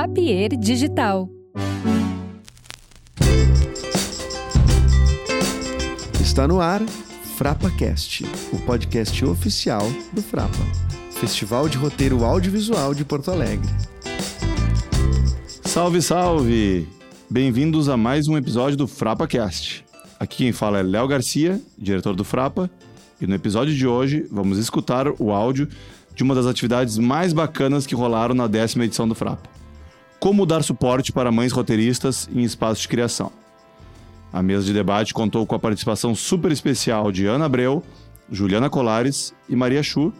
Papier Digital. Está no ar FrapaCast, o podcast oficial do Frapa, Festival de Roteiro Audiovisual de Porto Alegre. Salve, salve! Bem-vindos a mais um episódio do FrapaCast. Aqui quem fala é Léo Garcia, diretor do Frapa, e no episódio de hoje vamos escutar o áudio de uma das atividades mais bacanas que rolaram na décima edição do Frapa. Como dar suporte para mães roteiristas em espaços de criação. A mesa de debate contou com a participação super especial de Ana Abreu, Juliana Colares e Maria Chu,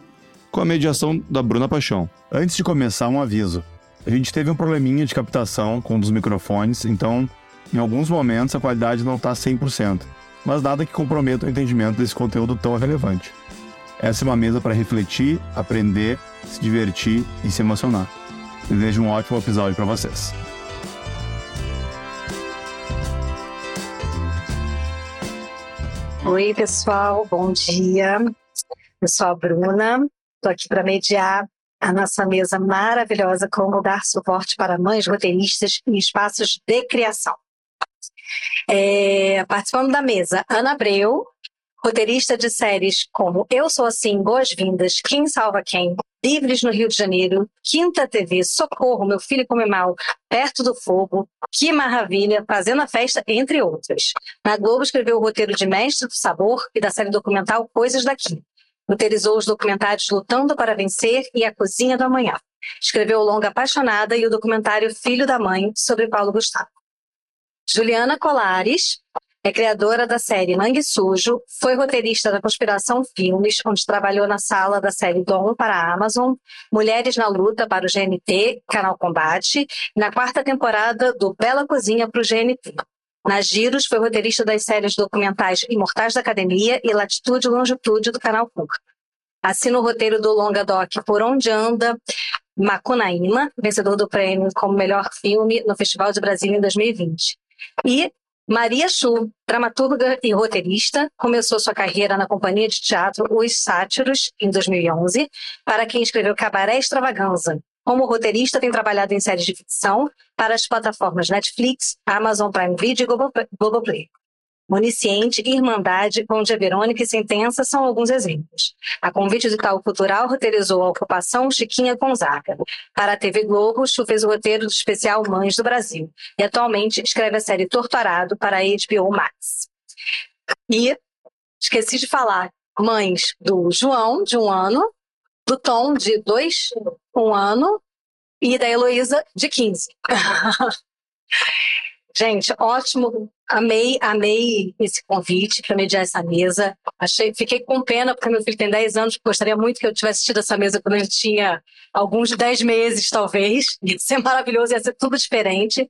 com a mediação da Bruna Paixão. Antes de começar, um aviso. A gente teve um probleminha de captação com um dos microfones, então em alguns momentos a qualidade não está 100%, mas nada que comprometa o entendimento desse conteúdo tão relevante. Essa é uma mesa para refletir, aprender, se divertir e se emocionar. Desejo um ótimo episódio para vocês. Oi, pessoal, bom dia. Eu sou a Bruna, estou aqui para mediar a nossa mesa maravilhosa Como dar suporte para mães roteiristas em espaços de criação. É, participando da mesa, Ana Abreu, roteirista de séries como Eu Sou Assim, Boas-Vindas, Quem Salva Quem, Livres no Rio de Janeiro, Quinta TV, Socorro, Meu Filho Come Mal, Perto do Fogo, Que Maravilha, Fazendo a Festa, entre outras. Na Globo escreveu o roteiro de Mestre do Sabor e da série documental Coisas Daqui. Roteirizou os documentários Lutando para Vencer e A Cozinha do Amanhã. Escreveu o longa Apaixonada e o documentário Filho da Mãe, sobre Paulo Gustavo. Juliana Colares é criadora da série Mangue Sujo, foi roteirista da Conspiração Filmes, onde trabalhou na sala da série Dom para a Amazon, Mulheres na Luta para o GNT, Canal Combate, e na quarta temporada do Bela Cozinha para o GNT. Na Giros, foi roteirista das séries documentais Imortais da Academia e Latitude e Longitude do Canal Curta. Assina o roteiro do longa doc Por Onde Anda, Macunaíma, vencedor do prêmio como melhor filme no Festival de Brasília em 2020. E Maria Chu, dramaturga e roteirista, começou sua carreira na companhia de teatro Os Sátiros, em 2011, para quem escreveu Cabaré Extravaganza. Como roteirista, tem trabalhado em séries de ficção para as plataformas Netflix, Amazon Prime Video e Globoplay. Municiente, Irmandade, Onde a Verônica e Sentença são alguns exemplos. A convite do Itaú Cultural roteirizou a ocupação Chiquinha Gonzaga. Para a TV Globo, Chu fez o roteiro do especial Mães do Brasil. E atualmente escreve a série Torturado para a HBO Max. E esqueci de falar, mães do João, de um ano, do Tom, de dois, um ano, e da Heloísa, de 15. Gente, ótimo. Amei, amei esse convite para mediar essa mesa. Achei, fiquei com pena, porque meu filho tem 10 anos, gostaria muito que eu tivesse tido essa mesa quando ele tinha alguns 10 meses, talvez. Ia ser maravilhoso, ia ser tudo diferente.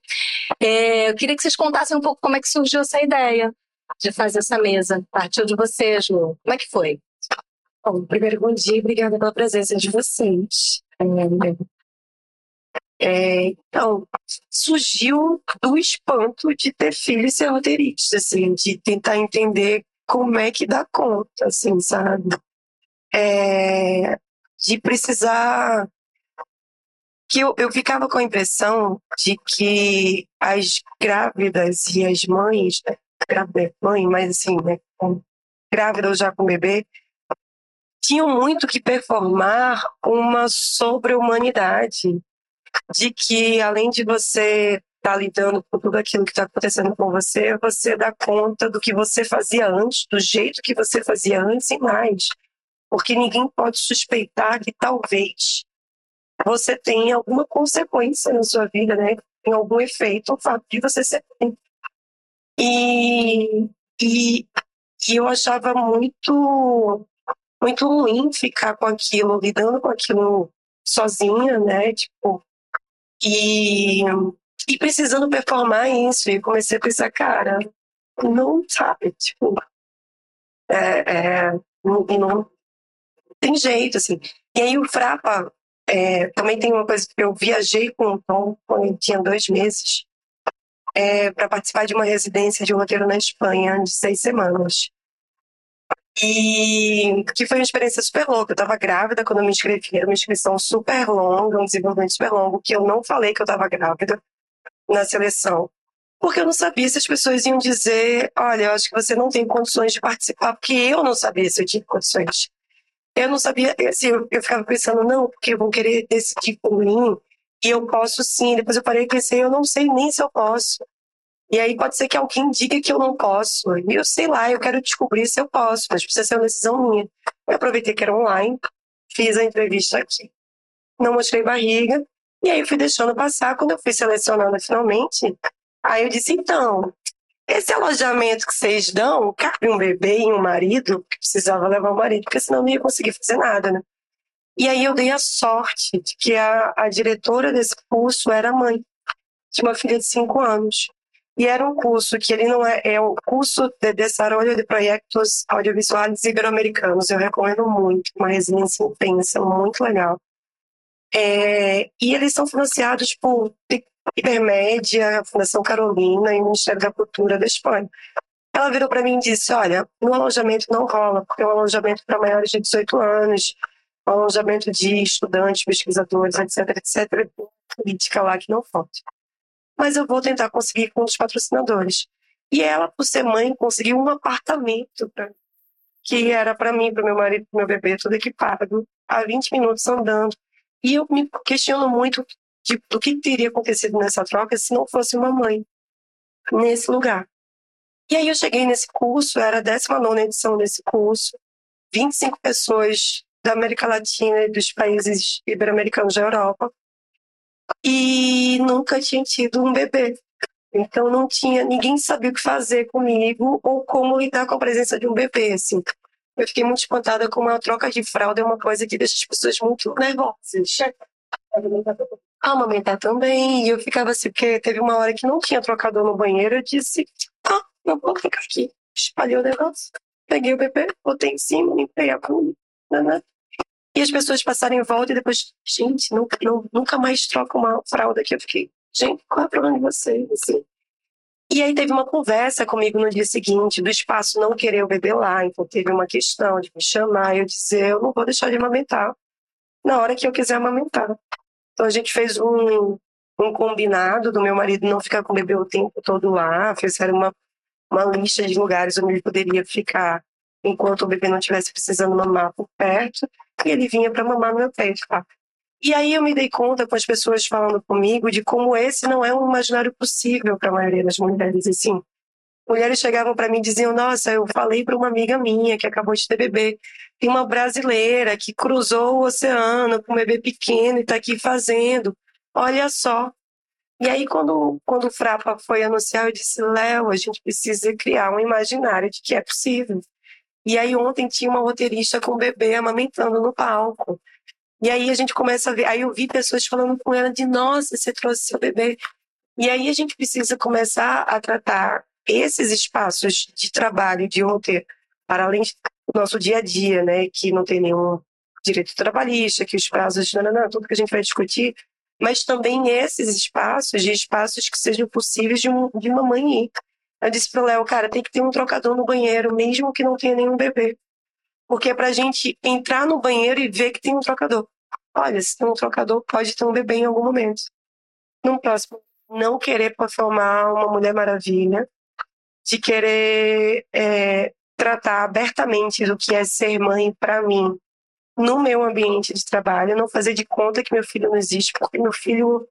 É, eu queria que vocês contassem um pouco como é que surgiu essa ideia de fazer essa mesa. Partiu de você, Ju. Como é que foi? Bom, primeiro, bom dia, obrigada pela presença de vocês. É, então, surgiu do espanto de ter filho e ser roteirista, assim, de tentar entender como é que dá conta, assim, sabe? É, de precisar. Que eu, eu ficava com a impressão de que as grávidas e as mães, né, grávida é mãe, mas assim, né, grávida ou já com bebê, tinham muito que performar uma sobre-humanidade de que além de você estar tá lidando com tudo aquilo que está acontecendo com você, você dá conta do que você fazia antes, do jeito que você fazia antes e mais. Porque ninguém pode suspeitar que talvez você tenha alguma consequência na sua vida, né? Tem algum efeito o fato de você ser e, e, e eu achava muito muito ruim ficar com aquilo, lidando com aquilo sozinha, né? Tipo, e, e precisando performar isso. E comecei a pensar, cara, não sabe, tipo, é, é, não, não tem jeito, assim. E aí o Frapa é, também tem uma coisa eu viajei com o Tom quando ele tinha dois meses é, para participar de uma residência de roteiro na Espanha de seis semanas. E que foi uma experiência super louca. Eu estava grávida quando eu me inscrevi, era uma inscrição super longa, um desenvolvimento super longo, que eu não falei que eu estava grávida na seleção. Porque eu não sabia se as pessoas iam dizer: olha, eu acho que você não tem condições de participar, porque eu não sabia se eu tinha condições. Eu não sabia, assim, eu, eu ficava pensando, não, porque vão querer decidir por mim, e eu posso sim. Depois eu parei e pensei, eu não sei nem se eu posso. E aí pode ser que alguém diga que eu não posso. E eu sei lá, eu quero descobrir se eu posso, mas precisa ser uma decisão minha. Eu aproveitei que era online, fiz a entrevista aqui. Não mostrei barriga, e aí fui deixando passar. Quando eu fui selecionando finalmente, aí eu disse, então, esse alojamento que vocês dão, cabe um bebê e um marido, precisava levar o marido, porque senão não ia conseguir fazer nada, né? E aí eu dei a sorte de que a, a diretora desse curso era mãe de uma filha de cinco anos. E era um curso que ele não é, é o curso de desarrollo de projetos audiovisuais ibero-americanos. Eu recomendo muito, uma residência intensa, muito legal. É, e eles são financiados por Ibermédia, Fundação Carolina e o Ministério da Cultura da Espanha. Ela virou para mim e disse: Olha, no alojamento não rola, porque é um alojamento para maiores de 18 anos, um alojamento de estudantes, pesquisadores, etc, etc. Política lá que não falta mas eu vou tentar conseguir com os patrocinadores. E ela, por ser mãe, conseguiu um apartamento pra, que era para mim, para meu marido, para meu bebê, tudo equipado, a 20 minutos andando. E eu me questiono muito de, do que teria acontecido nessa troca se não fosse uma mãe nesse lugar. E aí eu cheguei nesse curso, era a 19 edição desse curso, 25 pessoas da América Latina e dos países ibero-americanos da Europa, e nunca tinha tido um bebê. Então não tinha, ninguém sabia o que fazer comigo ou como lidar com a presença de um bebê, assim. Eu fiquei muito espantada com uma troca de fralda, é uma coisa que deixa as pessoas muito nervosas. Amamentar também, e eu ficava assim, porque teve uma hora que não tinha trocador no banheiro, eu disse, ah, não vou ficar aqui. Espalhei o negócio, peguei o bebê, botei em cima, limpei a bunda, né? E as pessoas passarem em volta e depois, gente, nunca, não, nunca mais troca uma fralda que eu fiquei, gente, qual é o problema de vocês? Assim. E aí teve uma conversa comigo no dia seguinte do espaço não querer o bebê lá, então teve uma questão de me chamar e eu dizer, eu não vou deixar de amamentar na hora que eu quiser amamentar. Então a gente fez um, um combinado do meu marido não ficar com o bebê o tempo todo lá, fizeram uma, uma lista de lugares onde ele poderia ficar enquanto o bebê não estivesse precisando mamar por perto e ele vinha para mamar no meu peito, tá? E aí eu me dei conta com as pessoas falando comigo de como esse não é um imaginário possível para a maioria das mulheres, assim. Mulheres chegavam para mim e diziam: Nossa, eu falei para uma amiga minha que acabou de ter bebê. Tem uma brasileira que cruzou o oceano com um bebê pequeno e está aqui fazendo. Olha só. E aí, quando, quando o Frapa foi anunciar, eu disse: Léo, a gente precisa criar um imaginário de que é possível. E aí ontem tinha uma roteirista com o bebê amamentando no palco. E aí a gente começa a ver, aí eu vi pessoas falando com ela de nossa, você trouxe seu bebê. E aí a gente precisa começar a tratar esses espaços de trabalho de ontem, para além do nosso dia a dia, né, que não tem nenhum direito trabalhista, que os prazos, não, não, não, tudo que a gente vai discutir, mas também esses espaços, de espaços que sejam possíveis de, um, de uma mãe ir eu disse pro Léo, cara, tem que ter um trocador no banheiro, mesmo que não tenha nenhum bebê. Porque é pra gente entrar no banheiro e ver que tem um trocador. Olha, se tem um trocador, pode ter um bebê em algum momento. No próximo, não querer formar uma Mulher Maravilha, de querer é, tratar abertamente do que é ser mãe para mim no meu ambiente de trabalho, não fazer de conta que meu filho não existe, porque meu filho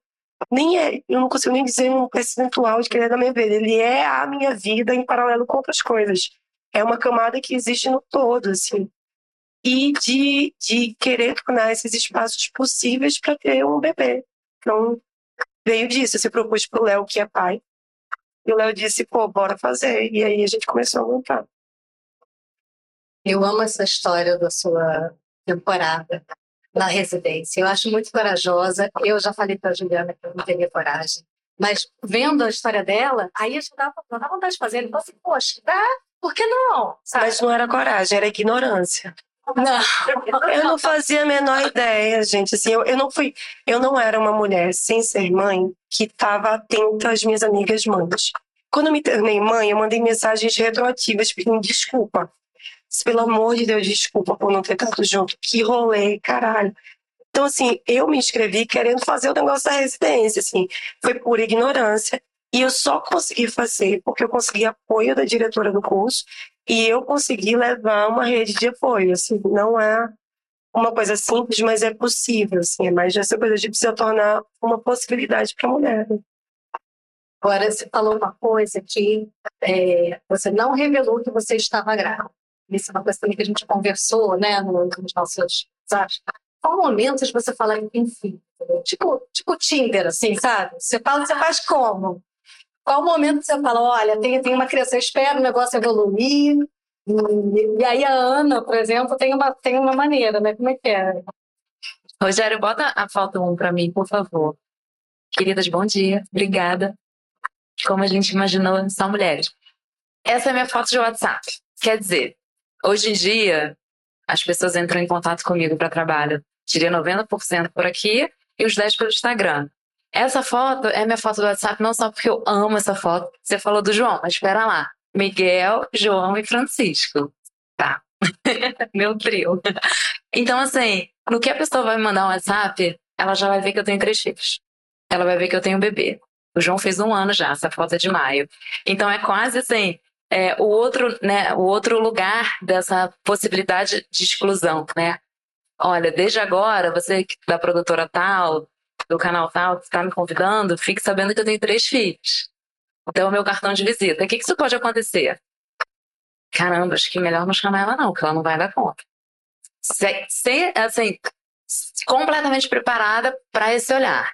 nem é, eu não consigo nem dizer um percentual de que ele é da minha vida. Ele é a minha vida em paralelo com outras coisas. É uma camada que existe no todo, assim. E de, de querer tornar esses espaços possíveis para ter um bebê. Então, veio disso. Você propôs para o Léo, que é pai. E o Léo disse, pô, bora fazer. E aí a gente começou a montar. Eu amo essa história da sua temporada na residência. Eu acho muito corajosa. Eu já falei para a Juliana que eu não teria coragem. Mas vendo a história dela, aí eu já dava, dava vontade de fazer. Então, assim, poxa, dá, por que não? Sabe? Mas não era coragem, era ignorância. Não. Eu não fazia a menor ideia, gente. Assim, eu, eu não fui, eu não era uma mulher sem ser mãe que estava atenta às minhas amigas mães. Quando eu me tornei mãe, eu mandei mensagens retroativas pedindo desculpa Pelo amor de Deus, desculpa por não ter estado junto. Que rolê, caralho. Então, assim, eu me inscrevi querendo fazer o negócio da residência, assim. Foi por ignorância. E eu só consegui fazer porque eu consegui apoio da diretora do curso e eu consegui levar uma rede de apoio. Assim, não é uma coisa simples, mas é possível. Assim, é mais essa coisa de se tornar uma possibilidade para a mulher. Agora, você falou uma coisa que é, você não revelou que você estava grávida. Isso é uma coisa também que a gente conversou, né, nos nossos sabe? Qual momento você fala, enfim, tipo, tipo Tinder, assim, sabe? Você fala, você faz como? Qual momento você fala, olha, tem, tem uma criança, eu espero o negócio evoluir, e, e aí a Ana, por exemplo, tem uma, tem uma maneira, né? Como é que é? Rogério, bota a foto 1 para mim, por favor. Queridas, bom dia. Obrigada. Como a gente imaginou, são mulheres. Essa é a minha foto de WhatsApp. Quer dizer, hoje em dia, as pessoas entram em contato comigo para trabalho. Tirei 90% por aqui e os 10% pelo Instagram. Essa foto é minha foto do WhatsApp, não só porque eu amo essa foto. Você falou do João, mas espera lá. Miguel, João e Francisco. Tá. Meu trio. Então, assim, no que a pessoa vai me mandar um WhatsApp, ela já vai ver que eu tenho três filhos. Ela vai ver que eu tenho um bebê. O João fez um ano já, essa foto é de maio. Então é quase assim, é, o outro, né, o outro lugar dessa possibilidade de exclusão, né? Olha, desde agora, você da produtora tal, do canal tal, que está me convidando, fique sabendo que eu tenho três filhos. Então, é o meu cartão de visita. O que, que isso pode acontecer? Caramba, acho que melhor não chamar ela não, que ela não vai dar conta. Sem, assim, completamente preparada para esse olhar.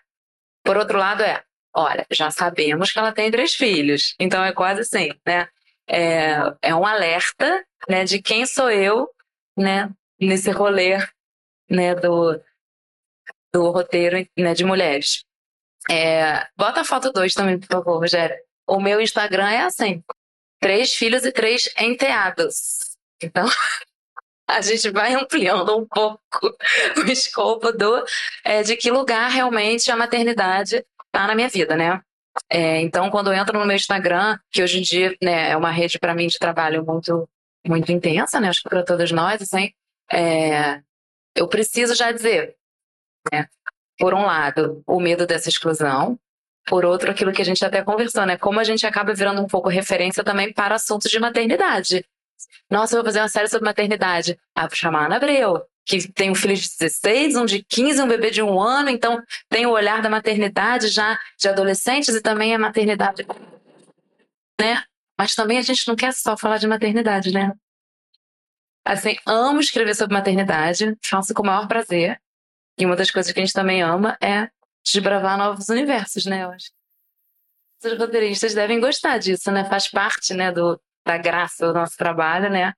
Por outro lado, é, olha, já sabemos que ela tem três filhos. Então, é quase assim, né? É, é um alerta né, de quem sou eu né, nesse rolê né, do, do roteiro né, de mulheres. É, bota a foto 2 também, por favor, Rogério. O meu Instagram é assim: três filhos e três enteados. Então, a gente vai ampliando um pouco o escopo do, é, de que lugar realmente a maternidade está na minha vida, né? É, então, quando eu entro no meu Instagram, que hoje em dia né, é uma rede para mim de trabalho muito, muito intensa, né? Acho que para todos nós, assim, é, eu preciso já dizer, né? Por um lado, o medo dessa exclusão, por outro, aquilo que a gente até conversou, né? Como a gente acaba virando um pouco referência também para assuntos de maternidade. Nossa, eu vou fazer uma série sobre maternidade. Ah, vou chamar a Ana Abreu, que tem um filho de 16, um de 15, um bebê de um ano, então tem o olhar da maternidade já de adolescentes e também a maternidade, né? Mas também a gente não quer só falar de maternidade, né? Assim, amo escrever sobre maternidade, faço com o maior prazer. E uma das coisas que a gente também ama é desbravar novos universos, né? Eu acho. Os roteiristas devem gostar disso, né? Faz parte, né, do, da graça do nosso trabalho, né?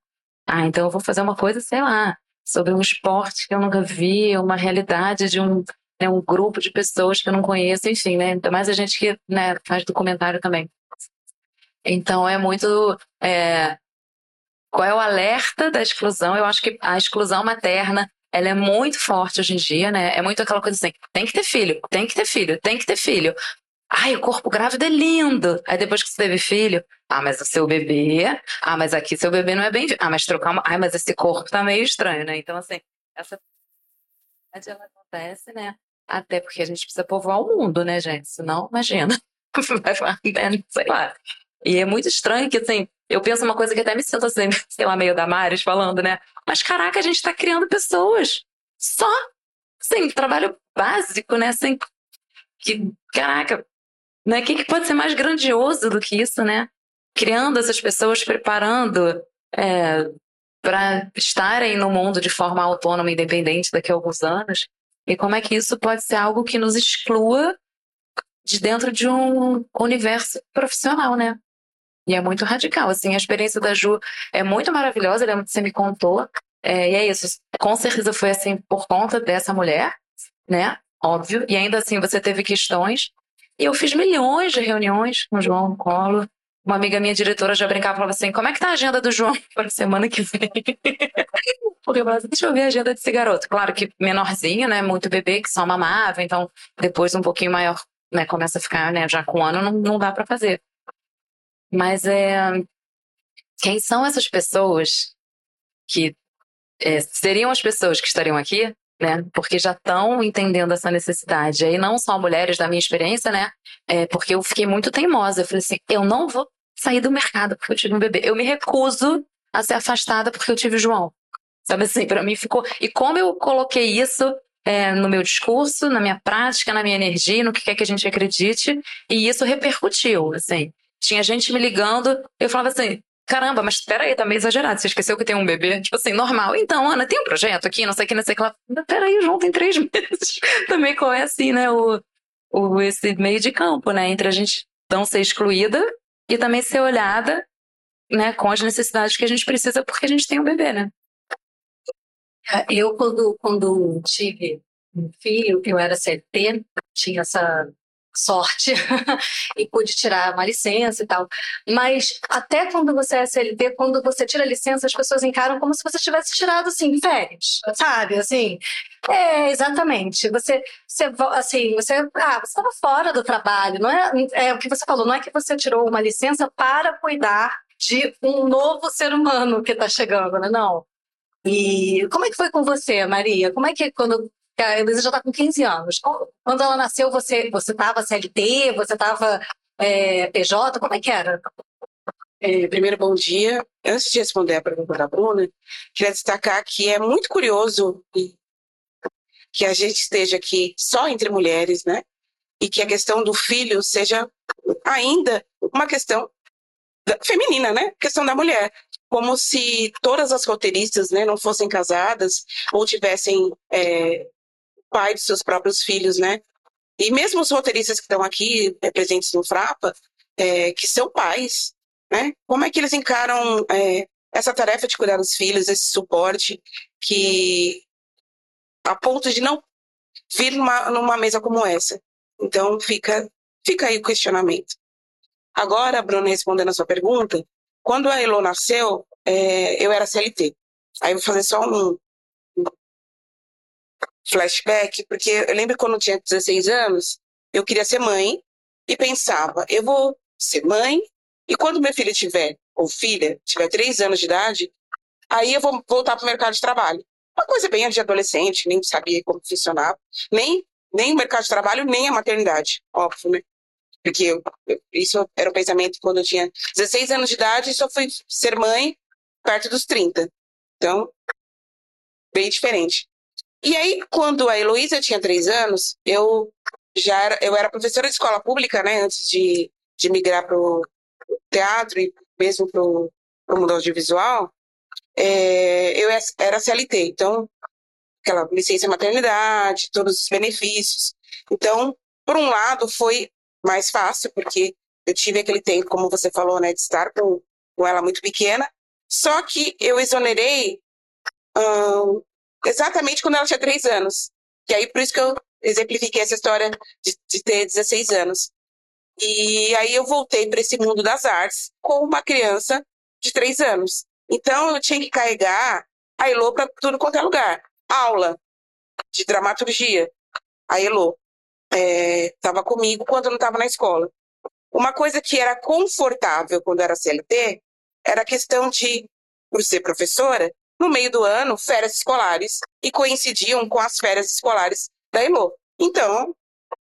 Ah, então eu vou fazer uma coisa, sei lá, sobre um esporte que eu nunca vi, uma realidade de um, né, um grupo de pessoas que eu não conheço, enfim, né? Ainda mais a gente que né, faz documentário também. Então é muito. É, qual é o alerta da exclusão? Eu acho que a exclusão materna ela é muito forte hoje em dia, né? É muito aquela coisa assim: tem que ter filho, tem que ter filho, tem que ter filho. Ai, o corpo grávido é lindo. Aí depois que você teve filho, ah, mas o seu bebê, ah, mas aqui seu bebê não é bem, ah, mas trocar uma, ai, mas esse corpo tá meio estranho, né? Então assim, essa ela acontece, né? Até porque a gente precisa povoar o mundo, né, gente? Senão, imagina, vai falar, né? sei lá. E é muito estranho que assim, eu penso uma coisa que até me sinto assim, sei lá, meio da Maris falando, né? Mas caraca, a gente tá criando pessoas. Só. Assim, trabalho básico, né? Assim, que, caraca, né? O que, que pode ser mais grandioso do que isso, né? Criando essas pessoas, preparando é, para estarem no mundo de forma autônoma e independente daqui a alguns anos. E como é que isso pode ser algo que nos exclua de dentro de um universo profissional, né? E é muito radical, assim, a experiência da Ju é muito maravilhosa, lembro que você me contou, é, e é isso, com certeza foi assim por conta dessa mulher, né, óbvio, e ainda assim você teve questões, e eu fiz milhões de reuniões com o João Colo. Uma amiga minha, diretora, já brincava e falava assim: como é que tá a agenda do João para semana que vem? Porque eu falava assim, deixa eu ver a agenda desse garoto. Claro que menorzinho, né? Muito bebê, que só mamava, então depois um pouquinho maior, né? Começa a ficar, né? Já com um ano não, não dá para fazer. Mas é. Quem são essas pessoas que é, seriam as pessoas que estariam aqui, né? Porque já estão entendendo essa necessidade. Aí não só mulheres da minha experiência, né? É, porque eu fiquei muito teimosa. Eu falei assim, eu não vou sair do mercado porque eu tive um bebê. Eu me recuso a ser afastada porque eu tive o João. Sabe assim, para mim ficou. E como eu coloquei isso é, no meu discurso, na minha prática, na minha energia, no que quer que a gente acredite, e isso repercutiu, assim. Tinha gente me ligando, eu falava assim, caramba, mas peraí, tá meio exagerado. Você esqueceu que tem um bebê? Tipo assim, normal. Então, Ana, tem um projeto aqui, não sei o que, não sei o que lá. Peraí, João tem três meses. Também qual é assim, né? O, o, esse meio de campo, né? Entre a gente não ser excluída e também ser olhada, né? Com as necessidades que a gente precisa porque a gente tem um bebê, né? Eu, quando, quando tive um filho, eu era CLT, tinha essa sorte e pude tirar uma licença e tal. Mas até quando você é CLT, quando você tira a licença, as pessoas encaram como se você tivesse tirado assim férias, sabe? Assim, é exatamente. Você, você assim, você, ah, você estava fora do trabalho, não é? É o que você falou, não é que você tirou uma licença para cuidar de um novo ser humano que está chegando, né? Não. E como é que foi com você, Maria? Como é que quando a Heloísa já está com 15 anos. Quando ela nasceu, você você estava CLT, você estava é, PJ, como é que era? É, primeiro, bom dia. Antes de responder a pergunta da Bruna, queria destacar que é muito curioso que a gente esteja aqui só entre mulheres, né? E que a questão do filho seja ainda uma questão feminina, né? Questão da mulher. Como se todas as roteiristas né, não fossem casadas ou tivessem é, pai dos seus próprios filhos, né? E mesmo os roteiristas que estão aqui é, presentes no Frapa, é, que são pais, né? Como é que eles encaram é, essa tarefa de cuidar dos filhos, esse suporte, que a ponto de não vir numa, numa mesa como essa? Então fica, fica aí o questionamento. Agora, Bruno, respondendo a sua pergunta, quando a Elo nasceu, é, eu era CLT. Aí eu vou fazer só um, flashback, porque eu lembro quando eu tinha 16 anos, eu queria ser mãe e pensava, eu vou ser mãe e quando meu filho tiver, ou filha, tiver 3 anos de idade, aí eu vou voltar para o mercado de trabalho. Uma coisa bem de adolescente, nem sabia como funcionava, nem, nem o mercado de trabalho, nem a maternidade, óbvio, né? Porque eu, eu, isso era o pensamento quando eu tinha 16 anos de idade e só fui ser mãe perto dos 30. Então, bem diferente. E aí, quando a Heloísa tinha três anos, eu já era, eu era professora de escola pública, né, antes de, de migrar para o teatro e mesmo para o mundo audiovisual, é, eu era CLT, então, aquela licença maternidade, todos os benefícios. Então, por um lado, foi mais fácil, porque eu tive aquele tempo, como você falou, né, de estar com, com ela muito pequena, só que eu exonerei hum, exatamente quando ela tinha três anos. E aí, por isso que eu exemplifiquei essa história de, de ter 16 anos. E aí eu voltei para esse mundo das artes com uma criança de três anos. Então eu tinha que carregar a Elo para tudo quanto é lugar. Aula de dramaturgia. A Elo estava é, comigo quando eu não estava na escola. Uma coisa que era confortável quando era CLT era a questão de, por ser professora, no meio do ano, férias escolares, e coincidiam com as férias escolares da Elo. Então,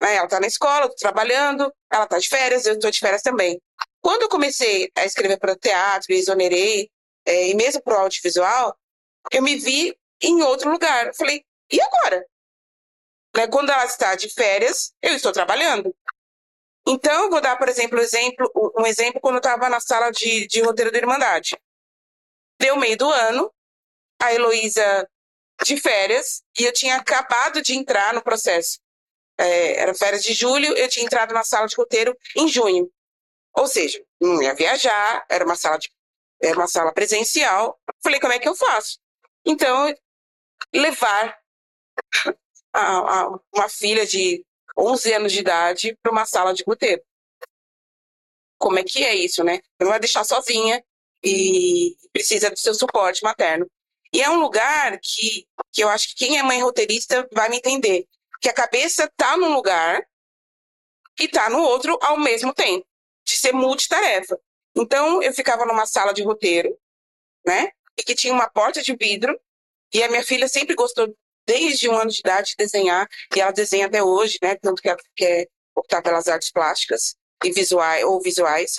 né, ela está na escola, trabalhando, ela está de férias, eu estou de férias também. Quando eu comecei a escrever para o teatro, exonerei, é, e mesmo para o audiovisual, eu me vi em outro lugar. Eu falei, e agora? Né, quando ela está de férias, eu estou trabalhando. Então, eu vou dar, por exemplo, exemplo um exemplo quando eu estava na sala de, de roteiro da Irmandade. Deu meio do ano, a Heloísa de férias e eu tinha acabado de entrar no processo. É, era férias de julho, eu tinha entrado na sala de roteiro em junho. Ou seja, não ia viajar, era uma sala, de, era uma sala presencial. Falei, como é que eu faço? Então, levar a, a, uma filha de 11 anos de idade para uma sala de roteiro. Como é que é isso, né? Não vai deixar sozinha e precisa do seu suporte materno. E é um lugar que, que eu acho que quem é mãe roteirista vai me entender. Que a cabeça tá num lugar e tá no outro ao mesmo tempo, de ser multitarefa. Então, eu ficava numa sala de roteiro, né? e que tinha uma porta de vidro. E a minha filha sempre gostou, desde um ano de idade, de desenhar, e ela desenha até hoje, né? Tanto que ela quer optar pelas artes plásticas e visuais ou visuais.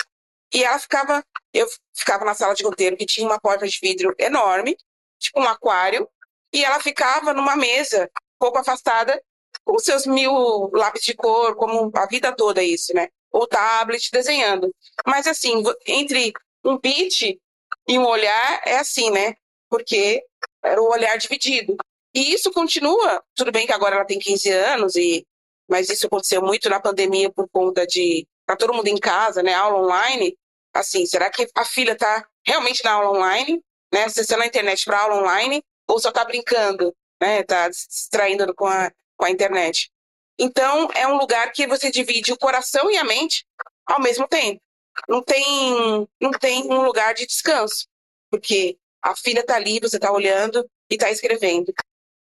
E ela ficava, eu ficava na sala de roteiro que tinha uma porta de vidro enorme, tipo um aquário, e ela ficava numa mesa, pouco afastada, com seus mil lápis de cor, como a vida toda isso, né? Ou tablet desenhando. Mas assim, entre um beat e um olhar é assim, né? Porque era o olhar dividido. E isso continua, tudo bem que agora ela tem 15 anos, e mas isso aconteceu muito na pandemia por conta de tá todo mundo em casa, né, aula online. Assim, será que a filha tá realmente na aula online, né, acessando a internet para aula online ou só tá brincando, né, tá se distraindo com a com a internet? Então, é um lugar que você divide o coração e a mente ao mesmo tempo. Não tem não tem um lugar de descanso, porque a filha tá ali, você tá olhando e tá escrevendo.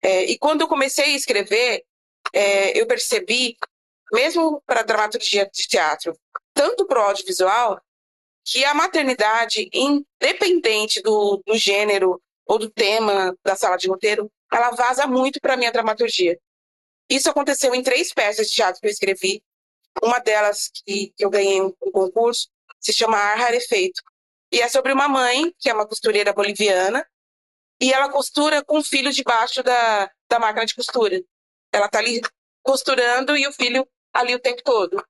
É, e quando eu comecei a escrever, é, eu percebi, mesmo para dramaturgia de teatro, tanto para o audiovisual, que a maternidade, independente do, do gênero ou do tema da sala de roteiro, ela vaza muito para minha dramaturgia. Isso aconteceu em três peças de teatro que eu escrevi. Uma delas que, que eu ganhei um, um concurso se chama Ar Rarefeito. E é sobre uma mãe, que é uma costureira boliviana, e ela costura com o filho debaixo da, da máquina de costura. Ela está ali costurando e o filho ali o tempo todo,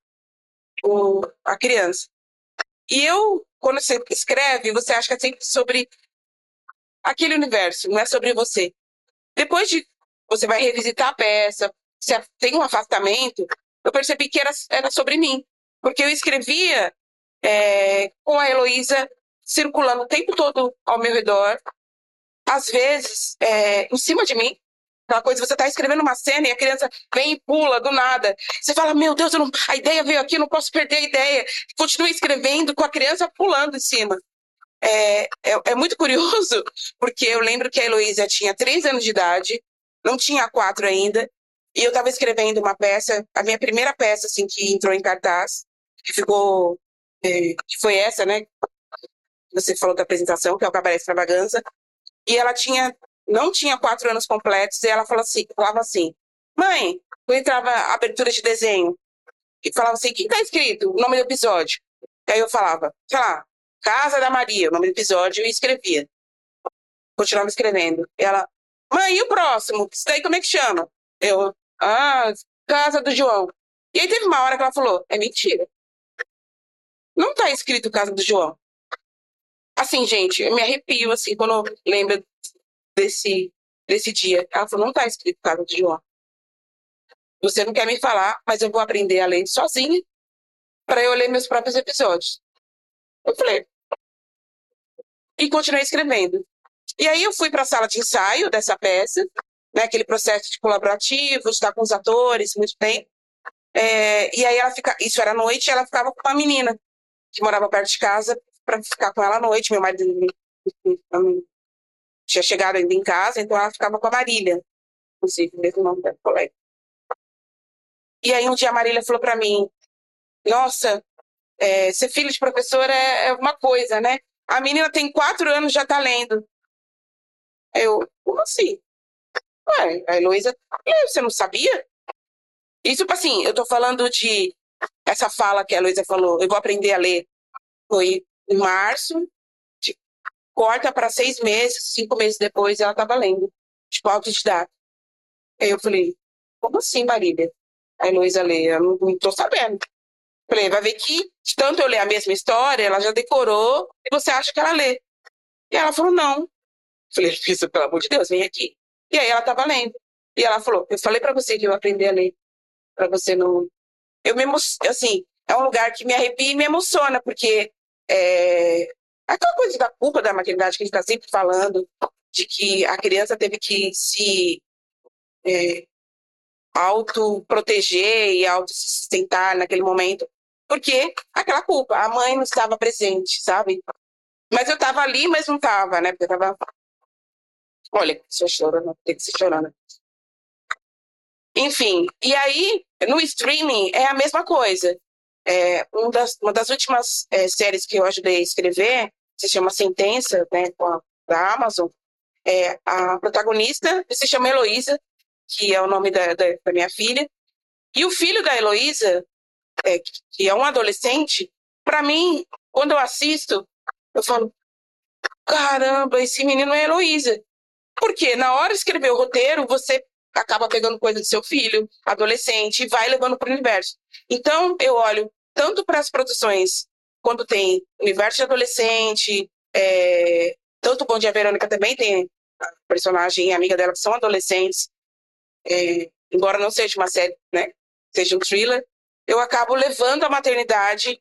o, a criança. E eu, quando você escreve, você acha que é sempre sobre aquele universo, não é sobre você. Depois de você vai revisitar a peça, você tem um afastamento, eu percebi que era, era sobre mim. Porque eu escrevia é, com a Heloísa circulando o tempo todo ao meu redor, às vezes, é, em cima de mim. Aquela coisa, você está escrevendo uma cena e a criança vem e pula do nada. Você fala, meu Deus, não... a ideia veio aqui, eu não posso perder a ideia. Continue escrevendo com a criança pulando em cima. É, é, é muito curioso, porque eu lembro que a Heloísa tinha três anos de idade, não tinha quatro ainda, e eu estava escrevendo uma peça, a minha primeira peça, assim, que entrou em cartaz, que ficou, é, que foi essa, né? Você falou da apresentação, que é o Cabaré Extravaganza, e ela tinha, não tinha quatro anos completos, e ela falava assim, falava assim, mãe, eu entrava abertura de desenho, e falava assim, o que está escrito? O nome do episódio. Aí eu falava, sei lá, Casa da Maria, o nome do episódio, e escrevia. Continuava escrevendo. E ela, mãe, e o próximo? Isso daí como é que chama? Eu, ah, Casa do João. E aí teve uma hora que ela falou, é mentira. Não está escrito Casa do João. Assim, gente, eu me arrepio, assim, quando lembro desse, desse dia. Ela falou, não tá escrito casa de João. Você não quer me falar, mas eu vou aprender a ler sozinha para eu ler meus próprios episódios. Eu falei. E continuei escrevendo. E aí eu fui para a sala de ensaio dessa peça, né, aquele processo de colaborativo, estar com os atores, muito bem. É, e aí ela fica, isso era noite, ela ficava com uma menina que morava perto de casa, para ficar com ela à noite. Meu marido tinha chegado ainda em casa, então ela ficava com a Marília, inclusive, mesmo nome da colega. E aí um dia a Marília falou para mim: Nossa, é, ser filho de professor é, é, uma coisa, né? A menina tem quatro anos já tá lendo. Eu, como assim? Ué, a Heloísa, você não sabia? Isso, assim, eu tô falando de essa fala que a Heloísa falou, eu vou aprender a ler. Foi em março, tipo, corta para seis meses, cinco meses depois ela estava lendo, tipo, autodidata. Aí eu falei, como assim, Marília? A Heloísa lê, eu não, tô sabendo. Falei, vai ver que de tanto eu ler a mesma história, ela já decorou e você acha que ela lê. E ela falou, não. Falei, isso, pelo amor de Deus, vem aqui. E aí ela estava lendo. E ela falou, eu falei para você que eu ia aprender a ler. para você não... Eu me assim, é um lugar que me arrepia e me emociona, porque é, aquela coisa da culpa da maternidade que a gente está sempre falando, de que a criança teve que se é, auto-proteger e auto-sustentar naquele momento, porque aquela culpa, a mãe não estava presente, sabe? Mas eu estava ali, mas não estava, né? Porque eu estava. Olha, só chorando, tem que ser chorando. Enfim, e aí, no streaming é a mesma coisa. É, um das, uma das últimas é, séries que eu ajudei a escrever se chama Sentença, né, a da Amazon, é, a protagonista se chama Heloísa, que é o nome da, da, da minha filha, e o filho da Heloísa, é, que é um adolescente, para mim, quando eu assisto, eu falo, caramba, esse menino é Heloísa. Porque na hora de escrever o roteiro, você acaba pegando coisa do seu filho, adolescente, e vai levando para o universo. Então, eu olho tanto para as produções, quando tem universo de adolescente, é, tanto Bom Dia Verônica também tem a personagem e a amiga dela que são adolescentes, é, embora não seja uma série, né, seja um thriller, eu acabo levando a maternidade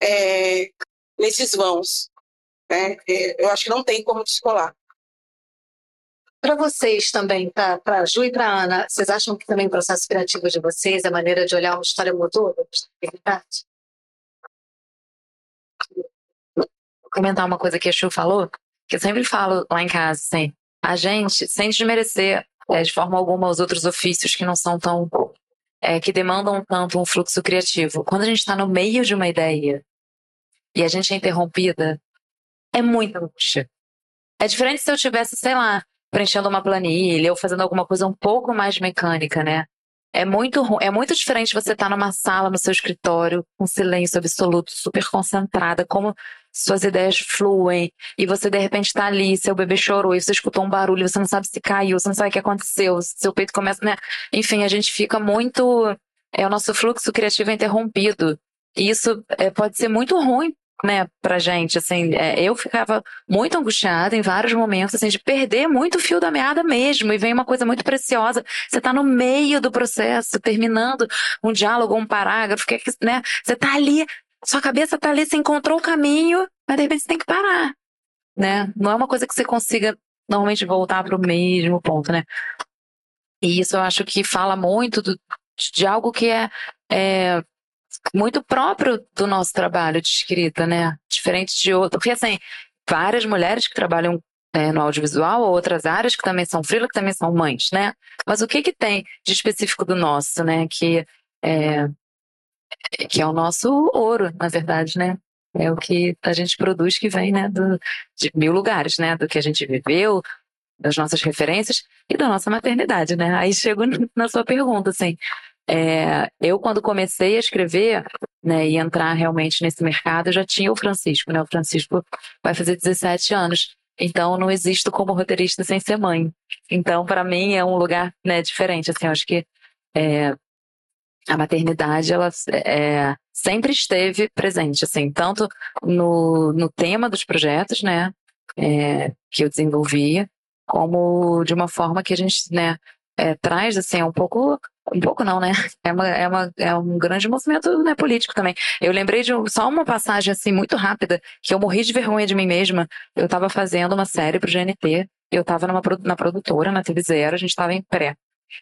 é, nesses vãos. Né? É, eu acho que não tem como descolar. Para vocês também, para a Ju e para Ana, vocês acham que também o processo criativo de vocês, a maneira de olhar uma história mudou da maternidade? Vou comentar uma coisa que a Chu falou, que eu sempre falo lá em casa, assim, a gente, sem desmerecer é, de forma alguma os outros ofícios que não são tão é, que demandam tanto um fluxo criativo. Quando a gente está no meio de uma ideia e a gente é interrompida, é muita angústia. É diferente se eu tivesse, sei lá, preenchendo uma planilha ou fazendo alguma coisa um pouco mais mecânica, né? É muito, é muito diferente você estar tá numa sala, no seu escritório, com silêncio absoluto, super concentrada, como suas ideias fluem, e você de repente está ali, seu bebê chorou, e você escutou um barulho, você não sabe se caiu, você não sabe o que aconteceu, seu peito começa, né? Enfim, a gente fica muito. É, o nosso fluxo criativo é interrompido. E isso é, pode ser muito ruim né, pra gente, assim, é, eu ficava muito angustiada em vários momentos, assim, de perder muito o fio da meada mesmo, e vem uma coisa muito preciosa, você tá no meio do processo, terminando um diálogo, um parágrafo, que, né, você tá ali, sua cabeça tá ali, você encontrou o caminho, mas de repente você tem que parar, né, não é uma coisa que você consiga normalmente voltar para o mesmo ponto, né, e isso eu acho que fala muito do, de algo que é, é muito próprio do nosso trabalho de escrita, né? Diferente de outro. Porque, assim, várias mulheres que trabalham né, no audiovisual, ou outras áreas que também são freela, que também são mães, né? Mas o que que tem de específico do nosso, né? Que é, que é o nosso ouro, na verdade, né? É o que a gente produz que vem, né, do, de mil lugares, né? Do que a gente viveu, das nossas referências e da nossa maternidade, né? Aí chego na sua pergunta, assim, é, eu, quando comecei a escrever né, e entrar realmente nesse mercado, eu já tinha o Francisco, né? O Francisco vai fazer 17 anos. Então, não existo como roteirista sem ser mãe. Então, para mim, é um lugar né, diferente. Assim, eu acho que é, a maternidade, ela é, sempre esteve presente, assim, tanto no, no tema dos projetos, né, é, que eu desenvolvia, como de uma forma que a gente, né, é, traz, assim, um pouco um pouco não, né? É, uma, é, uma, é um grande movimento né, político também. Eu lembrei de só uma passagem assim muito rápida, que eu morri de vergonha de mim mesma. Eu estava fazendo uma série pro GNT, eu estava na produtora, na TV Zero, a gente estava em pré.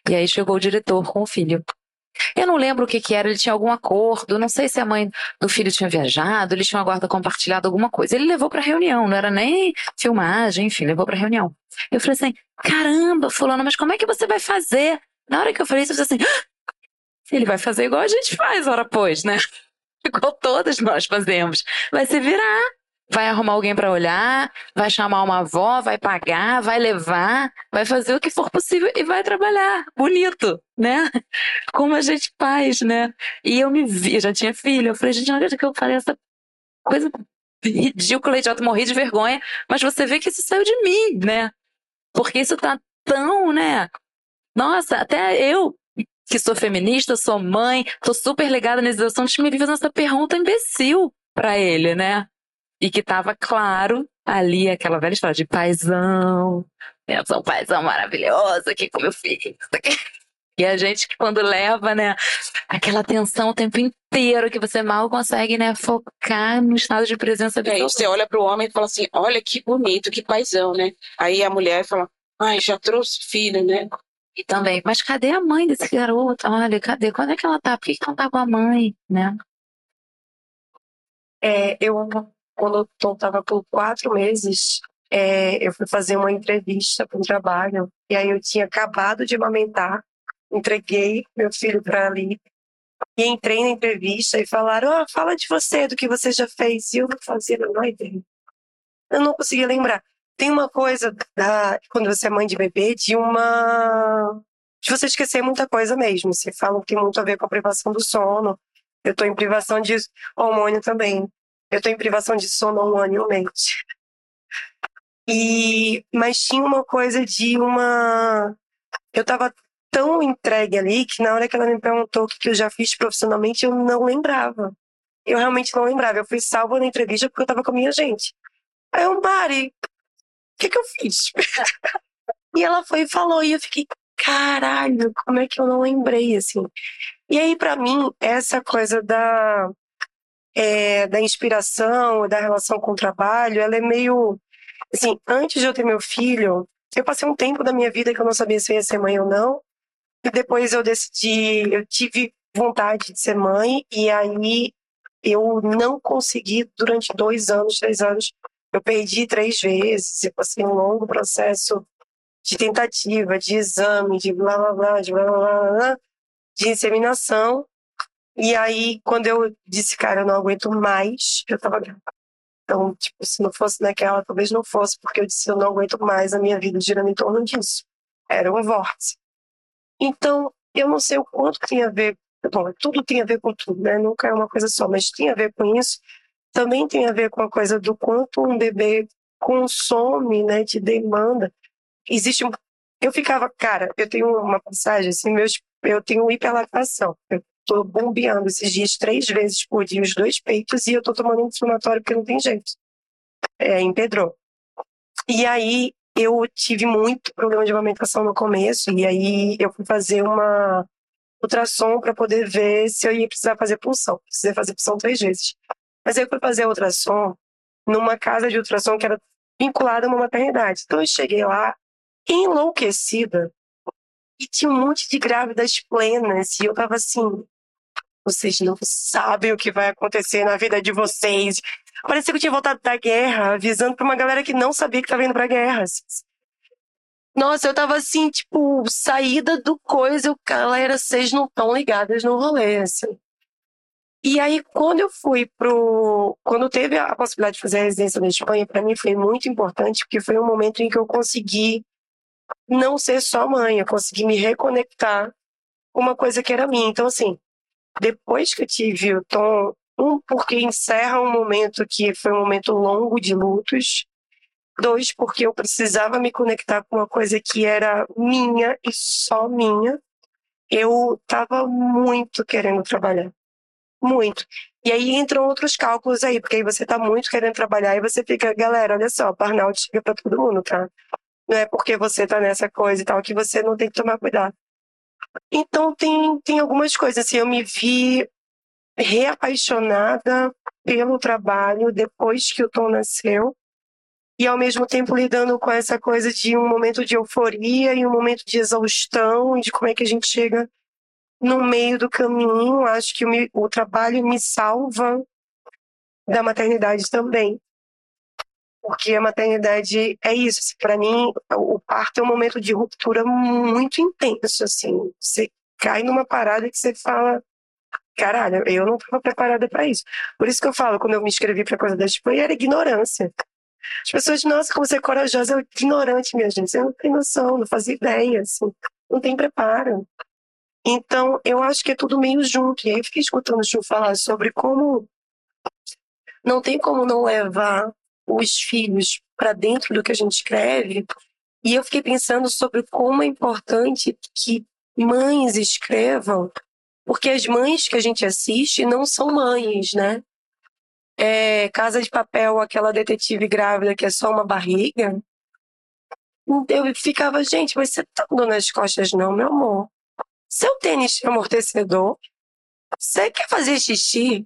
E aí chegou o diretor com o filho. Eu não lembro o que, que era, ele tinha algum acordo, não sei se a mãe do filho tinha viajado, eles tinham guarda compartilhado alguma coisa. Ele levou para reunião, não era nem filmagem, enfim, levou para reunião. Eu falei assim: caramba, Fulano, mas como é que você vai fazer? Na hora que eu falei isso, eu falei assim: ah, ele vai fazer igual a gente faz, hora pois, né? Igual todas nós fazemos. Vai se virar, vai arrumar alguém para olhar, vai chamar uma avó, vai pagar, vai levar, vai fazer o que for possível e vai trabalhar. Bonito, né? Como a gente faz, né? E eu me vi, eu já tinha filho, eu falei, gente, acredito que eu falei essa coisa ridícula, idiota, morri de vergonha, mas você vê que isso saiu de mim, né? Porque isso tá tão, né? Nossa, até eu, que sou feminista, sou mãe, tô super ligada nesse assunto, me vi essa pergunta imbecil para ele, né? E que tava claro ali aquela velha história de paizão, eu sou um paizão maravilhoso aqui com meu filho. E a gente que quando leva, né, aquela atenção o tempo inteiro que você mal consegue, né, focar no estado de presença é, Você olha para o homem e fala assim, olha que bonito, que paizão, né? Aí a mulher fala, ai, já trouxe filho, né? E também, mas cadê a mãe desse garoto? Olha, cadê? Quando é que ela tá? Por que, que não tá com a mãe, né? É, eu, quando eu estava por quatro meses, é, eu fui fazer uma entrevista para um trabalho, e aí eu tinha acabado de amamentar, entreguei meu filho para ali, e entrei na entrevista e falaram: oh, fala de você, do que você já fez. E eu não fazia a menor ideia. Eu não conseguia lembrar. tem uma coisa da, quando você é mãe de bebê, de uma. de você esquecer muita coisa mesmo. Você fala que tem muito a ver com a privação do sono. Eu tô em privação de hormônio também. Eu tô em privação de sono há um ano e um mês. E, mas tinha uma coisa de uma. Eu tava tão entregue ali que na hora que ela me perguntou o que eu já fiz profissionalmente, eu não lembrava. Eu realmente não lembrava. Eu fui salva na entrevista porque eu tava com a minha gente. Aí eu, Mari, o que que eu fiz? e ela foi e falou, e eu fiquei, caralho, como é que eu não lembrei, assim? E aí, para mim, essa coisa da, é, da inspiração, da relação com o trabalho, ela é meio, assim, antes de eu ter meu filho, eu passei um tempo da minha vida que eu não sabia se eu ia ser mãe ou não, e depois eu decidi, eu tive vontade de ser mãe, e aí eu não consegui durante dois anos, três anos. Eu perdi três vezes, eu passei um longo processo de tentativa, de exame, de blá blá blá, de blá blá blá, de inseminação. E aí, quando eu disse, cara, eu não aguento mais, eu tava grávida. Então, tipo, se não fosse naquela, talvez não fosse, porque eu disse, eu não aguento mais a minha vida girando em torno disso. Era um vórtice. Então, eu não sei o quanto tem a ver, bom, tudo tem a ver com tudo, né? Nunca é uma coisa só, mas tem a ver com isso. Também tem a ver com a coisa do quanto um bebê consome, né, de demanda. Existe um... Eu ficava, cara, eu tenho uma passagem, assim, meus, eu tenho hiperlactação. Eu tô bombeando esses dias três vezes por dia os dois peitos e eu tô tomando um inflamatório porque não tem jeito. É, empedrou. E aí, eu tive muito problema de amamentação no começo, e aí eu fui fazer uma ultrassom para poder ver se eu ia precisar fazer punção. Precisei fazer punção três vezes. Mas aí eu fui fazer ultrassom numa casa de ultrassom que era vinculada a uma maternidade. Então eu cheguei lá enlouquecida e tinha um monte de grávidas plenas e eu tava assim, vocês não sabem o que vai acontecer na vida de vocês. Parecia que eu tinha voltado da guerra, avisando pra uma galera que não sabia que tava indo pra guerra. Nossa, eu tava assim, tipo, saída do coisa, galera, vocês não estão ligadas no rolê, assim. E aí, quando eu fui pro. Quando teve a possibilidade de fazer a residência na Espanha, para mim foi muito importante, porque foi um momento em que eu consegui não ser só mãe, eu consegui me reconectar com uma coisa que era minha. Então, assim, depois que eu tive o Tom, um, porque encerra um momento que foi um momento longo de lutos. Dois, porque eu precisava me conectar com uma coisa que era minha e só minha. Eu estava muito querendo trabalhar. Muito. E aí entram outros cálculos aí, porque aí você está muito querendo trabalhar e você fica, galera, olha só, burnout chega para todo mundo, tá? Não é porque você está nessa coisa e tal que você não tem que tomar cuidado. Então tem, tem algumas coisas, assim, eu me vi reapaixonada pelo trabalho depois que o Tom nasceu e ao mesmo tempo lidando com essa coisa de um momento de euforia e um momento de exaustão e de como é que a gente chega no meio do caminho. Acho que o, o trabalho me salva da maternidade também. Porque a maternidade é isso. Assim, Para mim, o parto é um momento de ruptura muito intenso. Assim, você cai numa parada que você fala: caralho, eu não estava preparada para isso. Por isso que eu falo, quando eu me inscrevi para coisa da Espanha, era ignorância. As pessoas, nossa, como você é corajosa, eu ignorante, minha gente. Você não tem noção, não fazia ideia, assim, não tem preparo. Então, eu acho que é tudo meio junto. E aí eu fiquei escutando o Chu falar sobre como não tem como não levar os filhos para dentro do que a gente escreve. E eu fiquei pensando sobre como é importante que mães escrevam porque as mães que a gente assiste não são mães, né? É, Casa de Papel, aquela detetive grávida que é só uma barriga. Eu ficava, gente, mas você tá dando nas costas, não, meu amor. Seu tênis é amortecedor, você quer fazer xixi?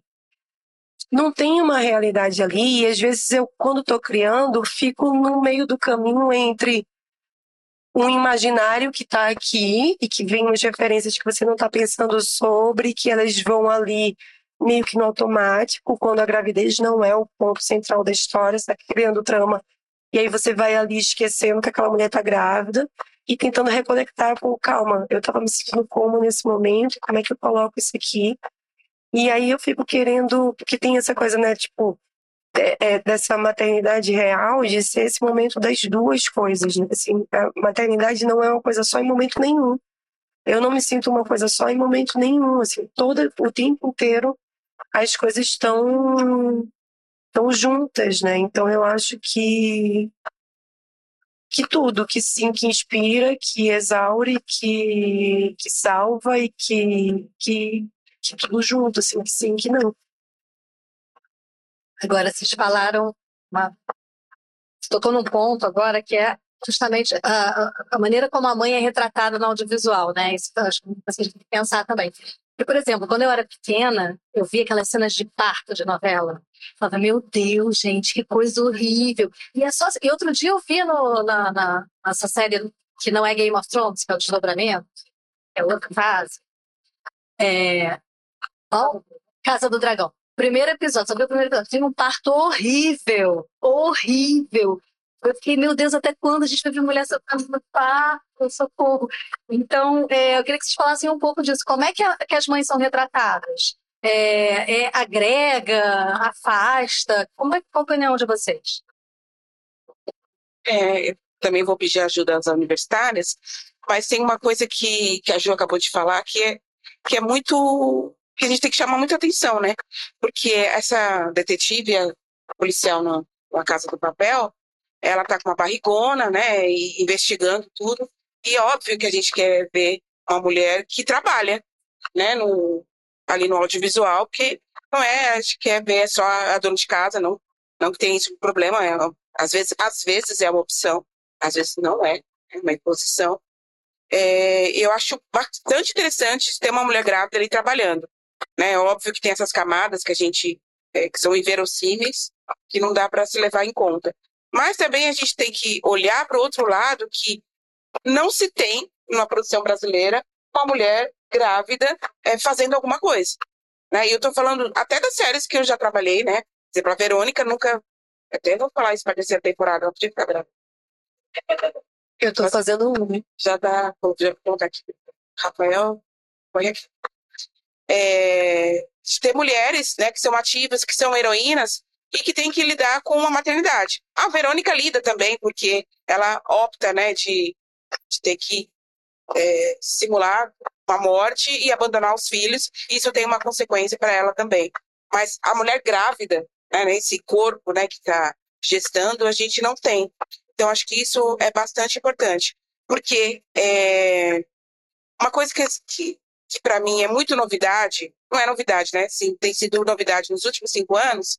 Não tem uma realidade ali, e às vezes eu, quando estou criando, fico no meio do caminho entre um imaginário que está aqui e que vem umas referências que você não está pensando sobre, que elas vão ali meio que no automático, quando a gravidez não é o ponto central da história, está criando trama. E aí você vai ali esquecendo que aquela mulher está grávida e tentando reconectar com calma. Eu estava me sentindo como nesse momento, como é que eu coloco isso aqui? E aí eu fico querendo, porque tem essa coisa, né, tipo, é, dessa maternidade real de ser esse momento das duas coisas. Né? Assim, a maternidade não é uma coisa só em momento nenhum. Eu não me sinto uma coisa só em momento nenhum. Assim, todo o tempo inteiro as coisas estão estão juntas, né? Então eu acho que que tudo, que sim, que inspira, que exaure, que, que salva e que, que, que tudo junto, assim, que sim, que não. Agora, vocês falaram, uma... Tocou num ponto agora que é justamente a, a maneira como a mãe é retratada no audiovisual, né? Isso acho que vocês têm que pensar também. Porque, por exemplo, quando eu era pequena, eu via aquelas cenas de parto de novela. Eu falava, meu Deus, gente, que coisa horrível. E, é só... e outro dia eu vi no, na, na, nessa série que não é Game of Thrones, que é o Desdobramento, é outra fase. É... Casa do Dragão. Primeiro episódio, só o primeiro episódio. Tinha um parto horrível, horrível. Eu fiquei, meu Deus, até quando a gente vai ver mulher sofrendo no parto, socorro. Então, é, eu queria que vocês falassem um pouco disso. Como é que, a, que as mães são retratadas? É, é, agrega, afasta? Como é, qual a opinião de vocês? É, também vou pedir ajuda às universitárias, mas tem uma coisa que, que a Ju acabou de falar que é, que é muito que a gente tem que chamar muita atenção, né? Porque essa detetive, a policial na, na Casa do Papel, ela tá com uma barrigona, né? E investigando tudo. E é óbvio que a gente quer ver uma mulher que trabalha, né? No, ali no audiovisual, porque não é, a gente quer ver só a dona de casa, não, não que tem esse problema. É, às, vezes, às vezes é uma opção, às vezes não é, é uma imposição. É, eu acho bastante interessante ter uma mulher grávida ali trabalhando. Né? É óbvio que tem essas camadas que a gente é, que são inverossímeis, que não dá para se levar em conta. Mas também a gente tem que olhar para o outro lado que não se tem numa produção brasileira uma mulher grávida é, fazendo alguma coisa. Né? E eu estou falando até das séries que eu já trabalhei, né? Por exemplo, a Verônica nunca. Até vou falar isso para terceira temporada, ela podia ficar grávida. Eu estou fazendo um. Já dá. Vou colocar aqui. Rafael, põe aqui é, de ter mulheres né, que são ativas, que são heroínas e que têm que lidar com a maternidade. A Verônica lida também, porque ela opta né, de, de ter que é, simular uma morte e abandonar os filhos. Isso tem uma consequência para ela também. Mas a mulher grávida, né, esse corpo né, que está gestando, a gente não tem. Então, acho que isso é bastante importante. Porque é, uma coisa que, que, que para mim é muito novidade, não é novidade, né? Sim, tem sido novidade nos últimos cinco anos,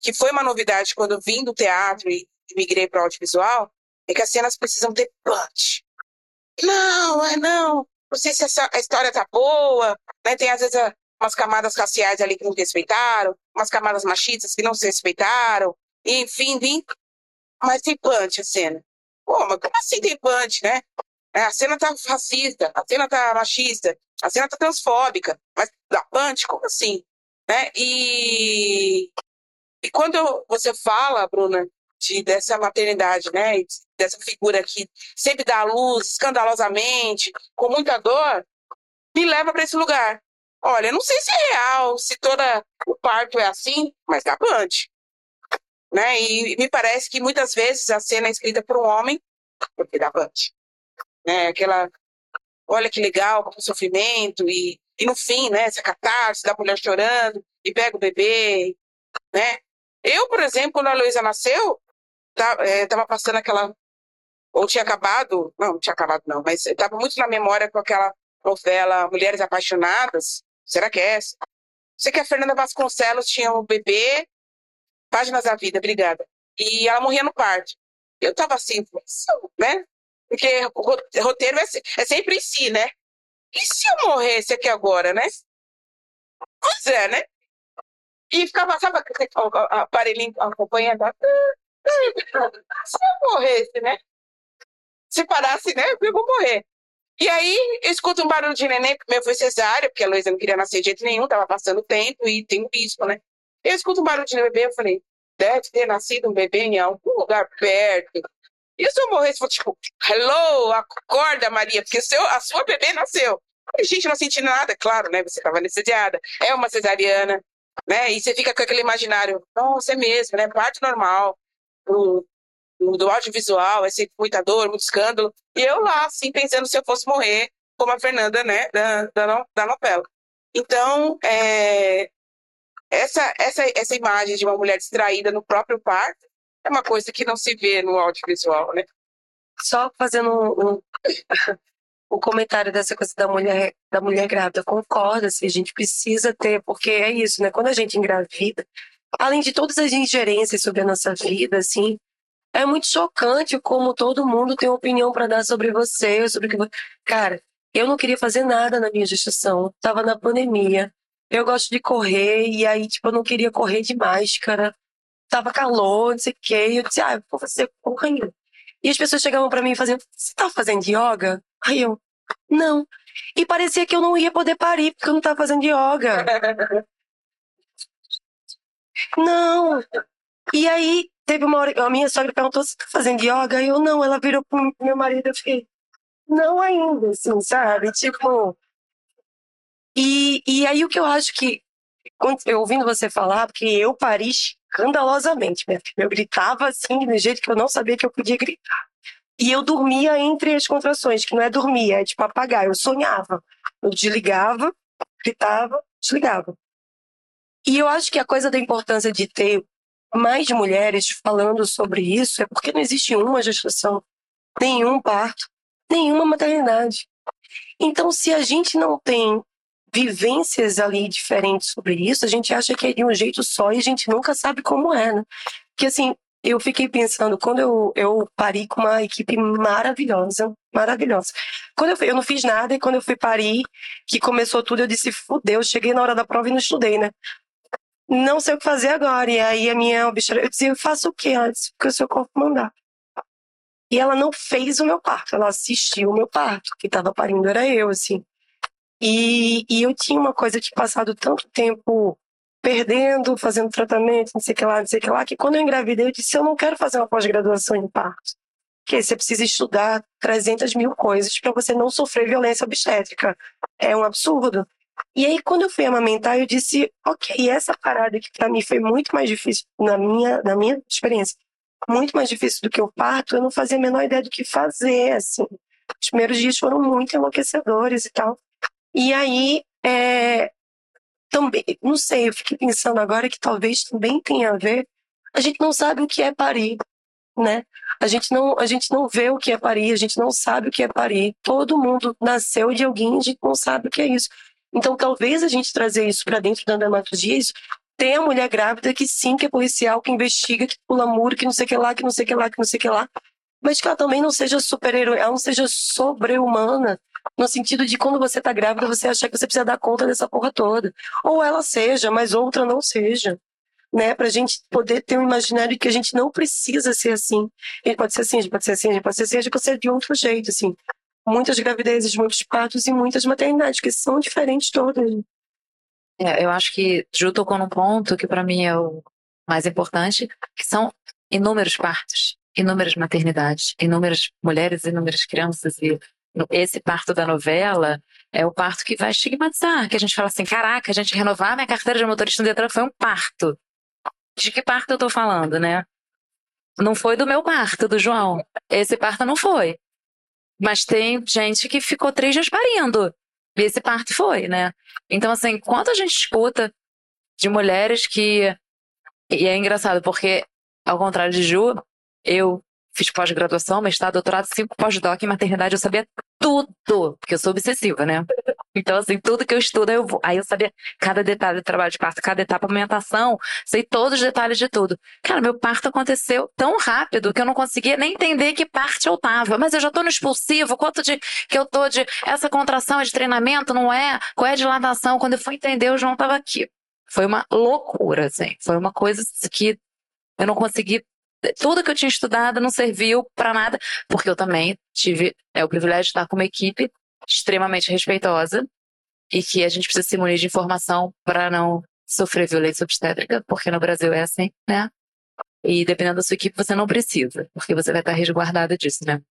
que foi uma novidade quando eu vim do teatro e migrei para o audiovisual, é que as cenas precisam ter punch. Não, é não. Não sei se essa, a história tá boa, né? Tem às vezes umas camadas raciais ali que não respeitaram, umas camadas machistas que não se respeitaram, enfim, vim. Mas tem punch a cena. Pô, mas como assim tem punch, né? É, a cena tá racista, a cena tá machista, a cena tá transfóbica, mas da punch, como assim? Né? E, e quando você fala, Bruna, de, dessa maternidade, né, dessa figura que sempre dá à luz escandalosamente, com muita dor, me leva para esse lugar. Olha, não sei se é real, se toda o parto é assim, mas dá punch. Né? E, e me parece que muitas vezes a cena é escrita por um homem, porque dá punch. Né? Aquela olha que legal, o sofrimento, e, e no fim, né, essa catarse da mulher chorando, e pega o bebê, né? Eu, por exemplo, quando a Luísa nasceu, tá, é, tava passando aquela, ou tinha acabado, não, não tinha acabado não, mas estava muito na memória com aquela novela Mulheres Apaixonadas, será que é essa? Sei que a Fernanda Vasconcelos tinha um bebê, Páginas da Vida, obrigada, e ela morria no parto. Eu tava assim, né? Porque roteiro é, é sempre em si, né? E se eu morresse aqui agora, né? Pois é, né? E ficava, sabe, o aparelhinho acompanhando. Se eu morresse, né? Se parasse, né? Eu vou morrer. E aí, eu escuto um barulho de neném, porque meu foi cesárea, porque a Luísa não queria nascer de jeito nenhum, tava passando tempo e tem um bispo, né? Eu escuto um barulho de bebê, eu falei, deve ter nascido um bebê em algum lugar perto. E se eu morresse, for tipo, hello, acorda, Maria, porque seu, a sua bebê nasceu. A gente não sentiu nada, claro, né? Você estava anestesiada. É uma cesariana. né? E você fica com aquele imaginário, nossa, é mesmo, né? Parte normal do, do audiovisual, é sempre muita dor, muito escândalo. E eu lá, assim, pensando se eu fosse morrer, como a Fernanda, né, da, da, da novela. Então, é, essa, essa, essa imagem de uma mulher distraída no próprio parto é uma coisa que não se vê no audiovisual, né? Só fazendo um, um, um comentário dessa coisa da mulher, da mulher grávida, concorda, se assim, a gente precisa ter, porque é isso, né? Quando a gente engravida, além de todas as ingerências sobre a nossa vida, assim, é muito chocante como todo mundo tem opinião para dar sobre você, sobre que. Cara, eu não queria fazer nada na minha gestação, tava na pandemia. Eu gosto de correr, e aí, tipo, eu não queria correr de máscara. Tava calor, não sei o quê. E eu disse, ah, vou fazer correndo. E as pessoas chegavam para mim e faziam, você tá fazendo yoga? Aí eu, não. E parecia que eu não ia poder parir, porque eu não tava fazendo yoga. não. E aí, teve uma hora, a minha sogra perguntou, você tá fazendo yoga? E eu, não. Ela virou pro meu marido, eu fiquei, não ainda, assim, sabe? Tipo, e, e aí o que eu acho que, eu ouvindo você falar, porque eu pari escandalosamente, minha filha, eu gritava assim, do jeito que eu não sabia que eu podia gritar. E eu dormia entre as contrações, que não é dormir, é tipo apagar, eu sonhava. Eu desligava, gritava, desligava. E eu acho que a coisa da importância de ter mais mulheres falando sobre isso é porque não existe uma gestação, nenhum parto, nenhuma maternidade. Então, se a gente não tem vivências ali diferentes sobre isso, a gente acha que é de um jeito só e a gente nunca sabe como é, né? Porque assim, eu fiquei pensando, quando eu, eu parei com uma equipe maravilhosa, maravilhosa. Quando eu, fui, eu não fiz nada e quando eu fui parir, que começou tudo, eu disse, fudeu, cheguei na hora da prova e não estudei, né? Não sei o que fazer agora. E aí a minha obstetra, eu disse, eu faço o quê? Ela disse, o que o seu corpo mandar. E ela não fez o meu parto, ela assistiu o meu parto. Quem estava parindo era eu, assim. E, e eu tinha uma coisa de passado tanto tempo perdendo, fazendo tratamento, não sei o que lá, não sei o que lá, que quando eu engravidei, eu disse: eu não quero fazer uma pós-graduação em parto. Porque você precisa estudar 300 mil coisas para você não sofrer violência obstétrica. É um absurdo. E aí, quando eu fui amamentar, eu disse: ok, essa parada que para mim foi muito mais difícil, na minha, na minha experiência, muito mais difícil do que o parto, eu não fazia a menor ideia do que fazer, assim. Os primeiros dias foram muito enlouquecedores e tal. E aí, é, também, não sei, eu fiquei pensando agora que talvez também tenha a ver. A gente não sabe o que é parir, né? A gente não, a gente não vê o que é parir, a gente não sabe o que é parir. Todo mundo nasceu de alguém, a gente não sabe o que é isso. Então, talvez a gente trazer isso para dentro da dermatologia, isso tem a mulher grávida que sim, que é policial, que investiga, que pula muro, que não sei o que lá, que não sei o que lá, que não sei o que lá. Mas que ela também não seja super-herói, ela não seja sobre-humana, no sentido de quando você tá grávida, você achar que você precisa dar conta dessa porra toda. Ou ela seja, mas outra não seja. Né, pra gente poder ter um imaginário que a gente não precisa ser assim. A gente pode ser assim, a gente pode ser assim, a gente pode ser assim, a gente pode ser de outro jeito, assim. Muitas gravidezes, muitos partos e muitas maternidades, que são diferentes todas. É, eu acho que Ju tocou num ponto que para mim é o mais importante, que são inúmeros partos, inúmeras maternidades, inúmeras mulheres, inúmeras crianças e esse parto da novela é o parto que vai estigmatizar, que a gente fala assim, caraca, a gente renovar minha carteira de motorista no Detran foi um parto. De que parto eu tô falando, né? Não foi do meu parto, do João. Esse parto não foi. Mas tem gente que ficou três dias parindo. E esse parto foi, né? Então, assim, quanto a gente escuta de mulheres que. E é engraçado, porque, ao contrário de Ju, eu fiz pós-graduação, mestrado, doutorado, cinco pós-doc em maternidade, eu sabia tudo, porque eu sou obsessiva, né? Então, assim, tudo que eu estudo, eu vou. Aí eu sabia cada detalhe do trabalho de parto, cada etapa de amamentação, sei todos os detalhes de tudo. Cara, meu parto aconteceu tão rápido que eu não conseguia nem entender que parte eu tava. Mas eu já tô no expulsivo, quanto de que eu tô de. Essa contração é de treinamento, não é? Qual é a dilatação? Quando eu fui entender, o João tava aqui. Foi uma loucura, assim. Foi uma coisa que eu não consegui tudo que eu tinha estudado não serviu para nada, porque eu também tive é, o privilégio de estar com uma equipe extremamente respeitosa e que a gente precisa se munir de informação para não sofrer violência obstétrica, porque no Brasil é assim, né? E dependendo da sua equipe, você não precisa, porque você vai estar resguardada disso, né?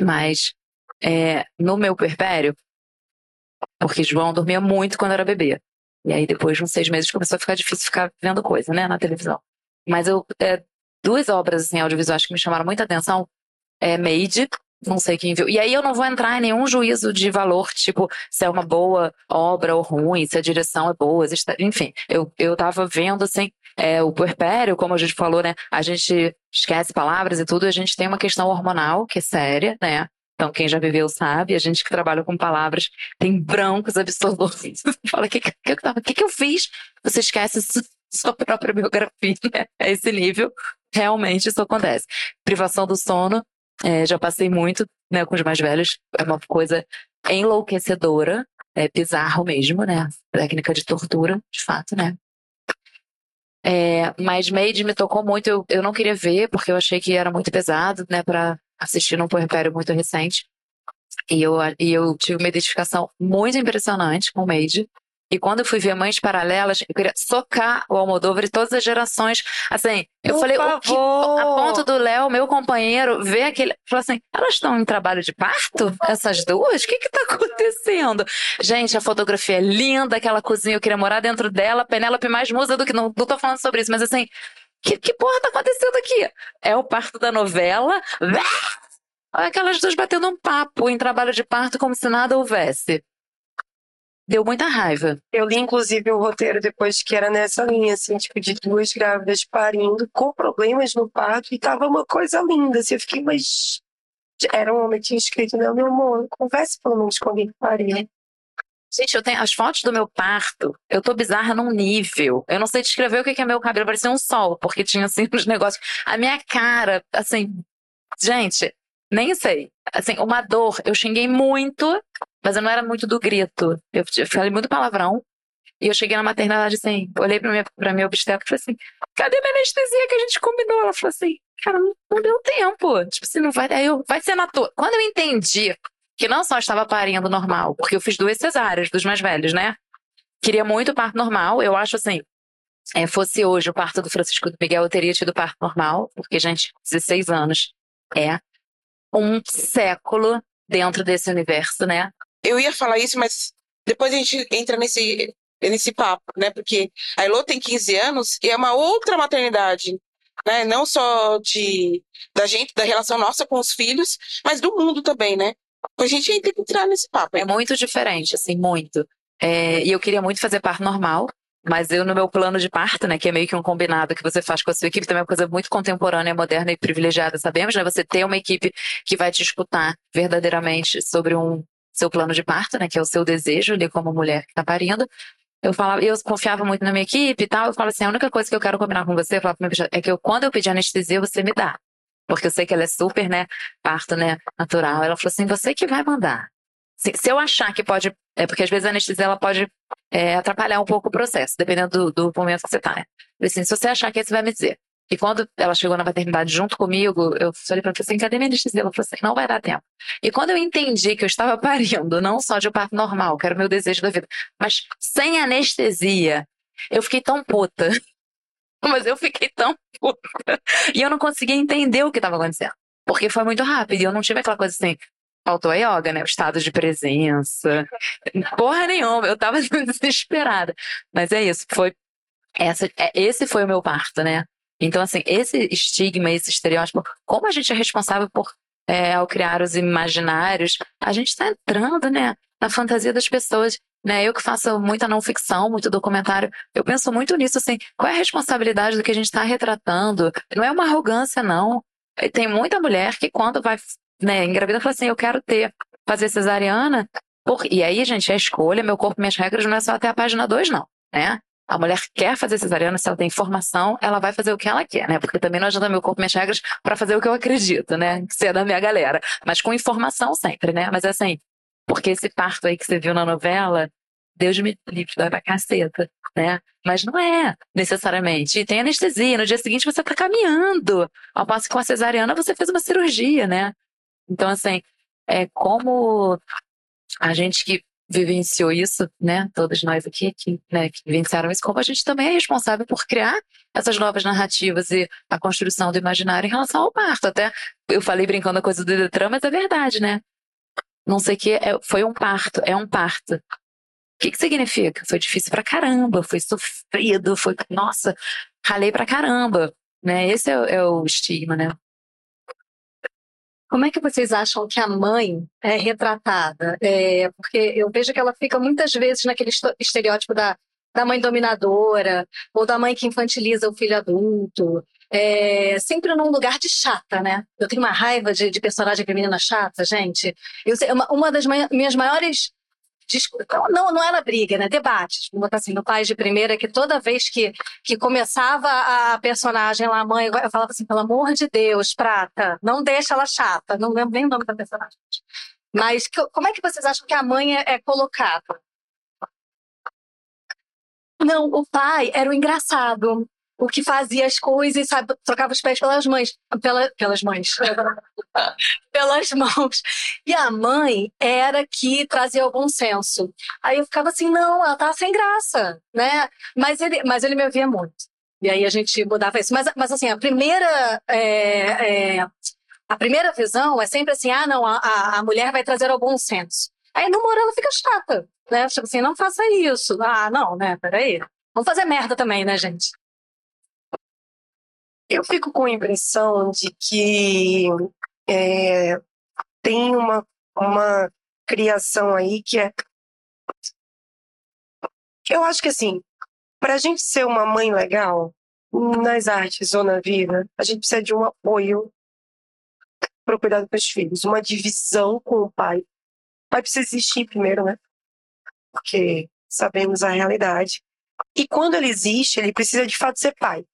Mas é, no meu perpério, porque João dormia muito quando era bebê. E aí, depois de uns seis meses, começou a ficar difícil ficar vendo coisa, né, na televisão. Mas eu, é, duas obras, assim, audiovisuais que me chamaram muita atenção, é Made, não sei quem viu. E aí eu não vou entrar em nenhum juízo de valor, tipo, se é uma boa obra ou ruim, se a direção é boa, enfim. Eu, eu tava vendo, assim, é, o puerpério, como a gente falou, né? A gente esquece palavras e tudo, a gente tem uma questão hormonal que é séria, né? Então, quem já viveu sabe, a gente que trabalha com palavras tem brancos absolutos. Fala, o que, que, que, que eu fiz? Você esquece sua própria biografia, né? É esse nível. Realmente isso acontece. Privação do sono, é, já passei muito né, com os mais velhos. É uma coisa enlouquecedora. É bizarro mesmo, né? Técnica de tortura, de fato, né? É, mas Made me tocou muito. Eu, eu não queria ver, porque eu achei que era muito pesado, né? Pra assistir num puerpério muito recente. E eu, e eu tive uma identificação muito impressionante com Made. E quando eu fui ver Mães Paralelas, eu queria socar o Almodóvar e todas as gerações. Assim, eu Por falei, favor. o que, a ponto do Léo, meu companheiro, ver aquele. Falou assim: elas estão em trabalho de parto? Essas duas? O que que tá acontecendo? Gente, a fotografia é linda, aquela cozinha, eu queria morar dentro dela. Penélope mais musa do que. Não, não tô falando sobre isso, mas assim, que, que porra tá acontecendo aqui? É o parto da novela? Olha aquelas duas batendo um papo em trabalho de parto como se nada houvesse. Deu muita raiva. Eu li, inclusive, o roteiro depois que era nessa linha, assim, tipo, de duas grávidas parindo com problemas no parto e tava uma coisa linda, assim, eu fiquei, mas... Era um homem que tinha escrito, né, meu amor, converse pelo menos com alguém que pariu. Gente, eu tenho as fotos do meu parto, eu tô bizarra num nível. Eu não sei descrever o que é meu cabelo, parecia um sol, porque tinha assim uns negócios. A minha cara, assim, gente, nem sei. Assim, uma dor, eu xinguei muito, mas eu não era muito do grito. Eu, falei muito palavrão. E eu cheguei na maternidade assim, olhei pra minha, pra minha obstetra e falei assim: cadê minha anestesia que a gente combinou? Ela falou assim: cara, não, deu tempo. Tipo assim, não vai. Aí eu, vai ser na tua. Quando eu entendi que não só estava parindo normal, porque eu fiz duas cesáreas dos mais velhos, né? Queria muito parto normal. Eu acho assim, é, fosse hoje o parto do Francisco do Miguel, eu teria tido parto normal, porque, gente, 16 anos é um século dentro desse universo, né? Eu ia falar isso, mas depois a gente entra nesse, nesse papo, né? Porque a Elô tem 15 anos e é uma outra maternidade, né? Não só de da gente, da relação nossa com os filhos, mas do mundo também, né? A gente tem que entrar nesse papo. É muito diferente, assim, muito. É, e eu queria muito fazer parto normal, mas eu, no meu plano de parto, né, que é meio que um combinado que você faz com a sua equipe, também é uma coisa muito contemporânea, moderna e privilegiada, sabemos, né? Você ter uma equipe que vai te escutar verdadeiramente sobre um seu plano de parto, né, que é o seu desejo ali como mulher que está parindo. Eu falava, eu confiava muito na minha equipe e tal. Eu falava assim, a única coisa que eu quero combinar com você, eu falava é que eu, quando eu pedir anestesia, você me dá. Porque eu sei que ela é super, né, parto, né, natural. Ela falou assim, você que vai mandar. Se, se eu achar que pode, é porque às vezes a anestesia ela pode é, atrapalhar um pouco o processo, dependendo do, do momento que você tá, né. Eu falei assim, se você achar que você vai me dizer. E quando ela chegou na maternidade junto comigo, eu falei pra ela assim, cadê minha anestesia? Ela falou assim, não vai dar tempo. E quando eu entendi que eu estava parindo, não só de um parto normal, que era o meu desejo da vida, mas sem anestesia, eu fiquei tão puta. Mas eu fiquei tão puta. E eu não conseguia entender o que estava acontecendo. Porque foi muito rápido. E eu não tive aquela coisa assim, faltou a yoga, né? O estado de presença. Porra nenhuma. Eu tava desesperada. Mas é isso. Foi essa, é, esse foi o meu parto, né? Então, assim, esse estigma, esse estereótipo, como a gente é responsável por, é, ao criar os imaginários, a gente está entrando, né, na fantasia das pessoas. Né, eu que faço muita não ficção, muito documentário, eu penso muito nisso, assim, qual é a responsabilidade do que a gente está retratando? Não é uma arrogância, não. Tem muita mulher que quando vai, né, engravida, fala assim, eu quero ter, fazer cesariana, por... e aí, gente, a escolha, meu corpo, minhas regras, não é só até a página 2, não, né? A mulher quer fazer cesariana, se ela tem informação, ela vai fazer o que ela quer, né? Porque também não adianta meu corpo, minhas regras, para fazer o que eu acredito, né? Que ser da minha galera. Mas com informação sempre, né? Mas assim, porque esse parto aí que você viu na novela, Deus me livre, dói pra caceta, né? Mas não é necessariamente. E tem anestesia, no dia seguinte você tá caminhando. Ao passo que com a cesariana você fez uma cirurgia, né? Então, assim, é como a gente que vivenciou isso, né? Todos nós aqui que, né, que vivenciaram isso, como a gente também é responsável por criar essas novas narrativas e a construção do imaginário em relação ao parto. Até eu falei brincando a coisa do Detran, mas é verdade, né? Não sei o que, é, foi um parto, é um parto. que, que significa? Foi difícil pra caramba, foi sofrido, foi, nossa, ralei pra caramba, né? Esse é, é o estigma, né? Como é que vocês acham que a mãe é retratada? É, porque eu vejo que ela fica muitas vezes naquele estereótipo da, da mãe dominadora, ou da mãe que infantiliza o filho adulto, é, sempre num lugar de chata, né? Eu tenho uma raiva de, de personagem feminina chata, gente. Eu, uma, uma das minhas maiores não, não era briga, né? Debates. Vamos botar assim, no Pais de Primeira, que toda vez que, que começava a personagem lá, a mãe, eu falava assim, pelo amor de Deus, Prata, não deixa ela chata. Não lembro nem o nome da personagem. Mas que, como é que vocês acham que a mãe é, é colocada? Não, o pai era o engraçado o que fazia as coisas, sabe, trocava os pés pelas mães, pela, pelas mães, pelas mãos. E a mãe era que trazia o bom senso. Aí eu ficava assim, não, ela tá sem graça, né? Mas ele, mas ele me ouvia muito. E aí a gente mudava isso. Mas, mas assim, a primeira é, é, a primeira visão é sempre assim, ah, não, a, a mulher vai trazer o bom senso. Aí no ela fica chata, né? Tipo assim, não faça isso. Ah, não, né? Peraí. Vamos fazer merda também, né, gente? Eu fico com a impressão de que é, tem uma, uma criação aí que é. Eu acho que assim, para a gente ser uma mãe legal nas artes ou na vida, a gente precisa de um apoio para o cuidado filhos, uma divisão com o pai. O pai precisa existir primeiro, né? Porque sabemos a realidade. E quando ele existe, ele precisa de fato ser pai.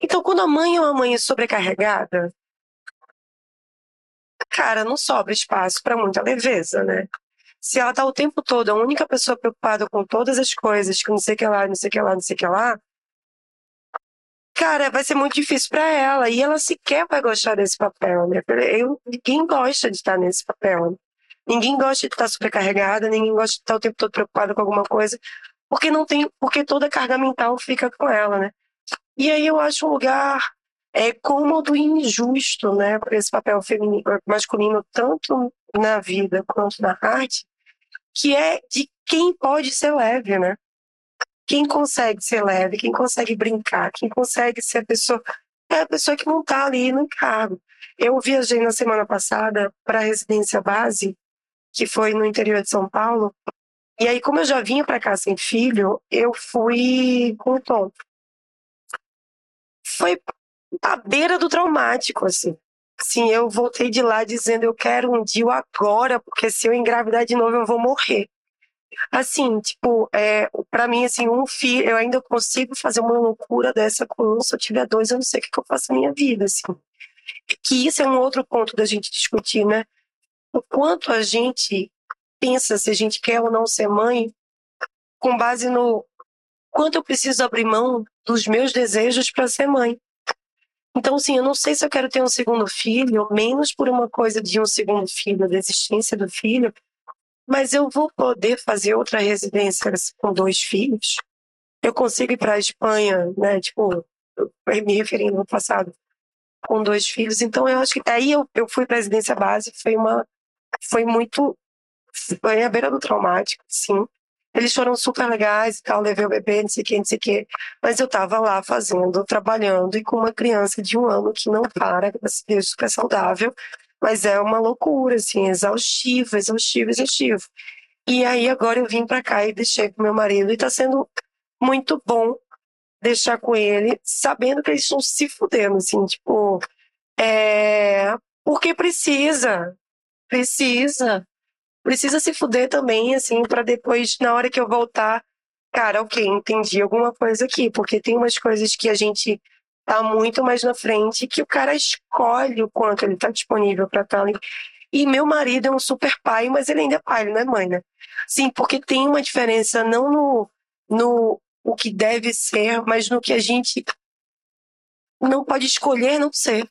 Então, quando a mãe é uma mãe sobrecarregada, cara, não sobra espaço para muita leveza, né? Se ela tá o tempo todo a única pessoa preocupada com todas as coisas, com não sei o que lá, não sei o que lá, não sei o que lá, cara, vai ser muito difícil para ela. E ela sequer vai gostar desse papel, né? Eu, ninguém gosta de estar nesse papel. Né? Ninguém gosta de estar sobrecarregada, ninguém gosta de estar o tempo todo preocupada com alguma coisa, porque não tem, porque toda a carga mental fica com ela, né? E aí eu acho um lugar é, cômodo e injusto, né, para esse papel feminino, masculino, tanto na vida quanto na arte, que é de quem pode ser leve, né? Quem consegue ser leve, quem consegue brincar, quem consegue ser a pessoa, é a pessoa que não está ali no cargo. Eu viajei na semana passada para a residência base, que foi no interior de São Paulo, e aí, como eu já vinha para cá sem filho, eu fui com o Tom foi à beira do traumático, assim. Assim, eu voltei de lá dizendo, eu quero um dia agora, porque se eu engravidar de novo eu vou morrer. Assim, tipo, é, para mim, assim, um filho, eu ainda consigo fazer uma loucura dessa com um, se eu tiver dois, eu não sei o que, que eu faço na minha vida, assim. Que isso é um outro ponto da gente discutir, né? O quanto a gente pensa se a gente quer ou não ser mãe com base no quanto eu preciso abrir mão dos meus desejos para ser mãe. Então, assim, eu não sei se eu quero ter um segundo filho, menos por uma coisa de um segundo filho, da existência do filho, mas eu vou poder fazer outra residência com dois filhos. Eu consigo ir para a Espanha, né? Tipo, me referindo no passado, com dois filhos. Então, eu acho que aí eu, eu fui para a residência base, foi uma, foi muito, foi à beira do traumático, sim. Eles foram super legais e tal, levei o bebê, não sei o que, não sei o que. Mas eu tava lá fazendo, trabalhando e com uma criança de um ano que não para, graças a Deus, super saudável. Mas é uma loucura, assim, exaustivo, exaustivo, exaustivo. E aí agora eu vim para cá e deixei com meu marido e tá sendo muito bom deixar com ele, sabendo que eles estão se fudendo, assim, tipo, é... porque precisa, precisa precisa se fuder também, assim, para depois, na hora que eu voltar, cara, ok, entendi alguma coisa aqui, porque tem umas coisas que a gente tá muito mais na frente que o cara escolhe o quanto ele tá disponível para estar tá. E meu marido é um super pai, mas ele ainda é pai, ele não é mãe, né? Sim, porque tem uma diferença não no, no o que deve ser, mas no que a gente não pode escolher não ser.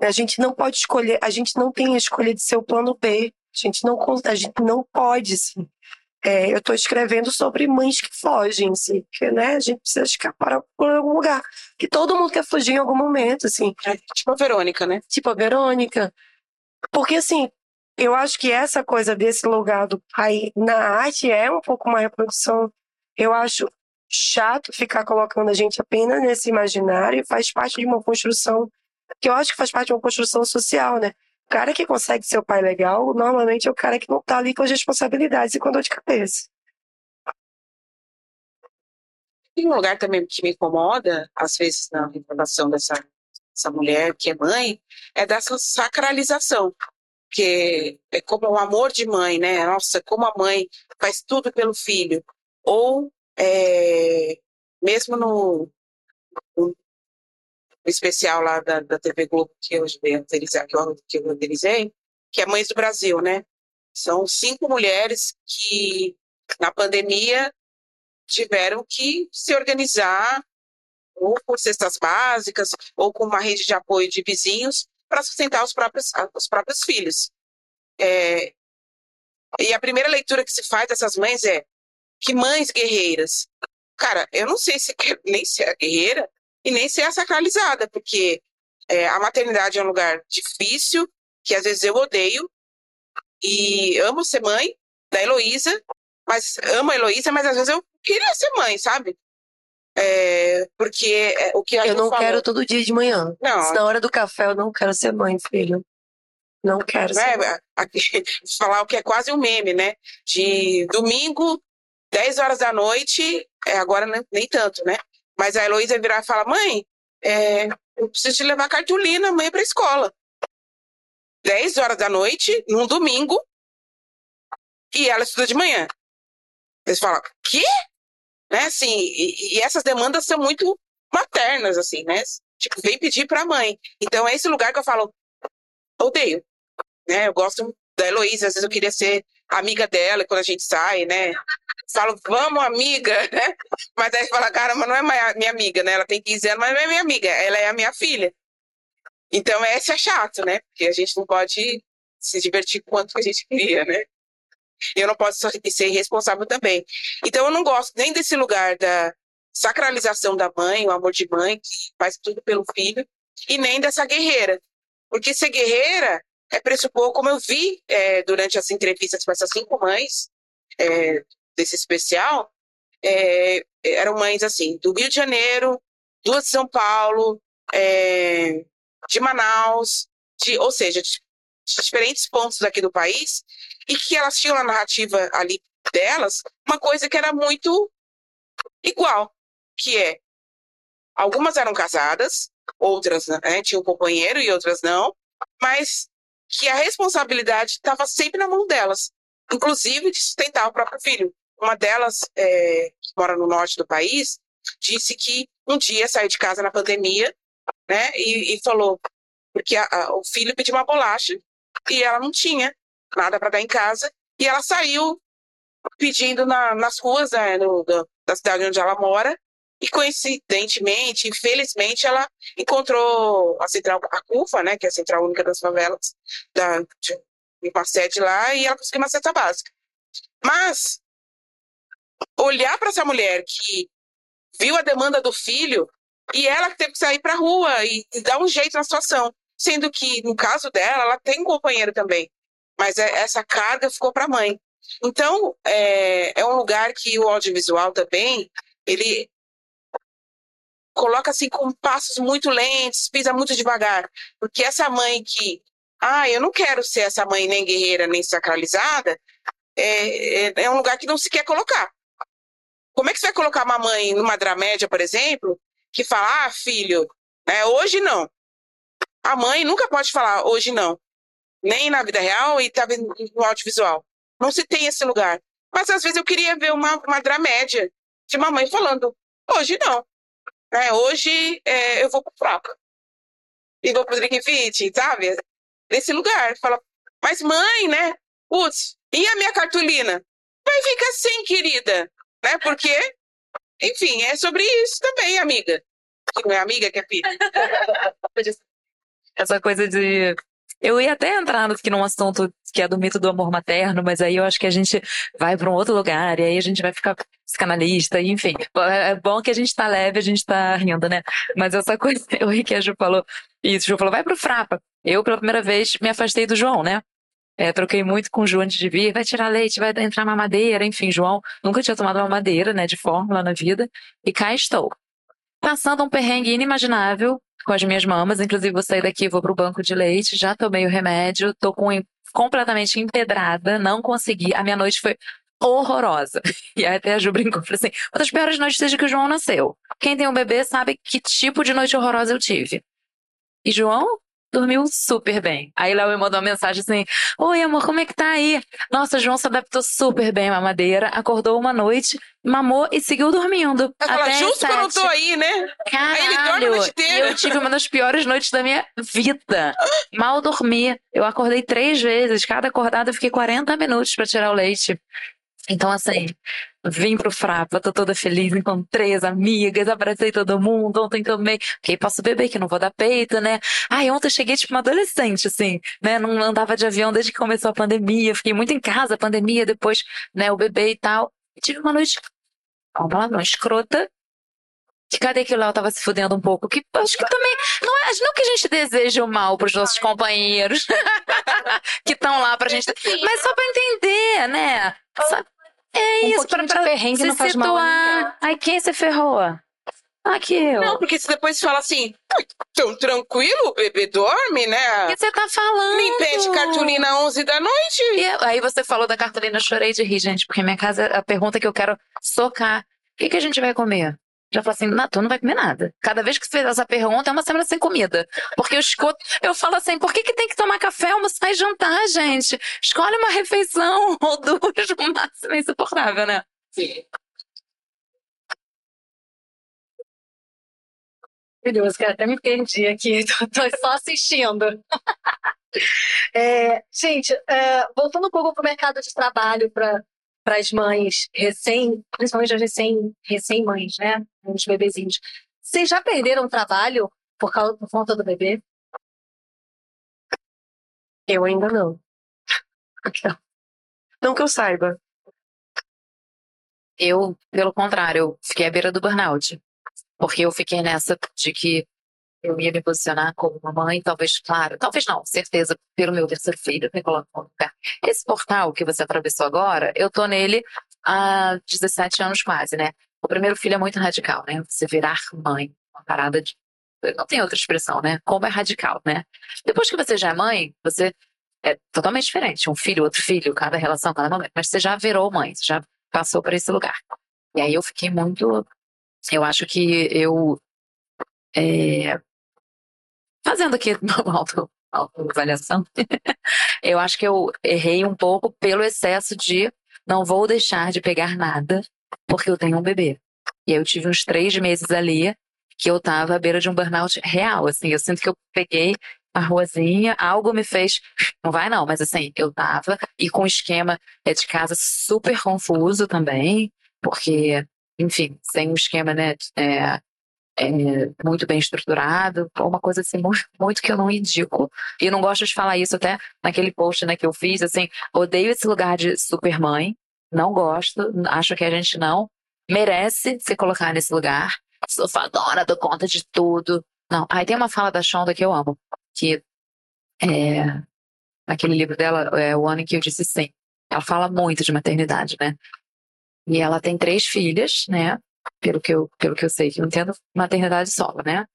A gente não pode escolher, a gente não tem a escolha de ser o plano B, a gente não, a gente não pode, assim. É, eu estou escrevendo sobre mães que fogem, assim, porque né, a gente precisa escapar por algum lugar. Que todo mundo quer fugir em algum momento, assim. É, tipo a Verônica, né? Tipo a Verônica. Porque, assim, eu acho que essa coisa desse lugar do pai na arte é um pouco uma reprodução. Eu acho chato ficar colocando a gente apenas nesse imaginário, faz parte de uma construção, que eu acho que faz parte de uma construção social, né? Cara que consegue ser o pai legal, normalmente é o cara que não tá ali com as responsabilidades e com dor de cabeça. Tem um lugar também que me incomoda, às vezes, na informação dessa, dessa mulher que é mãe, é dessa sacralização. Que é como o amor de mãe, né? Nossa, como a mãe faz tudo pelo filho. Ou é, mesmo no, especial lá da, da TV Globo que eu roteirizei, que que eu que é Mães do Brasil, né? São cinco mulheres que, na pandemia, tiveram que se organizar ou com cestas básicas ou com uma rede de apoio de vizinhos para sustentar os próprios, os próprios filhos. É, e a primeira leitura que se faz dessas mães é que mães guerreiras. Cara, eu não sei se nem se é guerreira e nem se é sacralizada, porque é, a maternidade é um lugar difícil, que às vezes eu odeio, e amo ser mãe da Heloísa, mas amo a Heloísa, mas às vezes eu queria ser mãe, sabe? É, porque é, o que a Eu não falou, quero todo dia de manhã. Não. Se na hora do café eu não quero ser mãe, filho. Não quero ser mãe. aqui, falar o que é quase um meme, né? De domingo, 10 horas da noite, é, agora nem, nem tanto, né? Mas a Heloísa virar e falar, mãe, é, eu preciso te levar cartolina amanhã pra escola. 10 horas da noite, num domingo, e ela estuda de manhã. Eles falam, quê? Né, assim, e, e essas demandas são muito maternas, assim, né? Tipo, vem pedir pra mãe. Então é esse lugar que eu falo, odeio. Né? Eu gosto da Heloísa, às vezes eu queria ser amiga dela quando a gente sai, né? Falo, vamos, amiga, né? Mas aí fala, cara, mas não é minha amiga, né? Ela tem 15 anos, mas não é minha amiga, ela é a minha filha. Então, esse é chato, né? Porque a gente não pode se divertir quanto a gente queria, né? Eu não posso ser irresponsável também. Então, eu não gosto nem desse lugar da sacralização da mãe, o amor de mãe, que faz tudo pelo filho, e nem dessa guerreira. Porque ser guerreira é pressupor, como eu vi é, durante as entrevistas com essas cinco mães é, desse especial, é, eram mães assim, do Rio de Janeiro, duas de São Paulo, é, de Manaus, de, ou seja, de, de diferentes pontos aqui do país, e que elas tinham a narrativa ali delas, uma coisa que era muito igual, que é algumas eram casadas, outras né, tinham um companheiro e outras não, mas que a responsabilidade estava sempre na mão delas, inclusive de sustentar o próprio filho. Uma delas, é, que mora no norte do país, disse que um dia saiu de casa na pandemia, né, e, e falou porque a, a, o filho pediu uma bolacha e ela não tinha nada para dar em casa e ela saiu pedindo na, nas ruas né, no, da cidade onde ela mora e coincidentemente, infelizmente, ela encontrou a central, a CUFA, né, que é a Central Única das Favelas, da, de uma sede lá, e ela conseguiu uma cesta básica. Mas olhar para essa mulher que viu a demanda do filho e ela teve que sair para rua e, e, dar um jeito na situação, sendo que no caso dela, ela tem um companheiro também, mas é, essa carga ficou para a mãe. Então é, é um lugar que o audiovisual também ele coloca assim com passos muito lentos, pisa muito devagar. Porque essa mãe que, ah, eu não quero ser essa mãe nem guerreira, nem sacralizada, é, é, é um lugar que não se quer colocar. Como é que você vai colocar uma mãe numa dramédia, por exemplo, que fala, ah, filho, né, hoje não. A mãe nunca pode falar hoje não. Nem na vida real e tá no audiovisual. Não se tem esse lugar. Mas às vezes eu queria ver uma, uma dramédia de uma mãe falando, hoje não. É, hoje é, eu vou pro Frapa. E vou pro Drink Fit, sabe? Nesse lugar. Fala, mas mãe, né? Putz, e a minha cartolina? Vai ficar sem, querida. Né? Porque, enfim, é sobre isso também, amiga. Que não é amiga, que é filha. Essa coisa de eu ia até entrar aqui num assunto que é do mito do amor materno, mas aí eu acho que a gente vai para um outro lugar e aí a gente vai ficar psicanalista, enfim. É bom que a gente tá leve, a gente tá rindo, né? Mas essa coisa, o Riquelme falou, isso, o Ju falou, vai pro Frapa. Eu, pela primeira vez, me afastei do João, né? É, troquei muito com o João antes de vir. Vai tirar leite, vai entrar mamadeira. Enfim, João nunca tinha tomado mamadeira, né, de fórmula na vida. E cá estou. Passando um perrengue inimaginável com as minhas mamas. Inclusive, vou sair daqui, vou pro banco de leite. Já tomei o remédio. Tô com completamente empedrada. Não consegui. A minha noite foi horrorosa. E aí até a Ju brincou, assim, uma das piores noites desde que o João nasceu. Quem tem um bebê sabe que tipo de noite horrorosa eu tive. E João dormiu super bem. Aí Léo me mandou uma mensagem assim: Oi, amor, como é que tá aí? Nossa, João se adaptou super bem à mamadeira, acordou uma noite, mamou e seguiu dormindo. Ela até justo sete. quando eu tô aí, né? Caralho, Aí ele dorme a noite inteira. eu tive uma das piores noites da minha vida. Mal dormi. Eu acordei três vezes. Cada acordada eu fiquei 40 minutos pra tirar o leite. Então, assim, vim pro Frapa, tô toda feliz, encontrei as amigas, abracei todo mundo, ontem tomei, fiquei, posso beber que não vou dar peito, né? Ai, ontem eu cheguei tipo uma adolescente, assim, né? Não andava de avião desde que começou a pandemia, fiquei muito em casa, pandemia, depois, né, o bebê e tal. E tive uma noite, uma palavra, escrota, que cadê que o Léo tava se fudendo um pouco? Que acho que também. Não, é, não que a gente deseje o mal pros nossos companheiros que estão lá pra gente. Mas só pra entender, né? Só- é Um isso, pra, pra perrengue se não faz mal a. Ai, quem se ferrou? Aqui eu. Não, porque você depois fala assim, "Ai, tão tranquilo, o bebê dorme, né? O que você tá falando? Nem pede cartolina 11 da noite. E aí você falou da cartolina, eu chorei de rir, gente, porque minha casa, a pergunta que eu quero socar, o que, que a gente vai comer? Já falou assim, tu não vai comer nada. Cada vez que você fez essa pergunta, é uma semana sem comida. Porque eu escuto, eu falo assim, por que, que tem que tomar café, almoçar e jantar, gente? Escolhe uma refeição ou duas, no máximo, é insuportável, né? Maravilhoso, cara. Até me perdi aqui, tô, tô só assistindo. É, gente, é, voltando um pouco para o mercado de trabalho para as mães recém, principalmente as recém, recém-mães, né? Os bebezinhos. Vocês já perderam trabalho por, causa, por conta do bebê? Eu ainda não. Não que eu saiba. Eu, pelo contrário, eu fiquei à beira do burnout. Porque eu fiquei nessa de que eu ia me posicionar como uma mãe, talvez, claro, talvez não, certeza, pelo meu terceiro filho, me coloco no lugar. Esse portal que você atravessou agora, eu tô nele há 17 anos quase, né? O primeiro filho é muito radical, né? Você virar mãe, uma parada de. Não tem outra expressão, né? Como é radical, né? Depois que você já é mãe, você é totalmente diferente. Um filho, outro filho, cada relação, cada momento. Mas você já virou mãe, você já passou por esse lugar. E aí eu fiquei muito. Eu acho que eu. é, fazendo aqui uma auto, autoavaliação, eu acho que eu errei um pouco pelo excesso de não vou deixar de pegar nada porque eu tenho um bebê. E aí eu tive uns três meses ali que eu tava à beira de um burnout real, assim, eu sinto que eu peguei a ruazinha, algo me fez, não vai não, mas assim, eu tava, e com o esquema é de casa super confuso também, porque, enfim, sem um esquema, né, é, é, muito bem estruturado, uma coisa assim, muito, muito que eu não indico, e não gosto de falar isso até naquele post, né, que eu fiz, assim, odeio esse lugar de super mãe, não gosto, acho que a gente não merece se colocar nesse lugar, sou fadona, dou conta de tudo, não, aí tem uma fala da Shonda que eu amo, que é, naquele livro dela, é o ano em que eu disse sim. Ela fala muito de maternidade, né? E ela tem três filhas, né? Pelo que eu, pelo que eu sei, que eu entendo maternidade solo, né?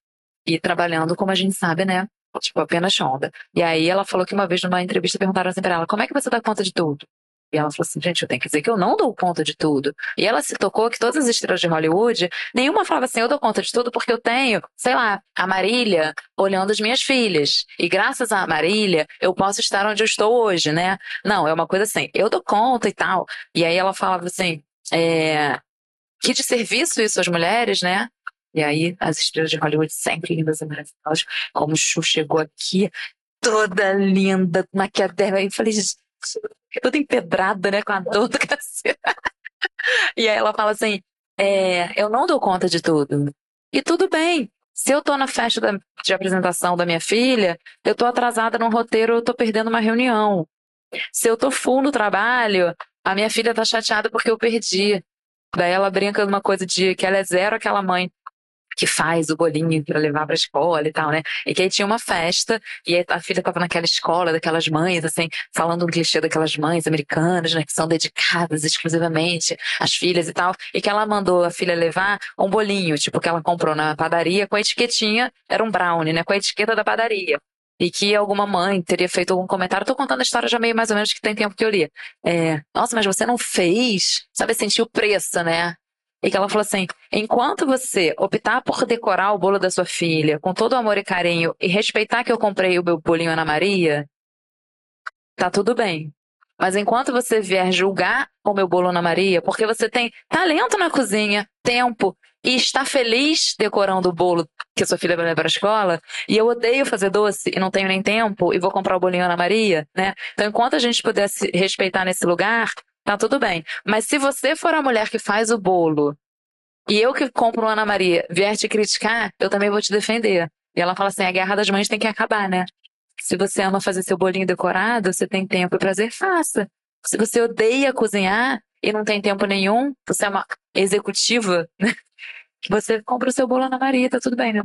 E trabalhando, como a gente sabe, né? Tipo, apenas Shonda. E aí ela falou que uma vez numa entrevista perguntaram assim pra ela, como é que você dá conta de tudo? E ela falou assim, gente, eu tenho que dizer que eu não dou conta de tudo. E ela se tocou que todas as estrelas de Hollywood, nenhuma falava assim, eu dou conta de tudo porque eu tenho, sei lá, a Marília olhando as minhas filhas. E graças à Marília, eu posso estar onde eu estou hoje, né? Não, é uma coisa assim, eu dou conta e tal. E aí ela falava assim, é, que de serviço isso às mulheres, né? E aí as estrelas de Hollywood sempre lindas e maravilhosas. Como o Chu chegou aqui, toda linda, maquiadela. Aí eu falei, toda empedrada, né? Com a dor do cacete. E aí ela fala assim: é, eu não dou conta de tudo. E tudo bem. Se eu tô na festa da- de apresentação da minha filha, eu tô atrasada num roteiro, eu tô perdendo uma reunião. Se eu tô full no trabalho, a minha filha tá chateada porque eu perdi. Daí ela brinca numa coisa de que ela é zero aquela mãe que faz o bolinho para levar para escola e tal, né? E que aí tinha uma festa e a filha estava naquela escola daquelas mães, assim, falando um clichê daquelas mães americanas, né, que são dedicadas exclusivamente às filhas e tal, e que ela mandou a filha levar um bolinho, tipo que ela comprou na padaria com a etiquetinha, era um brownie, né, com a etiqueta da padaria. E que alguma mãe teria feito algum comentário. Tô contando a história já meio mais ou menos que tem tempo que eu li. É, Nossa, mas você não fez? Sabe, sentir o preço, né? E que ela falou assim: enquanto você optar por decorar o bolo da sua filha com todo amor e carinho e respeitar que eu comprei o meu bolinho Ana Maria, tá tudo bem. Mas enquanto você vier julgar o meu bolo Ana Maria, porque você tem talento na cozinha, tempo e está feliz decorando o bolo que sua filha vai levar para a escola, e eu odeio fazer doce e não tenho nem tempo e vou comprar o bolinho Ana Maria, né? Então, enquanto a gente pudesse respeitar nesse lugar, tá tudo bem. Mas se você for a mulher que faz o bolo e eu que compro Ana Maria vier te criticar, eu também vou te defender. E ela fala assim: a guerra das mães tem que acabar, né? Se você ama fazer seu bolinho decorado, você tem tempo e prazer, faça. Se você odeia cozinhar e não tem tempo nenhum, você é uma executiva, né? Você compra o seu bolo Ana Maria, tá tudo bem, né?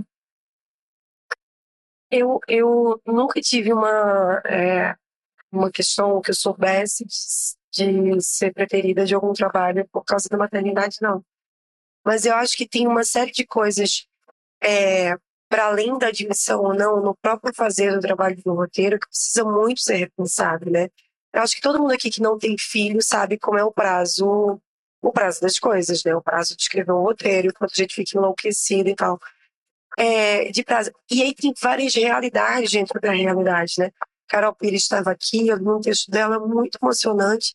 Eu, eu nunca tive uma, é, uma questão que eu soubesse de ser preferida de algum trabalho por causa da maternidade, não. Mas eu acho que tem uma série de coisas é, para além da admissão ou não, no próprio fazer do trabalho do roteiro, que precisa muito ser repensado, né? Eu acho que todo mundo aqui que não tem filho sabe como é o prazo, o prazo das coisas, né? O prazo de escrever um roteiro, quanto a gente fica enlouquecido e tal. É, de prazo. E aí tem várias realidades dentro da realidade, né? Carol Pires estava aqui, eu li um texto dela muito emocionante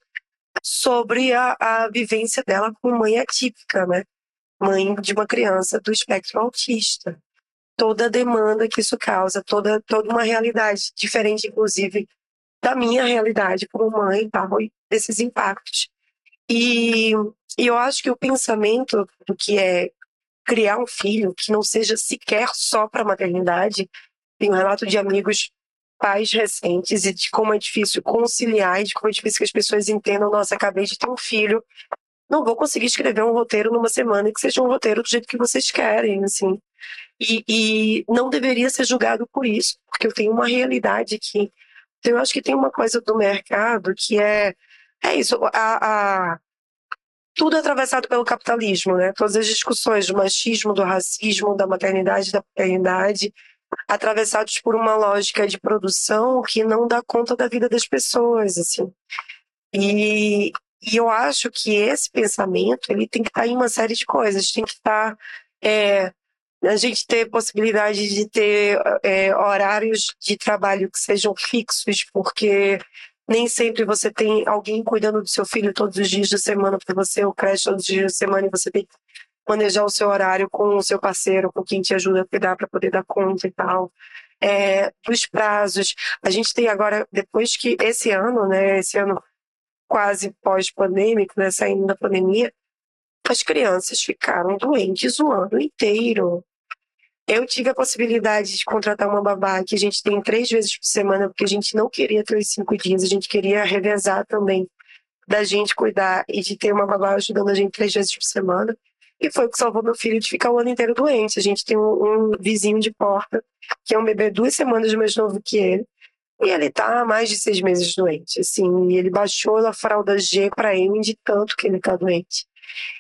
sobre a, a vivência dela com mãe atípica, né? Mãe de uma criança do espectro autista. Toda a demanda que isso causa, toda, toda uma realidade diferente, inclusive, da minha realidade como mãe, tá? desses impactos. E, e eu acho que o pensamento do que é criar um filho que não seja sequer só para maternidade, tem um relato de amigos pais recentes e de como é difícil conciliar e de como é difícil que as pessoas entendam, nossa, acabei de ter um filho, não vou conseguir escrever um roteiro numa semana que seja um roteiro do jeito que vocês querem, assim. E, e não deveria ser julgado por isso, porque eu tenho uma realidade que então, eu acho que tem uma coisa do mercado que é é isso, a, a tudo atravessado pelo capitalismo, né? Todas as discussões do machismo, do racismo, da maternidade, da paternidade, atravessados por uma lógica de produção que não dá conta da vida das pessoas, assim. E, e eu acho que esse pensamento ele tem que estar em uma série de coisas, tem que estar é, a gente ter possibilidade de ter é, horários de trabalho que sejam fixos, porque nem sempre você tem alguém cuidando do seu filho todos os dias da semana para você, ou creche todos os dias da semana, e você tem que manejar o seu horário com o seu parceiro, com quem te ajuda a cuidar para poder dar conta e tal. É, dos prazos, a gente tem agora, depois que esse ano, né, esse ano quase pós-pandêmico, né, saindo da pandemia, as crianças ficaram doentes o ano inteiro. Eu tive a possibilidade de contratar uma babá que a gente tem três vezes por semana, porque a gente não queria ter os cinco dias, a gente queria revezar também da gente cuidar e de ter uma babá ajudando a gente três vezes por semana. E foi o que salvou meu filho de ficar o ano inteiro doente. A gente tem um, um vizinho de porta, que é um bebê duas semanas mais novo que ele. E ele tá há mais de seis meses doente, assim, e ele baixou a fralda G para M de tanto que ele tá doente.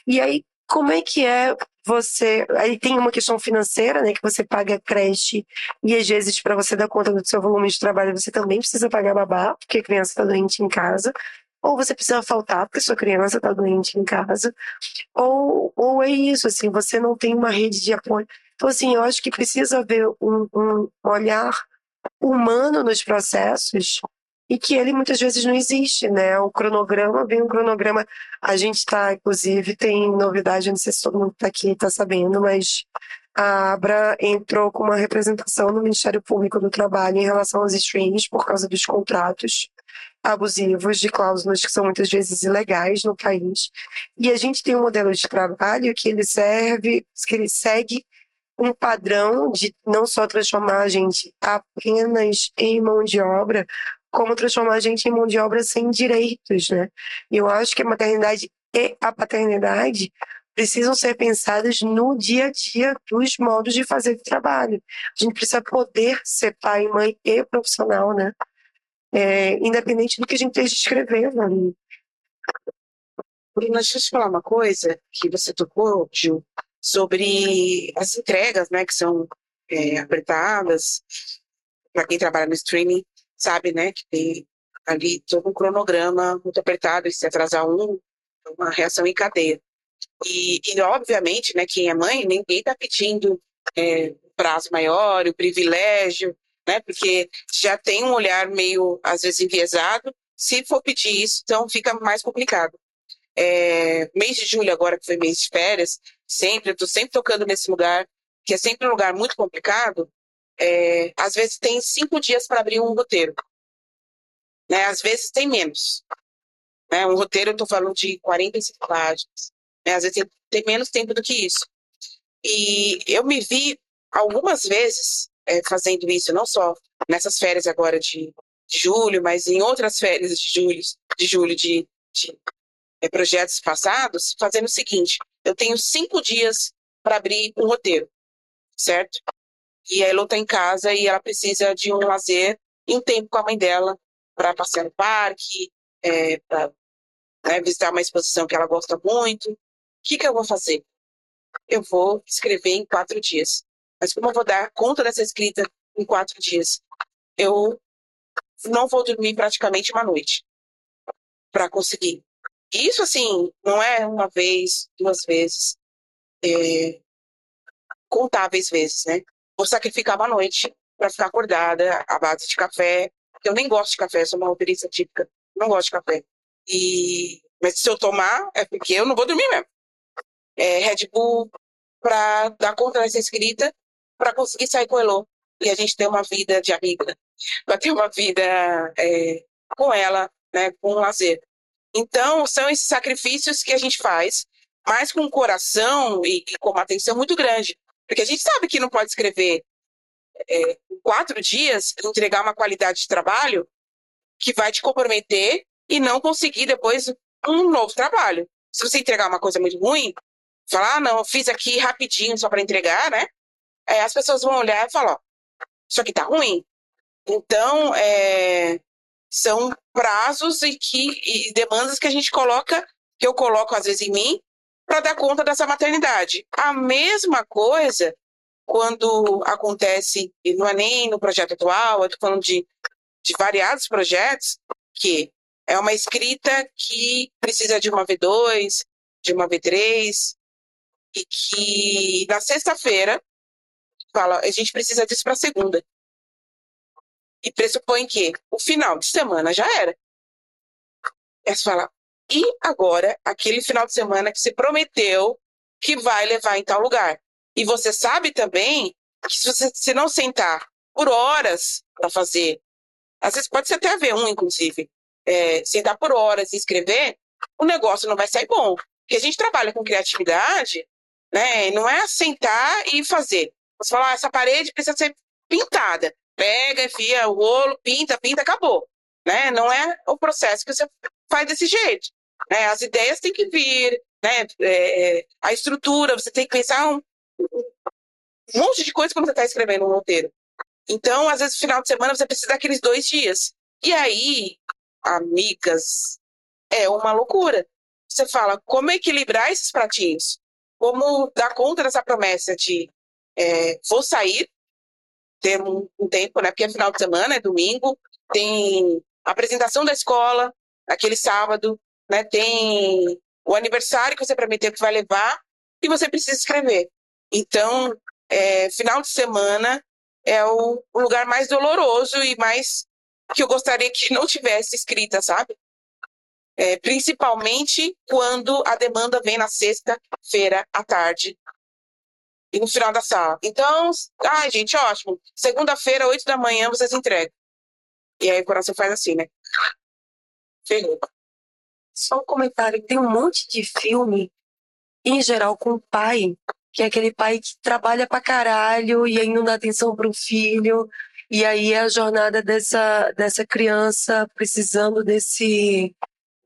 E aí, como é que é você. Aí tem uma questão financeira, né? Que você paga creche e às vezes, para você dar conta do seu volume de trabalho, você também precisa pagar babá, porque a criança está doente em casa. Ou você precisa faltar porque sua criança está doente em casa. Ou, ou é isso, assim, você não tem uma rede de apoio. Então, assim, eu acho que precisa haver um, um olhar humano nos processos e que ele muitas vezes não existe, né? O cronograma, vem um cronograma. A gente está, inclusive, tem novidade, não sei se todo mundo está aqui está sabendo, mas a Abra entrou com uma representação no Ministério Público do Trabalho em relação aos streams por causa dos contratos abusivos de cláusulas que são muitas vezes ilegais no país. E a gente tem um modelo de trabalho que ele serve, que ele segue um padrão de não só transformar a gente apenas em mão de obra, como transformar a gente em mão de obra sem direitos, né? Eu acho que a maternidade e a paternidade precisam ser pensadas no dia a dia dos modos de fazer trabalho. A gente precisa poder ser pai, mãe e profissional, né? É, independente do que a gente esteja escrevendo ali. Bruna, deixa eu te falar uma coisa que você tocou, Gil, sobre as entregas, né, que são é, apertadas. Para quem trabalha no streaming, sabe, né, que tem ali todo um cronograma muito apertado, e se atrasar um, uma reação em cadeia. E, e obviamente, né, quem é mãe, ninguém está pedindo é, prazo maior, o privilégio, né, porque já tem um olhar meio, às vezes, enviesado. Se for pedir isso, então fica mais complicado. É, mês de julho, agora que foi mês de férias, sempre, eu estou sempre tocando nesse lugar, que é sempre um lugar muito complicado. É, às vezes tem cinco dias para abrir um roteiro. Né? Às vezes tem menos. Né? Um roteiro, eu estou falando de 45 páginas. Né? Às vezes tem, tem, menos tempo do que isso. E eu me vi algumas vezes é, fazendo isso, não só nessas férias agora de, de, julho, mas em outras férias de julho, de, julho, de, de projetos passados, fazendo o seguinte: eu tenho cinco dias para abrir um roteiro, certo? E a Elo está em casa e ela precisa de um lazer e um tempo com a mãe dela para passear no parque, é, para né, visitar uma exposição que ela gosta muito. O que, que eu vou fazer? Eu vou escrever em quatro dias. Mas como eu vou dar conta dessa escrita em quatro dias? Eu não vou dormir praticamente uma noite para conseguir. Isso, assim, não é uma vez, duas vezes, é, contáveis vezes, né? Vou sacrificar uma noite para ficar acordada à base de café, eu nem gosto de café, sou uma roteirista típica, não gosto de café. E, mas se eu tomar, é porque eu não vou dormir mesmo. É, Red Bull para dar conta dessa escrita, para conseguir sair com o Elô. E a gente ter uma vida de amiga, para ter uma vida é, com ela, né, com lazer. Então, são esses sacrifícios que a gente faz, mas com um coração e, com uma atenção muito grande. Porque a gente sabe que não pode escrever é, quatro dias, entregar uma qualidade de trabalho que vai te comprometer e não conseguir depois um novo trabalho. Se você entregar uma coisa muito ruim, falar, ah, não, eu fiz aqui rapidinho só para entregar, né? É, as pessoas vão olhar e falar, ó, isso aqui tá ruim. Então, é, são prazos e, que, e demandas que a gente coloca, que eu coloco às vezes em mim, para dar conta dessa maternidade. A mesma coisa quando acontece, e não é nem no projeto atual, eu estou falando de, de variados projetos, que é uma escrita que precisa de uma V2, de uma V3, e que na sexta-feira fala, a gente precisa disso para segunda. E pressupõe que o final de semana já era. É fala, e agora aquele final de semana que se prometeu que vai levar em tal lugar? E você sabe também que se você se não sentar por horas para fazer, às vezes pode ser até haver um, inclusive, é, sentar por horas e escrever, o negócio não vai sair bom. Porque a gente trabalha com criatividade, né? Não é sentar e fazer. Você fala, ah, essa parede precisa ser pintada. Pega, enfia o rolo, pinta, pinta, acabou. Né? Não é o processo que você faz desse jeito. Né? As ideias têm que vir, né? É, a estrutura, você tem que pensar um, um monte de coisa quando você está escrevendo um roteiro. Então, às vezes, no final de semana, você precisa daqueles dois dias. E aí, amigas, é uma loucura. Você fala, como equilibrar esses pratinhos? Como dar conta dessa promessa de é, vou sair, ter um, um, tempo, né? Porque é final de semana, é domingo, tem apresentação da escola, aquele sábado, né? Tem o aniversário que você prometeu que vai levar e você precisa escrever. Então, é, final de semana é o, o, lugar mais doloroso e mais que eu gostaria que não tivesse escrita, sabe? É, principalmente quando a demanda vem na sexta-feira à tarde no final da sala. Então, ai, gente, ótimo. Segunda-feira, oito da manhã, vocês entregam. E aí o coração faz assim, né? Ferrou. Só um comentário: tem um monte de filme, em geral, com pai que é aquele pai que trabalha pra caralho e aí não dá atenção pro filho. E aí é a jornada dessa, dessa criança precisando desse,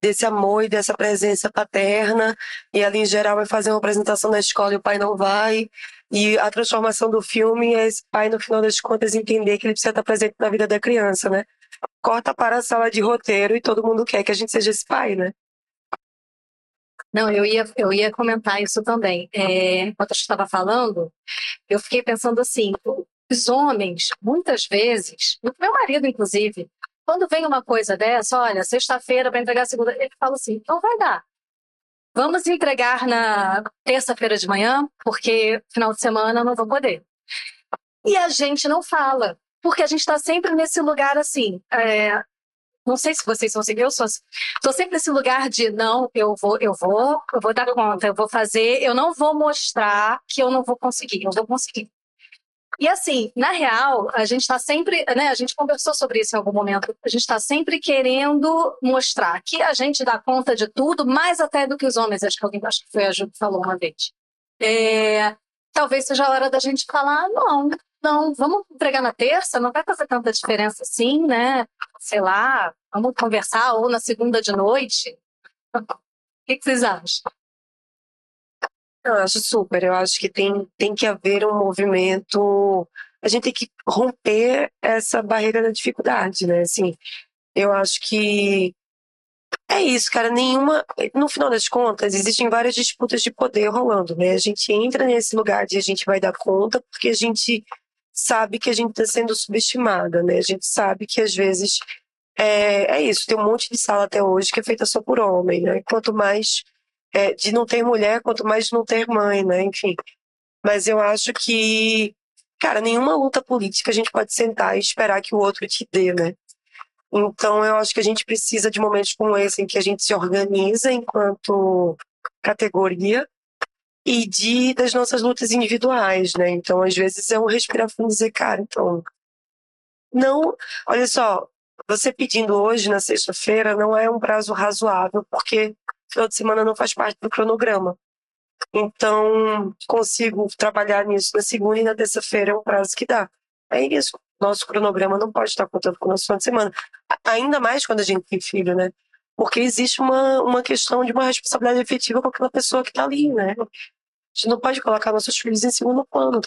desse amor e dessa presença paterna, e ali em geral vai fazer uma apresentação na escola e o pai não vai, e a transformação do filme é esse pai, no final das contas, entender que ele precisa estar presente na vida da criança, né? Corta para a sala de roteiro e todo mundo quer que a gente seja esse pai, né? Não, eu ia, eu ia comentar isso também. É, enquanto eu estava falando, eu fiquei pensando assim: os homens, muitas vezes, meu marido, inclusive, quando vem uma coisa dessa, olha, sexta-feira para entregar segunda, ele fala assim: não vai dar. Vamos entregar na terça-feira de manhã, porque final de semana não vou poder. E a gente não fala, porque a gente está sempre nesse lugar assim. É, não sei se vocês são assim, eu sou Estou sempre nesse lugar de não, eu vou, eu vou, eu vou dar conta, eu vou fazer, eu não vou mostrar que eu não vou conseguir, eu vou conseguir. E assim, na real, a gente está sempre, né? A gente conversou sobre isso em algum momento. A gente está sempre querendo mostrar que a gente dá conta de tudo, mais até do que os homens. Acho que alguém, acho que foi a Ju que falou uma vez. É, talvez seja a hora da gente falar, não, não, vamos entregar na terça, não vai fazer tanta diferença assim, né? Sei lá, vamos conversar ou na segunda de noite. O que, que vocês acham? Eu acho super. Eu acho que tem, tem que haver um movimento. A gente tem que romper essa barreira da dificuldade, né? Assim, eu acho que é isso, cara. Nenhuma. No final das contas, existem várias disputas de poder rolando, né? A gente entra nesse lugar de a gente vai dar conta porque a gente sabe que a gente está sendo subestimada, né? A gente sabe que às vezes é, é isso. Tem um monte de sala até hoje que é feita só por homem, né? Quanto mais é, de não ter mulher, quanto mais de não ter mãe, né? Enfim. Mas eu acho que, cara, nenhuma luta política a gente pode sentar e esperar que o outro te dê, né? Então eu acho que a gente precisa de momentos como esse em que a gente se organiza enquanto categoria e de das nossas lutas individuais, né? Então, às vezes é um respirar fundo e dizer, cara, então não, olha só, você pedindo hoje na sexta-feira não é um prazo razoável, porque final de semana não faz parte do cronograma. Então, consigo trabalhar nisso na segunda e na terça-feira é um prazo que dá. É isso. Nosso cronograma não pode estar contando com o nosso final de semana. Ainda mais quando a gente tem filho, né? Porque existe uma, uma questão de uma responsabilidade efetiva com aquela pessoa que está ali, né? gente não pode colocar nossos filhos em segundo plano.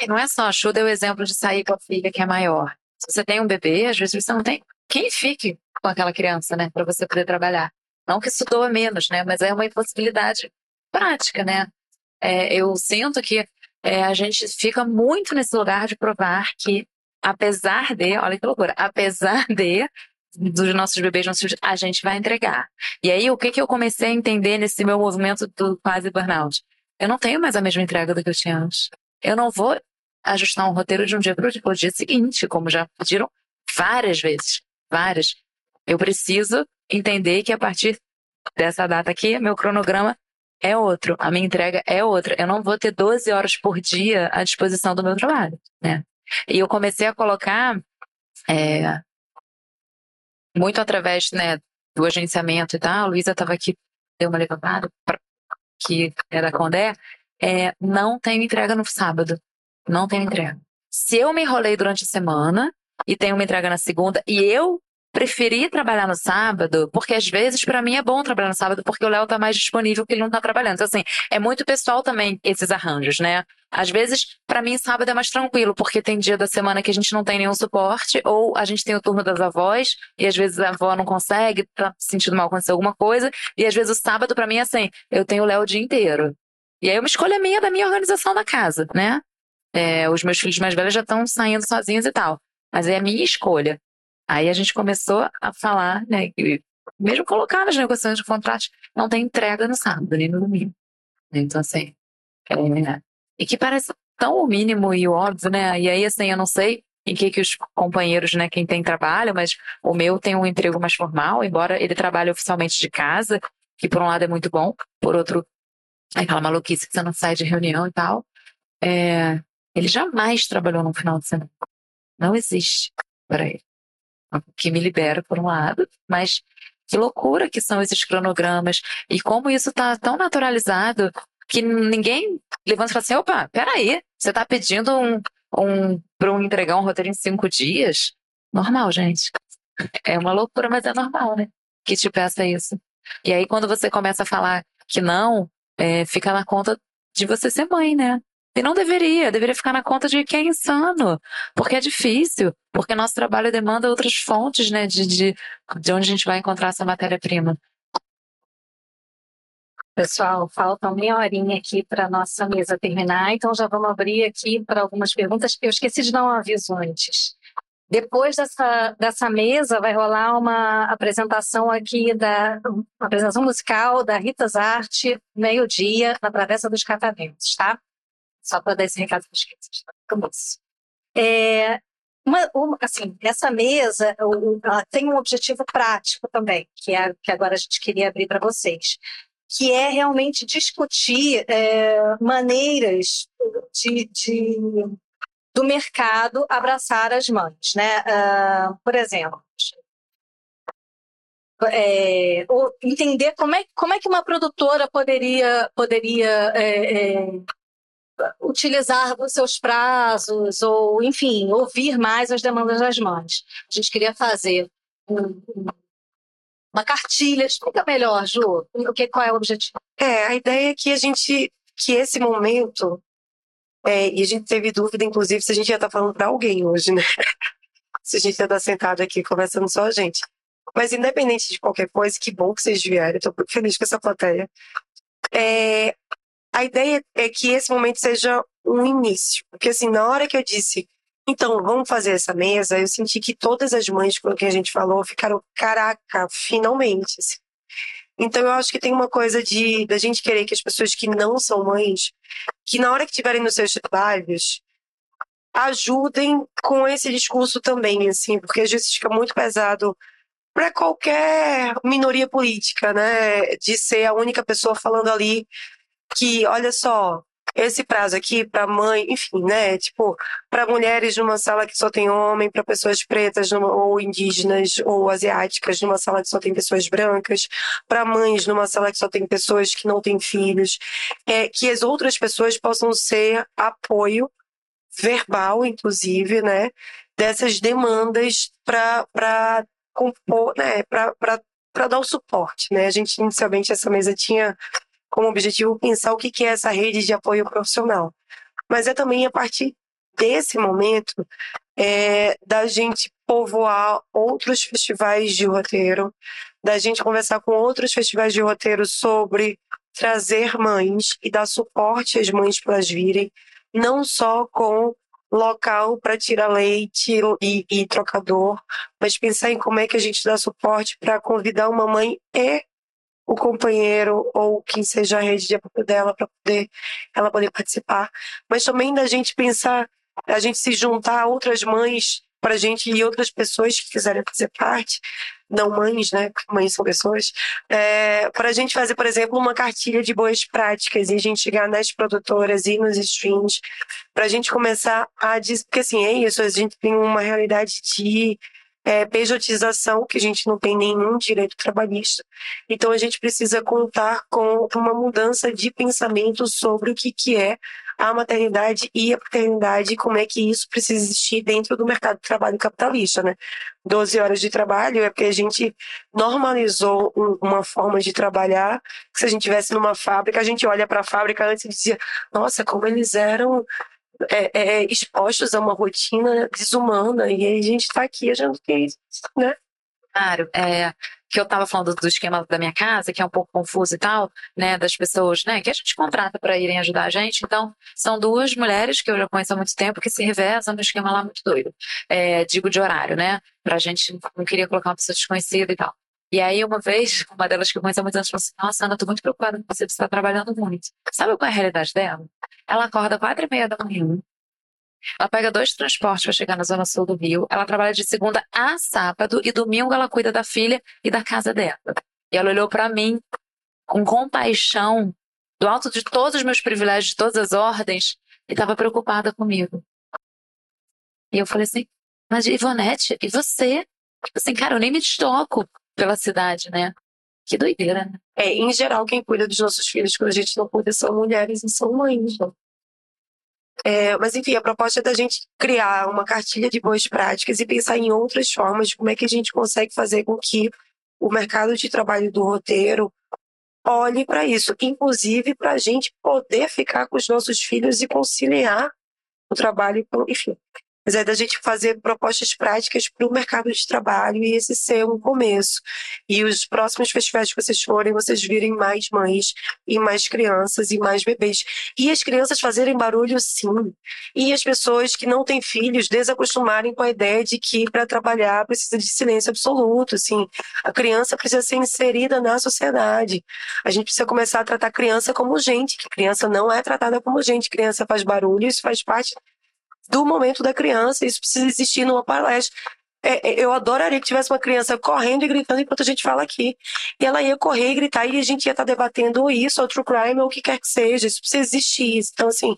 E não é só, a Chu deu o exemplo de sair com a filha que é maior. Se você tem um bebê, às vezes você não tem quem fique com aquela criança, né, para você poder trabalhar. Não que isso doa menos, né, mas é uma impossibilidade prática, né. É, eu sinto que é, a gente fica muito nesse lugar de provar que, apesar de, olha que loucura, apesar de dos nossos bebês, nossos filhos, a gente vai entregar. E aí, o que, que eu comecei a entender nesse meu movimento do quase burnout? Eu não tenho mais a mesma entrega do que eu tinha antes. Eu não vou ajustar um roteiro de um dia para o dia seguinte, como já pediram várias vezes. Várias. Eu preciso entender que a partir dessa data aqui, meu cronograma é outro, a minha entrega é outra. Eu não vou ter 12 horas por dia à disposição do meu trabalho, né? E eu comecei a colocar é, muito através né, do agenciamento e tal. A Luísa estava aqui, deu uma levantada, que é da Condé, é, não tenho entrega no sábado. Não tenho entrega. Se eu me enrolei durante a semana e tenho uma entrega na segunda e eu preferi trabalhar no sábado, porque às vezes para mim é bom trabalhar no sábado porque o Léo tá mais disponível que ele não tá trabalhando. Então, assim, é muito pessoal também esses arranjos, né? Às vezes, para mim, sábado é mais tranquilo, porque tem dia da semana que a gente não tem nenhum suporte, ou a gente tem o turno das avós, e às vezes a avó não consegue, tá sentindo mal acontecer alguma coisa, e às vezes o sábado para mim é assim, eu tenho o Léo o dia inteiro. E aí é uma escolha minha da minha organização da casa, né? É, os meus filhos mais velhos já estão saindo sozinhos e tal. Mas é a minha escolha. Aí a gente começou a falar, né, mesmo colocar nas negociações de contratos, não tem entrega no sábado nem no domingo. Então, assim, é, e que parece tão o mínimo e óbvio, né? E aí, assim, eu não sei em que, que os companheiros, né, quem tem trabalho, mas o meu tem um emprego mais formal, embora ele trabalhe oficialmente de casa, que por um lado é muito bom, por outro, é aquela maluquice que você não sai de reunião e tal. É, ele jamais trabalhou no final de semana. Não existe para ele que me libera por um lado, mas que loucura que são esses cronogramas e como isso está tão naturalizado que ninguém levanta e fala assim, opa, peraí, você está pedindo um, um, para um entregar um roteiro em cinco dias? Normal, gente. É uma loucura, mas é normal, né? que te peça isso. E aí, quando você começa a falar que não, é, fica na conta de você ser mãe, né? E não deveria, deveria ficar na conta de quem é insano, porque é difícil, porque nosso trabalho demanda outras fontes, né, de, de, de onde a gente vai encontrar essa matéria-prima. Pessoal, falta meia horinha aqui para nossa mesa terminar, então já vamos abrir aqui para algumas perguntas. Eu esqueci de dar um aviso antes. Depois dessa, dessa mesa vai rolar uma apresentação aqui da apresentação musical da Ritas Arte, meio-dia, na Travessa dos Catamentos, tá? Só para dar esse recado para os É, uma, uma, assim, essa mesa ela tem um objetivo prático também, que é que agora a gente queria abrir para vocês, que é realmente discutir é, maneiras de, de do mercado abraçar as mães, né? Uh, por exemplo, é, entender como é, como é que uma produtora poderia, poderia é, é, utilizar os seus prazos, ou, enfim, ouvir mais as demandas das mães. A gente queria fazer um, uma cartilha. Explica melhor, Ju, o que, qual é o objetivo. É, a ideia é que a gente, que esse momento é, e a gente teve dúvida, inclusive, se a gente ia estar falando para alguém hoje, né? se a gente ia estar sentado aqui conversando só a gente. Mas independente de qualquer coisa, que bom que vocês vieram, estou feliz com essa plateia. É, a ideia é que esse momento seja um início. Porque assim, na hora que eu disse, então, vamos fazer essa mesa, eu senti que todas as mães com quem a gente falou ficaram, caraca, finalmente. Assim. Então eu acho que tem uma coisa de da gente querer que as pessoas que não são mães, que na hora que estiverem nos seus trabalhos, ajudem com esse discurso também, assim, porque às vezes fica muito pesado para qualquer minoria política, né, de ser a única pessoa falando ali que, olha só, esse prazo aqui para mãe, enfim, né? Tipo, para mulheres numa sala que só tem homem, para pessoas pretas numa, ou indígenas ou asiáticas numa sala que só tem pessoas brancas, para mães numa sala que só tem pessoas que não têm filhos, é, que as outras pessoas possam ser apoio verbal, inclusive, né? Dessas demandas para compor, né? Para dar o suporte, né? A gente inicialmente essa mesa tinha como objetivo pensar o que é essa rede de apoio profissional. Mas é também a partir desse momento é, da gente povoar outros festivais de roteiro, da gente conversar com outros festivais de roteiro sobre trazer mães e dar suporte às mães para elas virem, não só com local para tirar leite e, e, trocador, mas pensar em como é que a gente dá suporte para convidar uma mãe e o companheiro ou quem seja a rede de apoio dela para poder ela poder participar, mas também da gente pensar, a gente se juntar a outras mães para a gente e outras pessoas que quiserem fazer parte, não mães, né? Mães são pessoas, é, para a gente fazer, por exemplo, uma cartilha de boas práticas e a gente chegar nas produtoras e nos streams, para a gente começar a porque assim, é isso, a gente tem uma realidade de é, pejotização, que a gente não tem nenhum direito trabalhista. Então, a gente precisa contar com uma mudança de pensamento sobre o que, que é a maternidade e a paternidade como é que isso precisa existir dentro do mercado de trabalho capitalista, né? 12 horas de trabalho é porque a gente normalizou um, uma forma de trabalhar que se a gente tivesse numa fábrica, a gente olha para a fábrica antes e dizia, nossa, como eles eram é, é, expostos a uma rotina desumana e a gente está aqui achando que é isso, né? Claro, é, que eu estava falando do esquema da minha casa, que é um pouco confuso e tal, né, das pessoas, né, que a gente contrata para irem ajudar a gente. Então, são duas mulheres que eu já conheço há muito tempo que se revezam no esquema lá muito doido. É, digo de horário, né, pra gente, não queria colocar uma pessoa desconhecida e tal. E aí, uma vez, uma delas que eu conheço há muitos anos falou assim: Nossa, Ana, tô muito preocupada com você, você está trabalhando muito. Sabe qual é a realidade dela? Ela acorda quatro e meia da manhã. Ela pega dois transportes para chegar na zona sul do Rio. Ela trabalha de segunda a sábado e domingo ela cuida da filha e da casa dela. E ela olhou para mim com compaixão, do alto de todos os meus privilégios, de todas as ordens, e estava preocupada comigo. E eu falei assim: Mas Ivonete, e você? Assim, cara, eu nem me destoco pela cidade, né? Que doideira, né? É, em geral, quem cuida dos nossos filhos quando a gente não cuida são mulheres e são mães. Né? É, mas enfim, a proposta é da gente criar uma cartilha de boas práticas e pensar em outras formas de como é que a gente consegue fazer com que o mercado de trabalho do roteiro olhe para isso, inclusive para a gente poder ficar com os nossos filhos e conciliar o trabalho, enfim, mas é da gente fazer propostas práticas para o mercado de trabalho e esse ser um começo. E os próximos festivais que vocês forem, vocês virem mais mães e mais crianças e mais bebês. E as crianças fazerem barulho sim. E as pessoas que não têm filhos desacostumarem com a ideia de que para trabalhar precisa de silêncio absoluto, assim. A criança precisa ser inserida na sociedade. A gente precisa começar a tratar criança como gente, que criança não é tratada como gente, criança faz barulho, isso faz parte do momento da criança. Isso precisa existir numa palestra. É, é, eu adoraria que tivesse uma criança correndo e gritando enquanto a gente fala aqui. E ela ia correr e gritar e a gente ia estar debatendo isso, ou true crime, ou o que quer que seja. Isso precisa existir. Então, assim,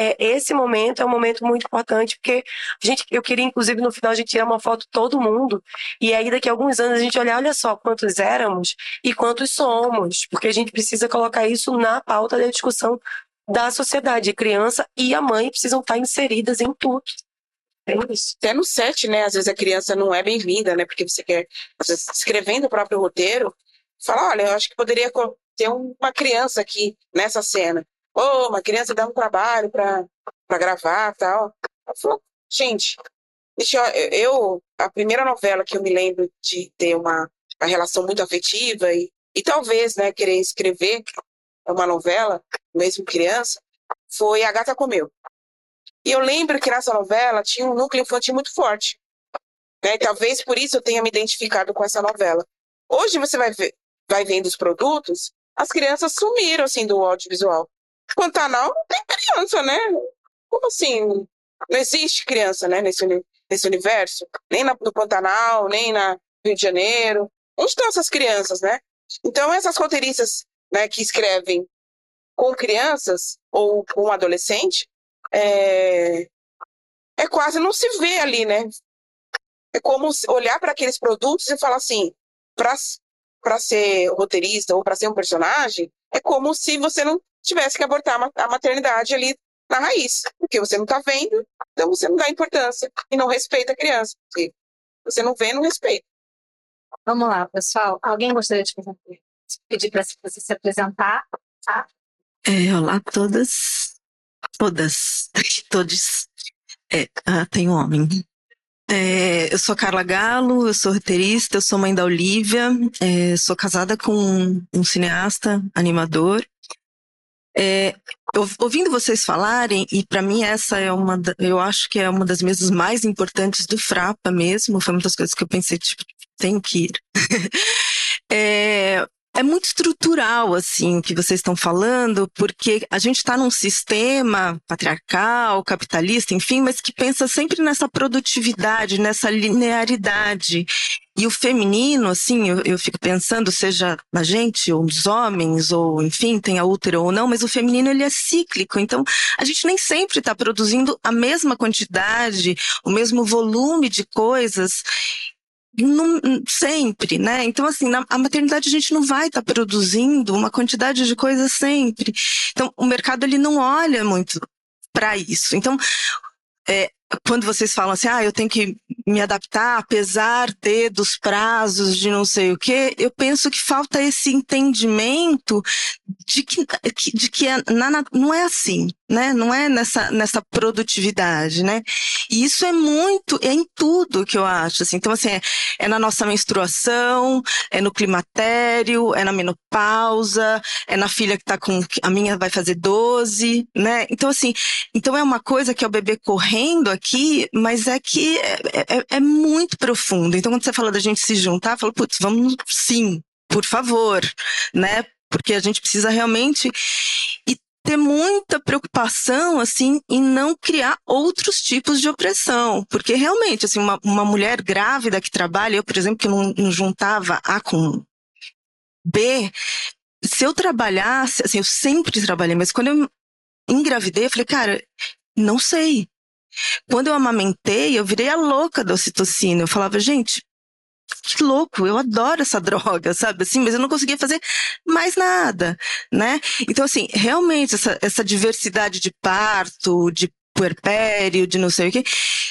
é, esse momento é um momento muito importante, porque a gente, eu queria, inclusive, no final, a gente tirar uma foto todo mundo, e aí daqui a alguns anos a gente olhar, olha só quantos éramos e quantos somos, porque a gente precisa colocar isso na pauta da discussão da sociedade. A criança e a mãe precisam estar inseridas em tudo. É. Até no set, né? Às vezes a criança não é bem-vinda, né? Porque você quer, às vezes, escrevendo o próprio roteiro, fala, olha, eu acho que poderia ter uma criança aqui nessa cena. Ou uma criança dá um trabalho para gravar tal. Falo, gente, deixa eu, eu, a primeira novela que eu me lembro de ter uma, uma relação muito afetiva e, e talvez, né, querer escrever uma novela, mesmo criança, foi A Gata Comeu. E eu lembro que nessa novela tinha um núcleo infantil muito forte. Né? E talvez por isso eu tenha me identificado com essa novela. Hoje você vai, ver, vai vendo os produtos, as crianças sumiram assim do audiovisual. Pantanal não tem criança, né? Como assim? Não existe criança, né, nesse, nesse universo. Nem na, no Pantanal, nem na Rio de Janeiro. Onde estão essas crianças, né? Então, essas roteiristas né, que escrevem com crianças ou com adolescente, é, é quase não se vê ali, né? É como olhar para aqueles produtos e falar assim, para ser roteirista ou para ser um personagem, é como se você não tivesse que abortar a maternidade ali na raiz, porque você não está vendo, então você não dá importância e não respeita a criança. Você não vê, não respeita. Vamos lá, pessoal. Alguém gostaria de fazer pedir para você se apresentar. Tá? É, olá todas, todas, todos. É, ah, tem um homem. É, eu sou Carla Galo, eu sou roteirista, eu sou mãe da Olivia, é, sou casada com um cineasta, animador. É, ouvindo vocês falarem, e para mim essa é uma, eu acho que é uma das mesas mais importantes do Frapa mesmo, foi uma das coisas que eu pensei, tipo, tenho que ir. é, muito estrutural, assim, o que vocês estão falando, porque a gente está num sistema patriarcal, capitalista, enfim, mas que pensa sempre nessa produtividade, nessa linearidade. E o feminino, assim, eu, eu, fico pensando, seja na gente, ou nos homens, ou enfim, tenha útero ou não, mas o feminino ele é cíclico. Então, a gente nem sempre está produzindo a mesma quantidade, o mesmo volume de coisas. Não, sempre, né? Então, assim, na, a maternidade a gente não vai estar tá produzindo uma quantidade de coisas sempre. Então, o mercado ele não olha muito para isso. Então, é, quando vocês falam assim, ah, eu tenho que me adaptar, apesar de dos prazos de não sei o quê, eu penso que falta esse entendimento de que, de que é, na, não é assim, né? Não é nessa, nessa produtividade, né? E isso é muito, é em tudo que eu acho, assim. Então, assim, é, é na nossa menstruação, é no climatério, é na menopausa, é na filha que tá com, a minha vai fazer 12, né? Então, assim, então é uma coisa que é o bebê correndo aqui, mas é que é, é, é muito profundo. Então, quando você fala da gente se juntar, fala, putz, vamos sim, por favor, né? Porque a gente precisa realmente ter muita preocupação assim em não criar outros tipos de opressão, porque realmente assim uma, uma mulher grávida que trabalha, eu por exemplo que não, não juntava A com B, se eu trabalhasse, assim, eu sempre trabalhei, mas quando eu engravidei, eu falei, cara, não sei. Quando eu amamentei, eu virei a louca da ocitocina. Eu falava, gente, que louco, eu adoro essa droga, sabe? Assim, mas eu não conseguia fazer mais nada, né? Então, assim, realmente, essa, essa diversidade de parto, de puerpério, de não sei o quê.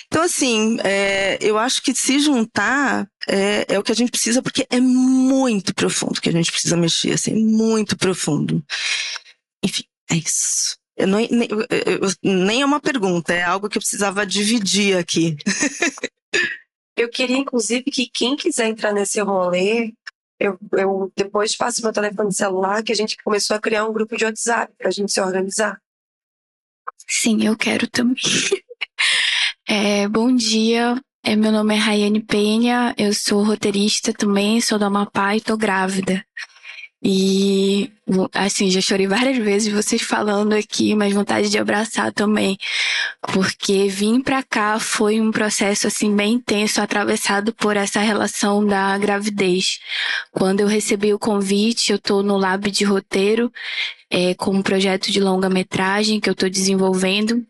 Então, assim, é, eu acho que se juntar é, é, o que a gente precisa, porque é muito profundo que a gente precisa mexer, assim, muito profundo. Enfim, é isso. Eu não, nem, eu, nem é uma pergunta, é algo que eu precisava dividir aqui. eu queria, inclusive, que quem quiser entrar nesse rolê, eu, eu depois passo meu telefone celular, que a gente começou a criar um grupo de WhatsApp para a gente se organizar. Sim, eu quero também. É, bom dia, é, meu nome é Rayane Penha, eu sou roteirista também, sou do Amapá e tô grávida. E, assim, já chorei várias vezes vocês falando aqui, mas vontade de abraçar também. Porque vir pra cá foi um processo, assim, bem intenso, atravessado por essa relação da gravidez. Quando eu recebi o convite, eu tô no Lab de Roteiro, é, com um projeto de longa-metragem que eu tô desenvolvendo.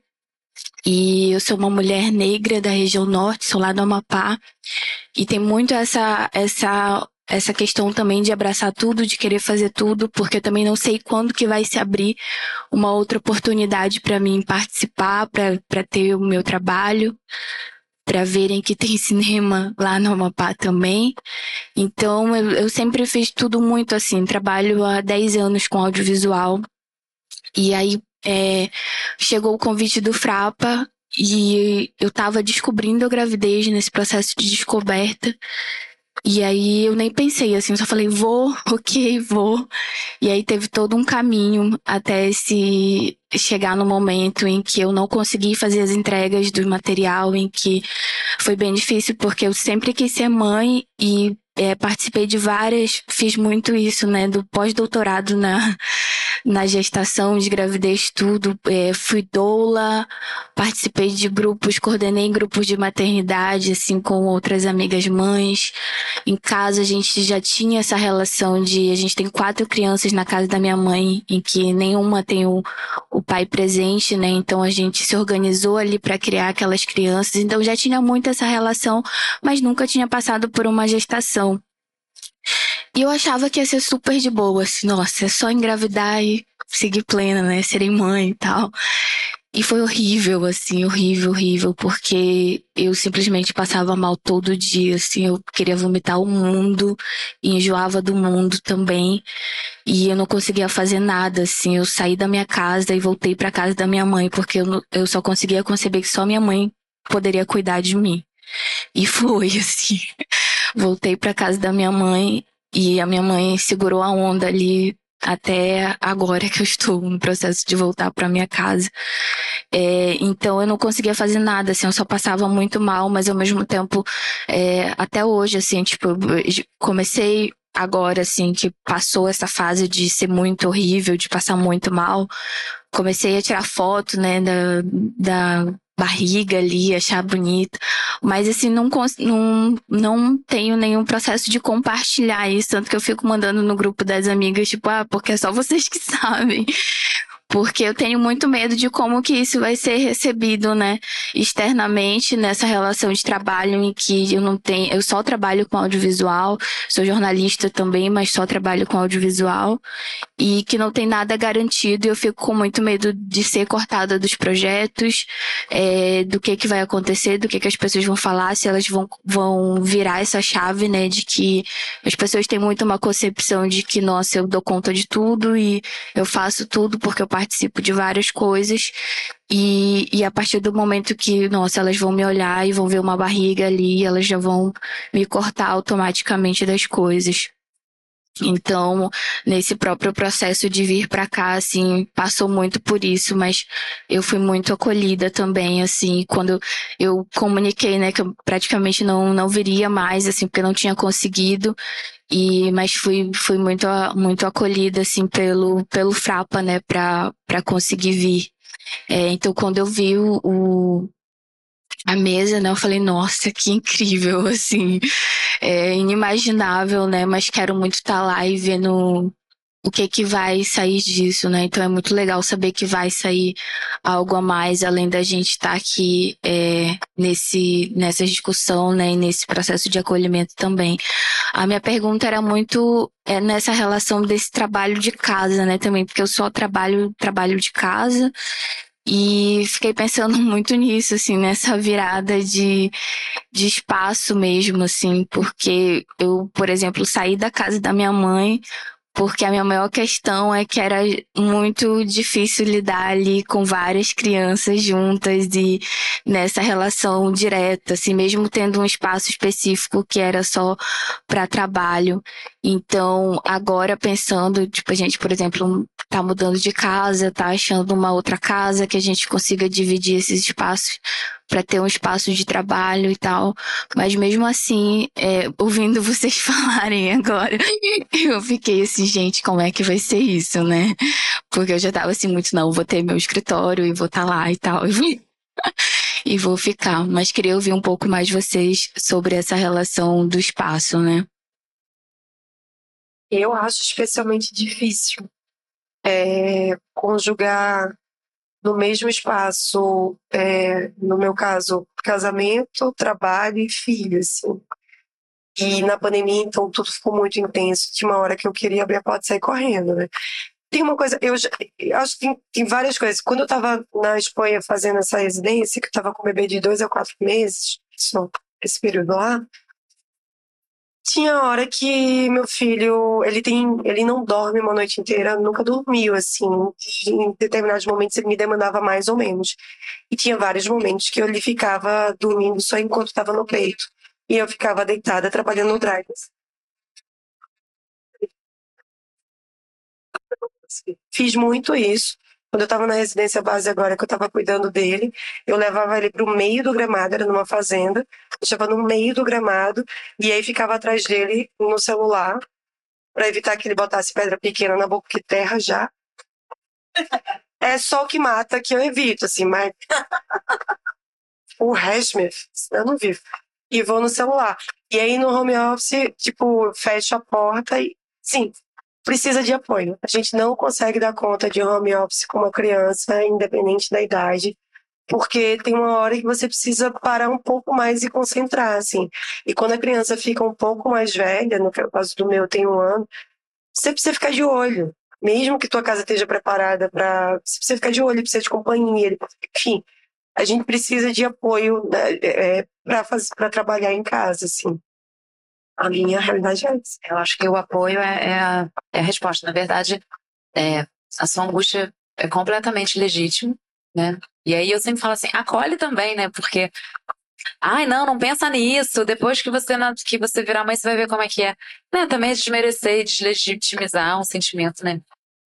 E eu sou uma mulher negra da região norte, sou lá do Amapá. E tem muito essa, essa essa questão também de abraçar tudo, de querer fazer tudo, porque eu também não sei quando que vai se abrir uma outra oportunidade para mim participar, para ter o meu trabalho, para verem que tem cinema lá no Amapá também. Então eu, eu sempre fiz tudo muito assim, trabalho há 10 anos com audiovisual. E aí é, chegou o convite do Frapa e eu estava descobrindo a gravidez nesse processo de descoberta. E aí eu nem pensei assim, eu só falei, vou, ok, vou. E aí teve todo um caminho até esse chegar no momento em que eu não consegui fazer as entregas do material, em que foi bem difícil, porque eu sempre quis ser mãe e é, participei de várias, fiz muito isso, né, do pós-doutorado na, na gestação, de gravidez, tudo. É, fui doula, participei de grupos, coordenei grupos de maternidade, assim, com outras amigas mães. Em casa a gente já tinha essa relação de, a gente tem quatro crianças na casa da minha mãe, em que nenhuma tem o, o pai presente, né? Então a gente se organizou ali para criar aquelas crianças. Então já tinha muito essa relação, mas nunca tinha passado por uma gestação. E eu achava que ia ser super de boa, assim, nossa, é só engravidar e seguir plena, né? Serem mãe e tal. E foi horrível, assim, horrível, horrível, porque eu simplesmente passava mal todo dia, assim, eu queria vomitar o mundo, e enjoava do mundo também, e eu não conseguia fazer nada, assim, eu saí da minha casa e voltei para casa da minha mãe, porque eu, eu só conseguia conceber que só minha mãe poderia cuidar de mim. E foi, assim, voltei para casa da minha mãe e a minha mãe segurou a onda ali até agora que eu estou no processo de voltar para minha casa. É, então eu não conseguia fazer nada, assim, eu só passava muito mal, mas ao mesmo tempo, é, até hoje, assim, tipo, comecei agora, assim, que passou essa fase de ser muito horrível, de passar muito mal, comecei a tirar foto, né, da, da barriga ali, achar bonito. Mas assim, não, não, não tenho nenhum processo de compartilhar isso, tanto que eu fico mandando no grupo das amigas, tipo, ah, porque é só vocês que sabem porque eu tenho muito medo de como que isso vai ser recebido, né, externamente nessa relação de trabalho em que eu não tenho, eu só trabalho com audiovisual, sou jornalista também, mas só trabalho com audiovisual e que não tem nada garantido e eu fico com muito medo de ser cortada dos projetos, é, do que que vai acontecer, do que que as pessoas vão falar, se elas vão, vão virar essa chave, né, de que as pessoas têm muito uma concepção de que, nossa, eu dou conta de tudo e eu faço tudo porque eu participo de várias coisas e, e a partir do momento que, nossa, elas vão me olhar e vão ver uma barriga ali, elas já vão me cortar automaticamente das coisas. Então, nesse próprio processo de vir para cá, assim, passou muito por isso, mas eu fui muito acolhida também, assim, quando eu comuniquei, né, que eu praticamente não, não viria mais, assim, porque não tinha conseguido, e, mas fui, fui muito, muito acolhida, assim, pelo, pelo Frapa, né, para conseguir vir. É, então, quando eu vi o, o, a mesa, né, eu falei, nossa, que incrível, assim, é inimaginável, né, mas quero muito estar lá e vendo o que que vai sair disso, né? Então é muito legal saber que vai sair algo a mais, além da gente estar tá aqui é, nesse nessa discussão, né? E nesse processo de acolhimento também. A minha pergunta era muito é, nessa relação desse trabalho de casa, né? Também porque eu só trabalho trabalho de casa E fiquei pensando muito nisso, assim, nessa virada de, de espaço mesmo, assim, porque eu, por exemplo, saí da casa da minha mãe porque a minha maior questão é que era muito difícil lidar ali com várias crianças juntas e nessa relação direta, assim, mesmo tendo um espaço específico que era só para trabalho. Então, agora pensando, tipo, a gente, por exemplo, tá mudando de casa, tá achando uma outra casa que a gente consiga dividir esses espaços para ter um espaço de trabalho e tal. Mas mesmo assim, é, ouvindo vocês falarem agora, eu fiquei assim, gente, como é que vai ser isso, né? Porque eu já tava assim, muito, não, vou ter meu escritório e vou estar tá lá e tal. E vou ficar. Mas queria ouvir um pouco mais vocês sobre essa relação do espaço, né? Eu acho especialmente difícil é, conjugar no mesmo espaço, é, no meu caso, casamento, trabalho e filho, assim. E na pandemia, então, tudo ficou muito intenso. Tinha uma hora que eu queria abrir a porta e sair correndo, né? Tem uma coisa, eu, já, eu acho que tem, tem, várias coisas. Quando eu estava na Espanha fazendo essa residência, que eu estava com bebê de dois a quatro meses, esse período lá, tinha hora que meu filho, ele tem, ele não dorme uma noite inteira, nunca dormiu assim. Em determinados momentos ele me demandava mais ou menos. E tinha vários momentos que ele ficava dormindo só enquanto estava no peito. E eu ficava deitada trabalhando no Dragons. Fiz muito isso. Quando eu estava na residência base agora, que eu estava cuidando dele, eu levava ele para o meio do gramado, era numa fazenda, deixava no meio do gramado, e aí ficava atrás dele no celular, para evitar que ele botasse pedra pequena na boca, que terra já. É só o que mata que eu evito, assim, mas. o resto, eu não vivo. E vou no celular. E aí no home office, tipo, fecho a porta e. Sim, precisa de apoio. A gente não consegue dar conta de home office com uma criança, independente da idade, porque tem uma hora que você precisa parar um pouco mais e concentrar, assim. E quando a criança fica um pouco mais velha, no caso do meu tem um ano, você precisa ficar de olho. Mesmo que tua casa esteja preparada para. Você precisa ficar de olho, precisa de companhia, enfim. A gente precisa de apoio né, é, para trabalhar em casa, assim. A minha realidade é essa. Eu acho que o apoio é, é, a, é a, resposta. Na verdade, é, a sua angústia é completamente legítima, né? E aí eu sempre falo assim, acolhe também, né? Porque, ai, não, não pensa nisso. Depois que você, que você virar mãe, você vai ver como é que é. Né? Também é desmerecer e deslegitimizar um sentimento, né?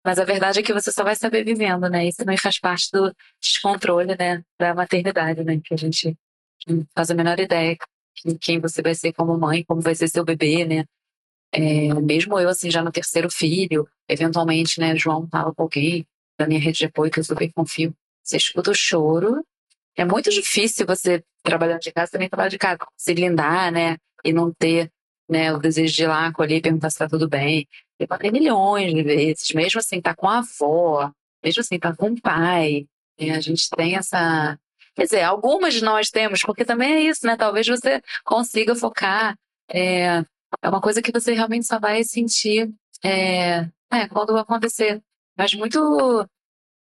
Mas a verdade é que você só vai saber vivendo, né? Isso também faz parte do descontrole, né? Da maternidade, né? Que a gente não faz a menor ideia quem você vai ser como mãe, como vai ser seu bebê, né? É, mesmo eu, assim, já no terceiro filho, eventualmente, né, João tava com alguém da minha rede de apoio, que eu super confio. Você escuta o choro. É muito difícil você, trabalhando de casa, também trabalhar de casa, se lindar, né? E não ter né, o desejo de ir lá acolher e perguntar se tá tudo bem. Eu falei milhões de vezes, mesmo assim, tá com a avó, mesmo assim, tá com o pai. Né? A gente tem essa, Quer dizer, algumas de nós temos, porque também é isso, né? Talvez você consiga focar. É, é uma coisa que você realmente só vai sentir é, é, quando acontecer. Mas muito,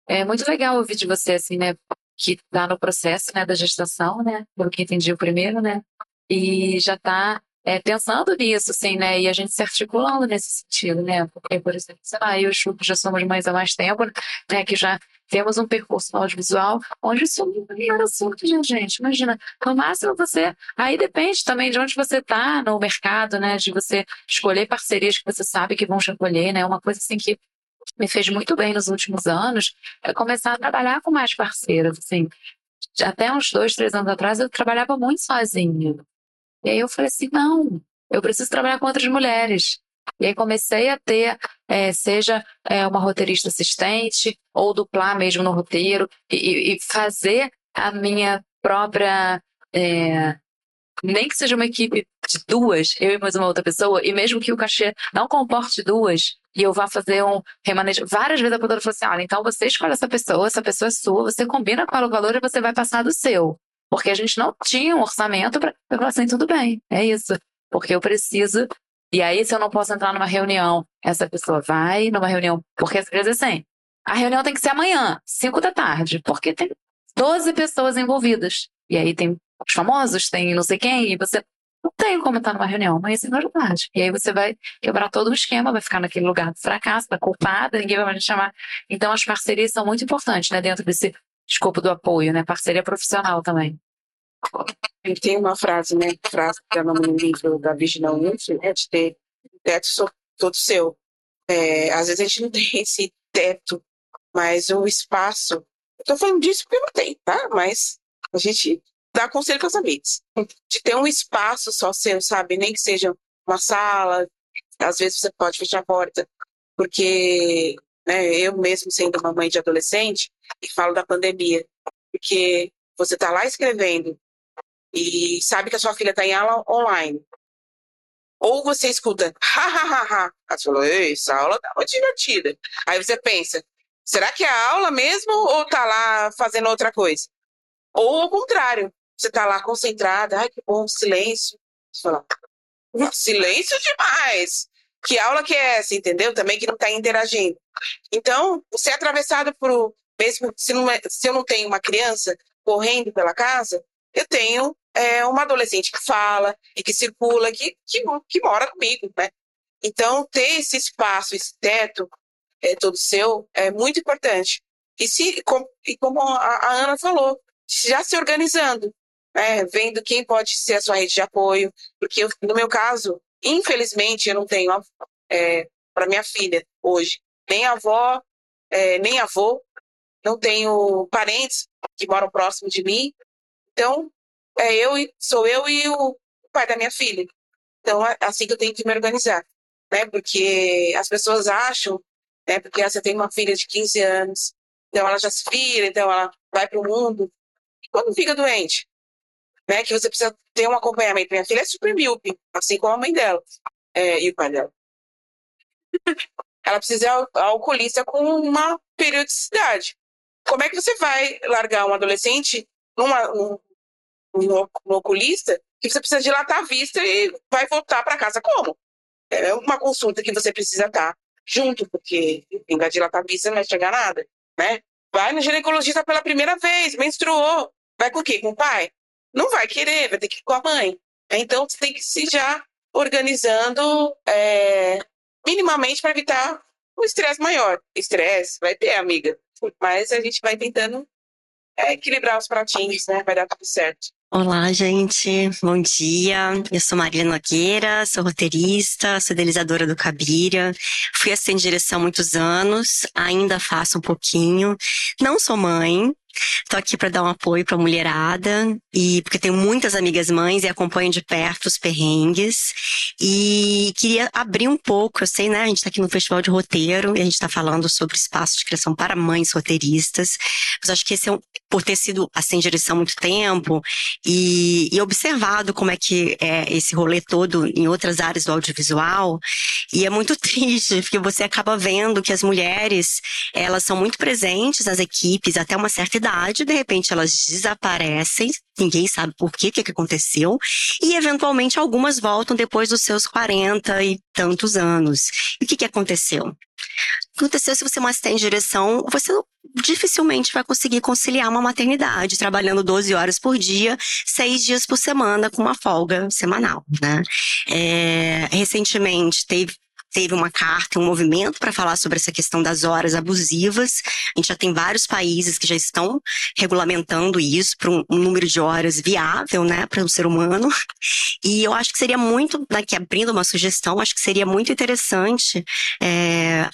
é muito legal ouvir de você, assim, né? Que está no processo né, da gestação, né? Pelo que entendi o primeiro, né? E já está é, pensando nisso, assim, né? E a gente se articulando nesse sentido, né? Porque, por exemplo, sei lá, eu e o Chupo já somos mães há mais tempo, né? Que já temos um percurso audiovisual onde isso não era assunto, gente? Imagina, no máximo você. Aí depende também de onde você está no mercado, né? De você escolher parcerias que você sabe que vão te acolher, né? Uma coisa assim que me fez muito bem nos últimos anos é começar a trabalhar com mais parceiras, assim. Até uns dois, três anos atrás eu trabalhava muito sozinha. E aí eu falei assim, não, eu preciso trabalhar com outras mulheres. E aí comecei a ter, é, seja é, uma roteirista assistente ou duplar mesmo no roteiro e, e fazer a minha própria, é, nem que seja uma equipe de duas, eu e mais uma outra pessoa, e mesmo que o cachê não comporte duas, e eu vá fazer um remanejo. Várias vezes a produtora falou assim: olha, então você escolhe essa pessoa, essa pessoa é sua, você combina qual é o valor e você vai passar do seu. Porque a gente não tinha um orçamento para. Eu falei assim: tudo bem, é isso. Porque eu preciso. E aí, se eu não posso entrar numa reunião, essa pessoa vai numa reunião. Porque às vezes assim, A reunião tem que ser amanhã, 5 da tarde, porque tem 12 pessoas envolvidas. E aí tem os famosos, tem não sei quem, e você não tem como estar numa reunião, amanhã 5 da tarde. E aí você vai quebrar todo o esquema, vai ficar naquele lugar do fracasso, da culpada, ninguém vai mais te chamar. Então as parcerias são muito importantes, né, dentro desse escopo do apoio, né? Parceria profissional também. Tem uma frase, né? Frase que é no livro da Virginia Woolf, é de ter teto todo seu. É, às vezes a gente não tem esse teto, mas o espaço. Eu tô falando disso porque não tem, tá? Mas a gente dá conselho para os amigos. De ter um espaço só seu, sabe? Nem que seja uma sala, às vezes você pode fechar a porta, porque né, eu mesmo sendo uma mãe de adolescente, e falo da pandemia, porque você está lá escrevendo e sabe que a sua filha está em aula online. Ou você escuta, ha, ha, ha, ha. Aí você falou, essa aula tá muito divertida. Aí você pensa, será que é a aula mesmo ou tá lá fazendo outra coisa? Ou ao contrário, você tá lá concentrada, ai que bom, silêncio. Você fala, silêncio demais. Que aula que é essa, entendeu? Também que não está interagindo. Então, você é atravessado por, mesmo se, não é, se eu não tenho uma criança correndo pela casa, eu tenho é, uma adolescente que fala e que circula, que, que, que mora comigo, né? Então, ter esse espaço, esse teto é, todo seu é muito importante. E, se, com, e como a, a, Ana falou, já se organizando, né? vendo quem pode ser a sua rede de apoio, porque eu, no meu caso, infelizmente, eu não tenho é, para minha filha hoje nem avó, é, nem avô, não tenho parentes que moram próximo de mim. Então, é eu sou eu e o pai da minha filha. Então, é assim que eu tenho que me organizar, né? Porque as pessoas acham, né? Porque você tem uma filha de 15 anos, então ela já se vira, então ela vai para o mundo. E quando fica doente, né? Que você precisa ter um acompanhamento. Minha filha é super míope, assim como a mãe dela é, e o pai dela. ela precisa ir ao com uma periodicidade. Como é que você vai largar um adolescente numa, um, um, um oculista que você precisa dilatar a vista e vai voltar para casa como? É uma consulta que você precisa estar junto, porque quem vai dilatar a vista não vai chegar nada, né? Vai no ginecologista pela primeira vez, menstruou. Vai com o quê? Com o pai? Não vai querer, vai ter que ir com a mãe. Então, você tem que se já organizando é, minimamente para evitar um estresse maior. Estresse, vai ter, amiga. Mas a gente vai tentando é, equilibrar os pratinhos, né? Vai dar tudo certo. Olá, gente. Bom dia. Eu sou Maria Nogueira, sou roteirista, sou idealizadora do Cabiria. Fui assistente de direção há muitos anos, ainda faço um pouquinho. Não sou mãe, Estou aqui para dar um apoio para a mulherada e porque tenho muitas amigas mães e acompanho de perto os perrengues e queria abrir um pouco. Eu sei, né? A gente está aqui no Festival de Roteiro e a gente está falando sobre espaço de criação para mães roteiristas. Mas acho que esse é um, por ter sido assim direção há muito tempo e, e observado como é que é esse rolê todo em outras áreas do audiovisual e é muito triste porque você acaba vendo que as mulheres elas são muito presentes nas equipes até uma certa idade, de repente elas desaparecem, ninguém sabe por quê, o que, que aconteceu, e eventualmente algumas voltam depois dos seus 40 e tantos anos. E o que, que aconteceu? Aconteceu se você assistente de direção, você dificilmente vai conseguir conciliar uma maternidade, trabalhando 12 horas por dia, seis dias por semana, com uma folga semanal, né? É, recentemente teve teve uma carta, um movimento para falar sobre essa questão das horas abusivas. A gente já tem vários países que já estão regulamentando isso para um, um, número de horas viável, né, para o um ser humano. E eu acho que seria muito, daqui abrindo uma sugestão, acho que seria muito interessante é,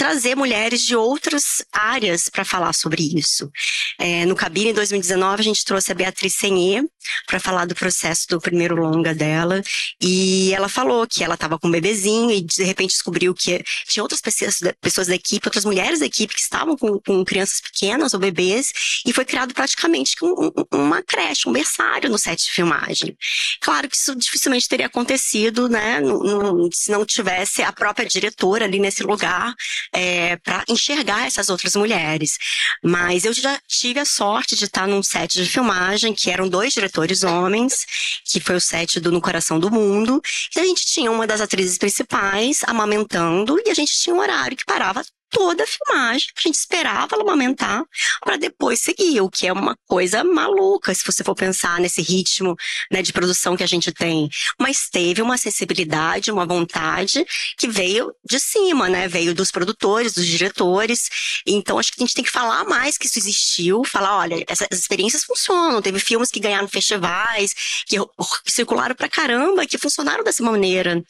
trazer mulheres de outras áreas para falar sobre isso. É, no Cabine, em 2019, a gente trouxe a Beatriz Senê para falar do processo do primeiro longa dela, e ela falou que ela estava com um bebezinho e de repente descobriu que tinha outras pessoas, pessoas da equipe, outras mulheres da equipe que estavam com, com crianças pequenas ou bebês, e foi criado praticamente um, uma creche, um berçário no set de filmagem. Claro que isso dificilmente teria acontecido, né, no, no, se não tivesse a própria diretora ali nesse lugar é, para enxergar essas outras mulheres. Mas eu já tive a sorte de estar num set de filmagem que eram dois diretores homens, que foi o set do No Coração do Mundo, e a gente tinha uma das atrizes principais amamentando e a gente tinha um horário que parava toda a filmagem. A gente esperava ela amamentar para depois seguir, o que é uma coisa maluca, se você for pensar nesse ritmo né, de produção que a gente tem. Mas teve uma acessibilidade, uma vontade que veio de cima, né? Veio dos produtores, dos diretores. Então, acho que a gente tem que falar mais que isso existiu, falar, olha, essas experiências funcionam. Teve filmes que ganharam festivais, que, que circularam pra caramba, que funcionaram dessa maneira.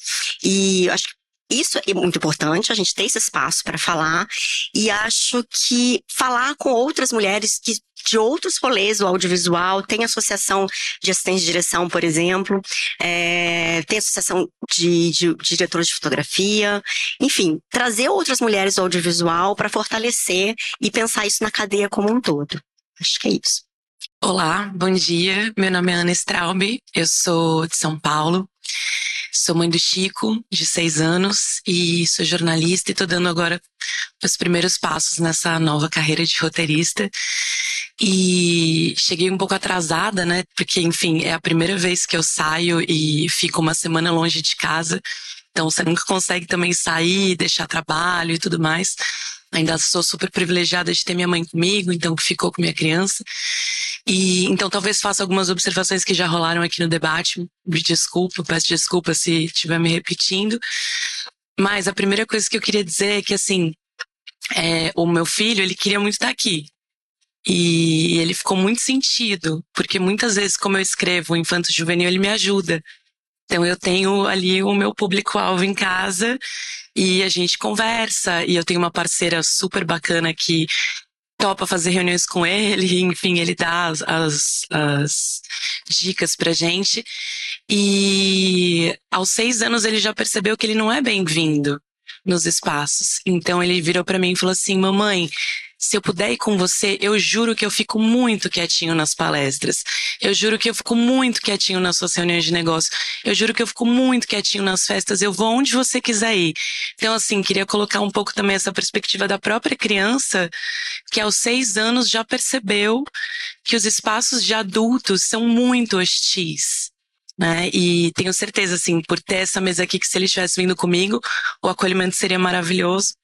E acho que isso é muito importante, a gente ter esse espaço para falar. E acho que falar com outras mulheres que de outros rolês do audiovisual, tem associação de assistentes de direção, por exemplo, é, tem associação de, de, de diretores de fotografia, enfim, trazer outras mulheres do audiovisual para fortalecer e pensar isso na cadeia como um todo. Acho que é isso. Olá, bom dia. Meu nome é Ana Straub, eu sou de São Paulo. Sou mãe do Chico, de seis anos, e sou jornalista e estou dando agora os primeiros passos nessa nova carreira de roteirista. E cheguei um pouco atrasada, né? Porque, enfim, é a primeira vez que eu saio e fico uma semana longe de casa. Então você nunca consegue também sair, deixar trabalho e tudo mais. Ainda sou super privilegiada de ter minha mãe comigo, então ficou com minha criança. E então talvez faça algumas observações que já rolaram aqui no debate. Me desculpa, peço desculpa se estiver me repetindo. Mas a primeira coisa que eu queria dizer é que assim, é, o meu filho ele queria muito estar aqui. E ele ficou muito sentido, porque muitas vezes, como eu escrevo infanto juvenil, ele me ajuda. Então eu tenho ali o meu público-alvo em casa e a gente conversa. E eu tenho uma parceira super bacana que topa fazer reuniões com ele, enfim, ele dá as, as, as dicas pra gente. E aos seis anos ele já percebeu que ele não é bem-vindo nos espaços. Então ele virou para mim e falou assim: Mamãe, se eu puder ir com você, eu juro que eu fico muito quietinho nas palestras. Eu juro que eu fico muito quietinho nas suas reuniões de negócio. Eu juro que eu fico muito quietinho nas festas. Eu vou onde você quiser ir. Então, assim, queria colocar um pouco também essa perspectiva da própria criança, que aos seis anos já percebeu que os espaços de adultos são muito hostis né? E tenho certeza, assim, por ter essa mesa aqui, que se ele estivesse vindo comigo, o acolhimento seria maravilhoso.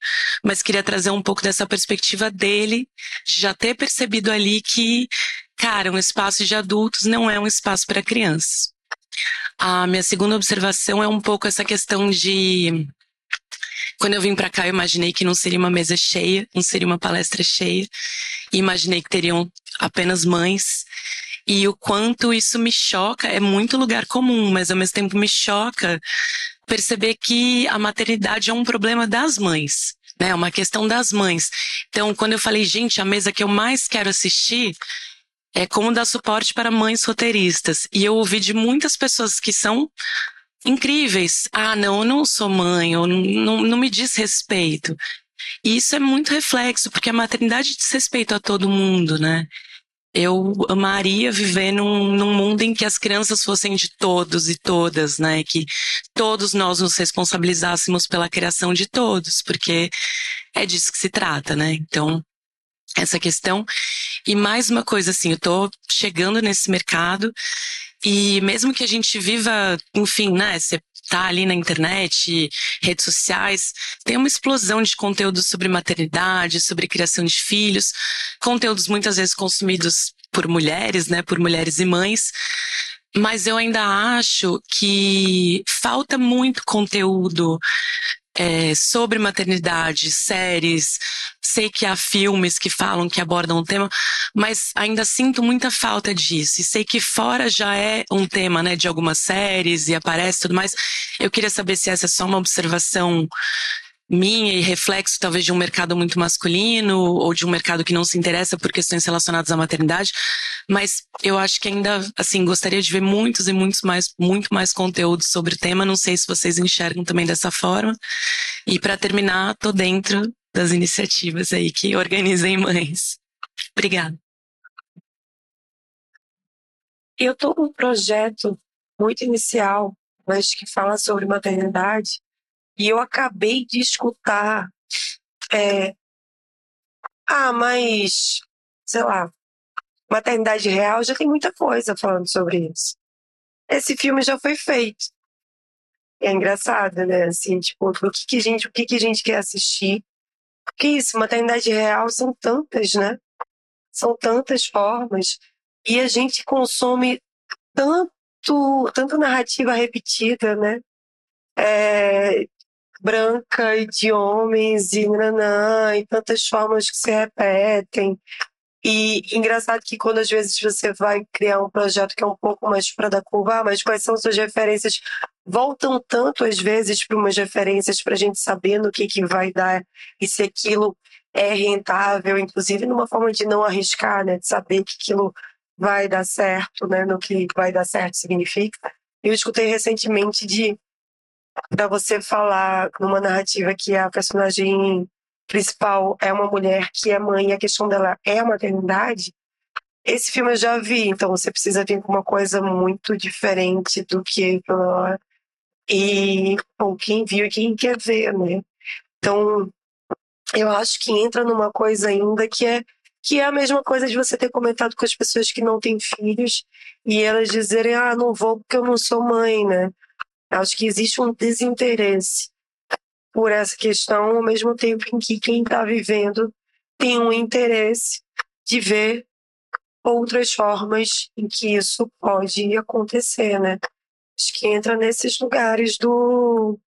Mas queria trazer um pouco dessa perspectiva dele, de já ter percebido ali que, cara, um espaço de adultos não é um espaço para crianças. A minha segunda observação é um pouco essa questão de quando eu vim para cá, eu imaginei que não seria uma mesa cheia, não seria uma palestra cheia, e imaginei que teriam apenas mães e o quanto isso me choca, é muito lugar comum, mas ao mesmo tempo me choca perceber que a maternidade é um problema das mães, né? É uma questão das mães. Então, quando eu falei, gente, a mesa que eu mais quero assistir é como dar suporte para mães roteiristas. E eu ouvi de muitas pessoas que são incríveis. Ah, não, eu não sou mãe, ou não, não, não me diz respeito. E isso é muito reflexo, porque a maternidade diz respeito a todo mundo, né? Eu amaria viver num, num, mundo em que as crianças fossem de todos e todas, né? Que todos nós nos responsabilizássemos pela criação de todos, porque é disso que se trata, né? Então, essa questão. E mais uma coisa, assim, eu tô chegando nesse mercado e mesmo que a gente viva, enfim, né? Você tá ali na internet, redes sociais, tem uma explosão de conteúdo sobre maternidade, sobre criação de filhos, conteúdos muitas vezes consumidos por mulheres, né, por mulheres e mães. Mas eu ainda acho que falta muito conteúdo é, sobre maternidade, séries. Sei que há filmes que falam, que abordam o tema, mas ainda sinto muita falta disso. E sei que fora já é um tema, né, de algumas séries e aparece tudo mais. Eu queria saber se essa é só uma observação minha e reflexo talvez de um mercado muito masculino ou de um mercado que não se interessa por questões relacionadas à maternidade, mas eu acho que ainda assim gostaria de ver muitos e muitos mais muito mais conteúdos sobre o tema, não sei se vocês enxergam também dessa forma. E para terminar, tô dentro das iniciativas aí que organizem mães. Obrigada. Eu tô com um projeto muito inicial, mas que fala sobre maternidade e eu acabei de escutar. É, ah, mas, sei lá, maternidade real já tem muita coisa falando sobre isso. Esse filme já foi feito. É engraçado, né? Assim, tipo, o que, que, a, gente, o que, que a gente quer assistir Que isso, maternidade real são tantas, né? São tantas formas. E a gente consome tanto, tanta narrativa repetida, né? É, branca e de homens e nanã, e tantas formas que se repetem. E engraçado que quando às vezes você vai criar um projeto que é um pouco mais para da curva, ah, mas quais são suas referências? Voltam tanto às vezes para umas referências para a gente saber no que, que vai dar e se aquilo é rentável, inclusive numa forma de não arriscar, né? De saber que aquilo vai dar certo, né? No que vai dar certo significa. Eu escutei recentemente de para você falar numa narrativa que a personagem principal é uma mulher que é mãe e a questão dela é a maternidade, esse filme eu já vi, então você precisa vir com uma coisa muito diferente do que e bom, quem viu e quem quer ver, né? Então, eu acho que entra numa coisa ainda que é que é a mesma coisa de você ter comentado com as pessoas que não têm filhos e elas dizerem, ah, não vou porque eu não sou mãe, né? Acho que existe um desinteresse por essa questão, ao mesmo tempo em que quem está vivendo tem um interesse de ver outras formas em que isso pode acontecer, né? Acho que entra nesses lugares do,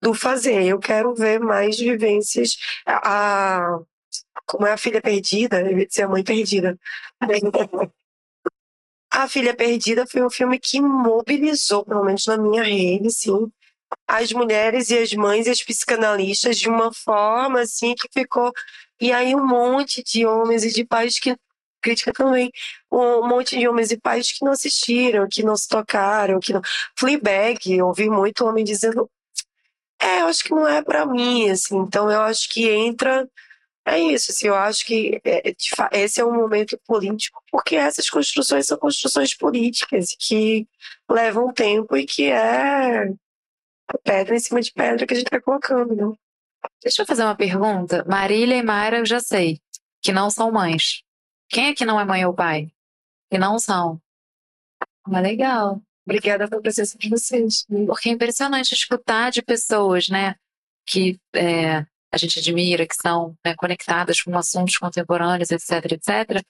do fazer. Eu quero ver mais vivências. A, como é a filha perdida, eu ia dizer a mãe perdida. A Filha Perdida foi um filme que mobilizou, pelo menos na minha rede, sim, as mulheres e as mães e as psicanalistas de uma forma assim que ficou. E aí um monte de homens e de pais que crítica também, um monte de homens e pais que não assistiram, que não se tocaram, que não. Fleabag, ouvi muito homem dizendo, é, eu acho que não é para mim, assim. Então eu acho que entra é isso, assim, eu acho que é, esse é um momento político, porque essas construções são construções políticas que levam tempo e que é pedra em cima de pedra que a gente vai colocando, né? Deixa eu fazer uma pergunta. Marília e Mayra eu já sei, que não são mães. Quem é que não é mãe ou pai? Que não são. Mas legal. Obrigada pela presença de vocês. Porque é impressionante escutar de pessoas, né? Que é, a gente admira, que são né, conectadas com assuntos contemporâneos, etc, etc,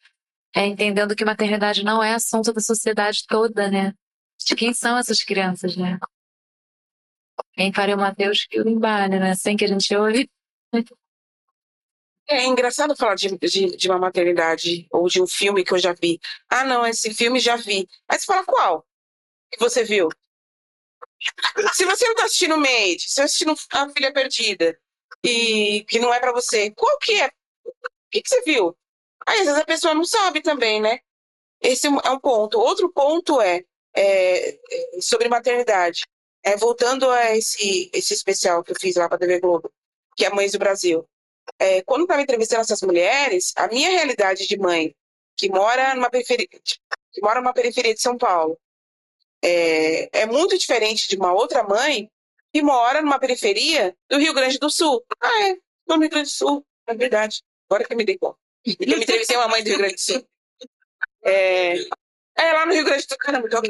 é entendendo que maternidade não é assunto da sociedade toda, né? De quem são essas crianças, né? Quem faria o Mateus que o embale, né? Sem que a gente ouve. É engraçado falar de, de, de, uma maternidade ou de um filme que eu já vi. Ah, não, esse filme já vi. Aí você fala qual? Que você viu? Se você não está assistindo Made, se você está assistindo A Filha Perdida, e que não é para você. Qual que é? O que, que você viu? Aí, às vezes a pessoa não sabe também, né? Esse é um ponto. Outro ponto é, é, sobre maternidade. É, voltando a esse, esse especial que eu fiz lá para a TV Globo, que é Mães do Brasil. É, quando estava entrevistando essas mulheres, a minha realidade de mãe, que mora numa periferia, que mora numa periferia de São Paulo, é, é muito diferente de uma outra mãe e mora numa periferia do Rio Grande do Sul. Ah, é, no Rio Grande do Sul, é verdade. Agora que eu me dei conta. Eu me entrevistei uma mãe do Rio Grande do Sul. É, é lá no Rio Grande do Sul, caramba, tô.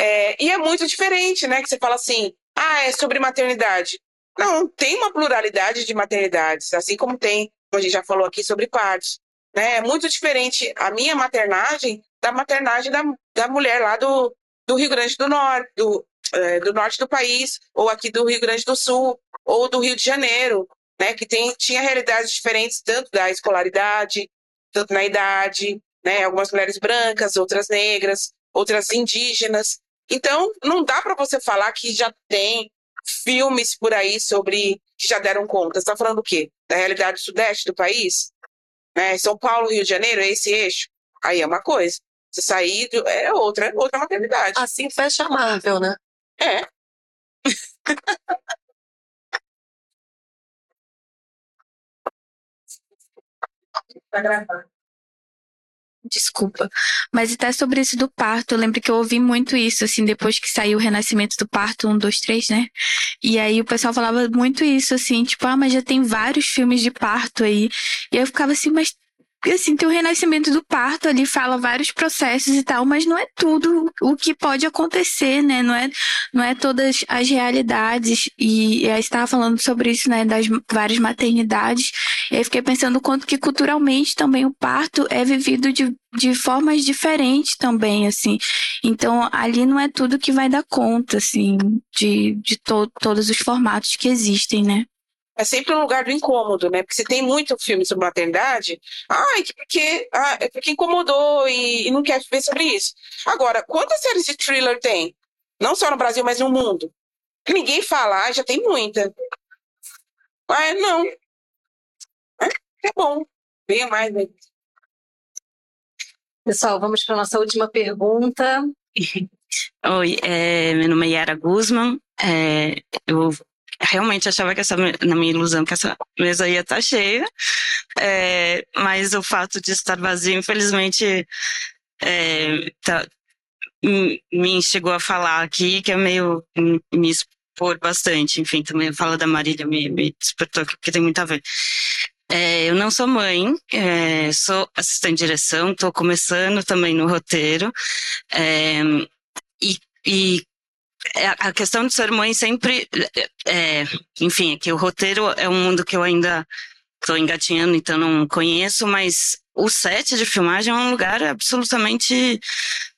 É, e é muito diferente, né? Que você fala assim, ah, é sobre maternidade. Não, tem uma pluralidade de maternidades, assim como tem, como a gente já falou aqui, sobre partos. Né? É muito diferente a minha maternagem da maternagem da, da mulher lá do, do Rio Grande do Norte, do, é, do norte do país, ou aqui do Rio Grande do Sul, ou do Rio de Janeiro, né, que tem, tinha realidades diferentes, tanto da escolaridade, tanto na idade, né, algumas mulheres brancas, outras negras, outras indígenas. Então, não dá para você falar que já tem filmes por aí sobre que já deram conta. Você está falando o quê? Da realidade sudeste do país? Né? São Paulo, Rio de Janeiro, é esse eixo? Aí é uma coisa. Se sair, é outra, outra maternidade. Assim fecha a Marvel, né? É. Tá gravando. Desculpa. Mas até sobre isso do parto, eu lembro que eu ouvi muito isso, assim, depois que saiu o Renascimento do Parto, um, dois, três, né? E aí o pessoal falava muito isso, assim, tipo, ah, mas já tem vários filmes de parto aí. E eu ficava assim, mas assim, tem o renascimento do parto ali, fala vários processos e tal, mas não é tudo o que pode acontecer, né? Não é, não é todas as realidades. E, e estava falando sobre isso, né? Das várias maternidades. E aí fiquei pensando quanto que culturalmente também o parto é vivido de, de formas diferentes também, assim. Então, ali não é tudo que vai dar conta, assim, de, de to todos os formatos que existem, né? É sempre um lugar do incômodo, né? Porque se tem muito filme sobre maternidade, ai, que porque, ah, é porque incomodou e, e, não quer ver sobre isso. Agora, quantas séries de thriller tem? Não só no Brasil, mas no mundo. Que ninguém fala, ah, já tem muita. Ah, não. É, é bom. Venha mais, né? Pessoal, vamos para a nossa última pergunta. Oi, é, meu nome é Yara Guzman. É, eu realmente achava que essa, na minha ilusão, que essa mesa ia estar tá cheia, é, mas o fato de estar vazio, infelizmente, é, tá, me chegou a falar aqui que é meio me expor bastante. Enfim, também fala da Marília me, me despertou porque tem muito a ver. É, eu não sou mãe, é, sou assistente de direção, estou começando também no roteiro. É, e, e a questão de ser mãe sempre, é, enfim, é que o roteiro é um mundo que eu ainda estou engatinhando, então não conheço, mas o set de filmagem é um lugar absolutamente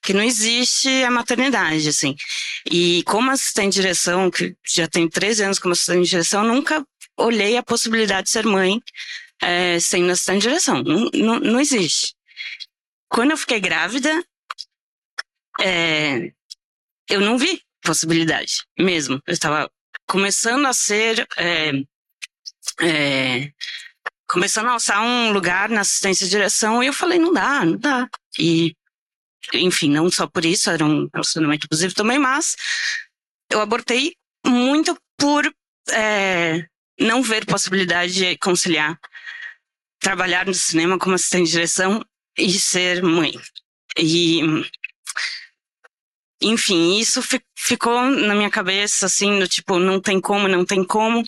que não existe a maternidade, assim. E como assistente de direção, que já tenho 13 anos como assistente de direção, nunca olhei a possibilidade de ser mãe é, sendo assistente de direção. Não, não, não existe. Quando eu fiquei grávida, é, eu não vi possibilidade mesmo. Eu estava começando a ser. É, é, começando a alçar um lugar na assistência de direção e eu falei: não dá, não dá. E, enfim, não só por isso, era um relacionamento abusivo também, mas eu abortei muito por é, não ver possibilidade de conciliar trabalhar no cinema como assistente de direção e ser mãe. E enfim, isso fi ficou na minha cabeça, assim, do tipo, não tem como, não tem como.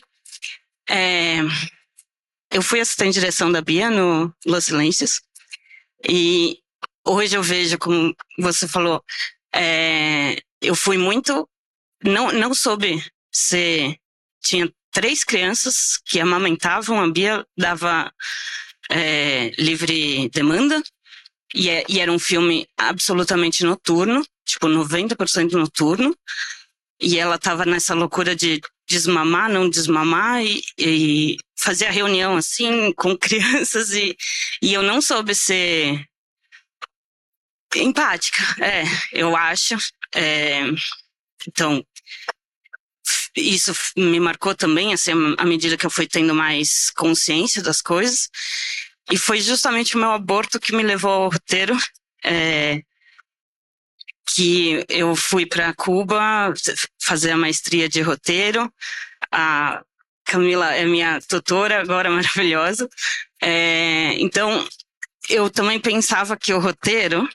É, eu fui assistente de direção da Bia no Los Silêncios, e hoje eu vejo, como você falou, é, eu fui muito. Não, não soube ser. Tinha três crianças que amamentavam, a Bia dava é, livre demanda, e, é, e era um filme absolutamente noturno tipo, 90% noturno. E ela tava nessa loucura de desmamar, não desmamar, e, e fazer a reunião assim com crianças, e, e eu não soube ser empática, é, eu acho. É, então, isso me marcou também, assim, à medida que eu fui tendo mais consciência das coisas. E foi justamente o meu aborto que me levou ao roteiro. É, que eu fui para Cuba fazer a maestria de roteiro. A Camila é minha tutora, agora maravilhosa. É, então, eu também pensava que o roteiro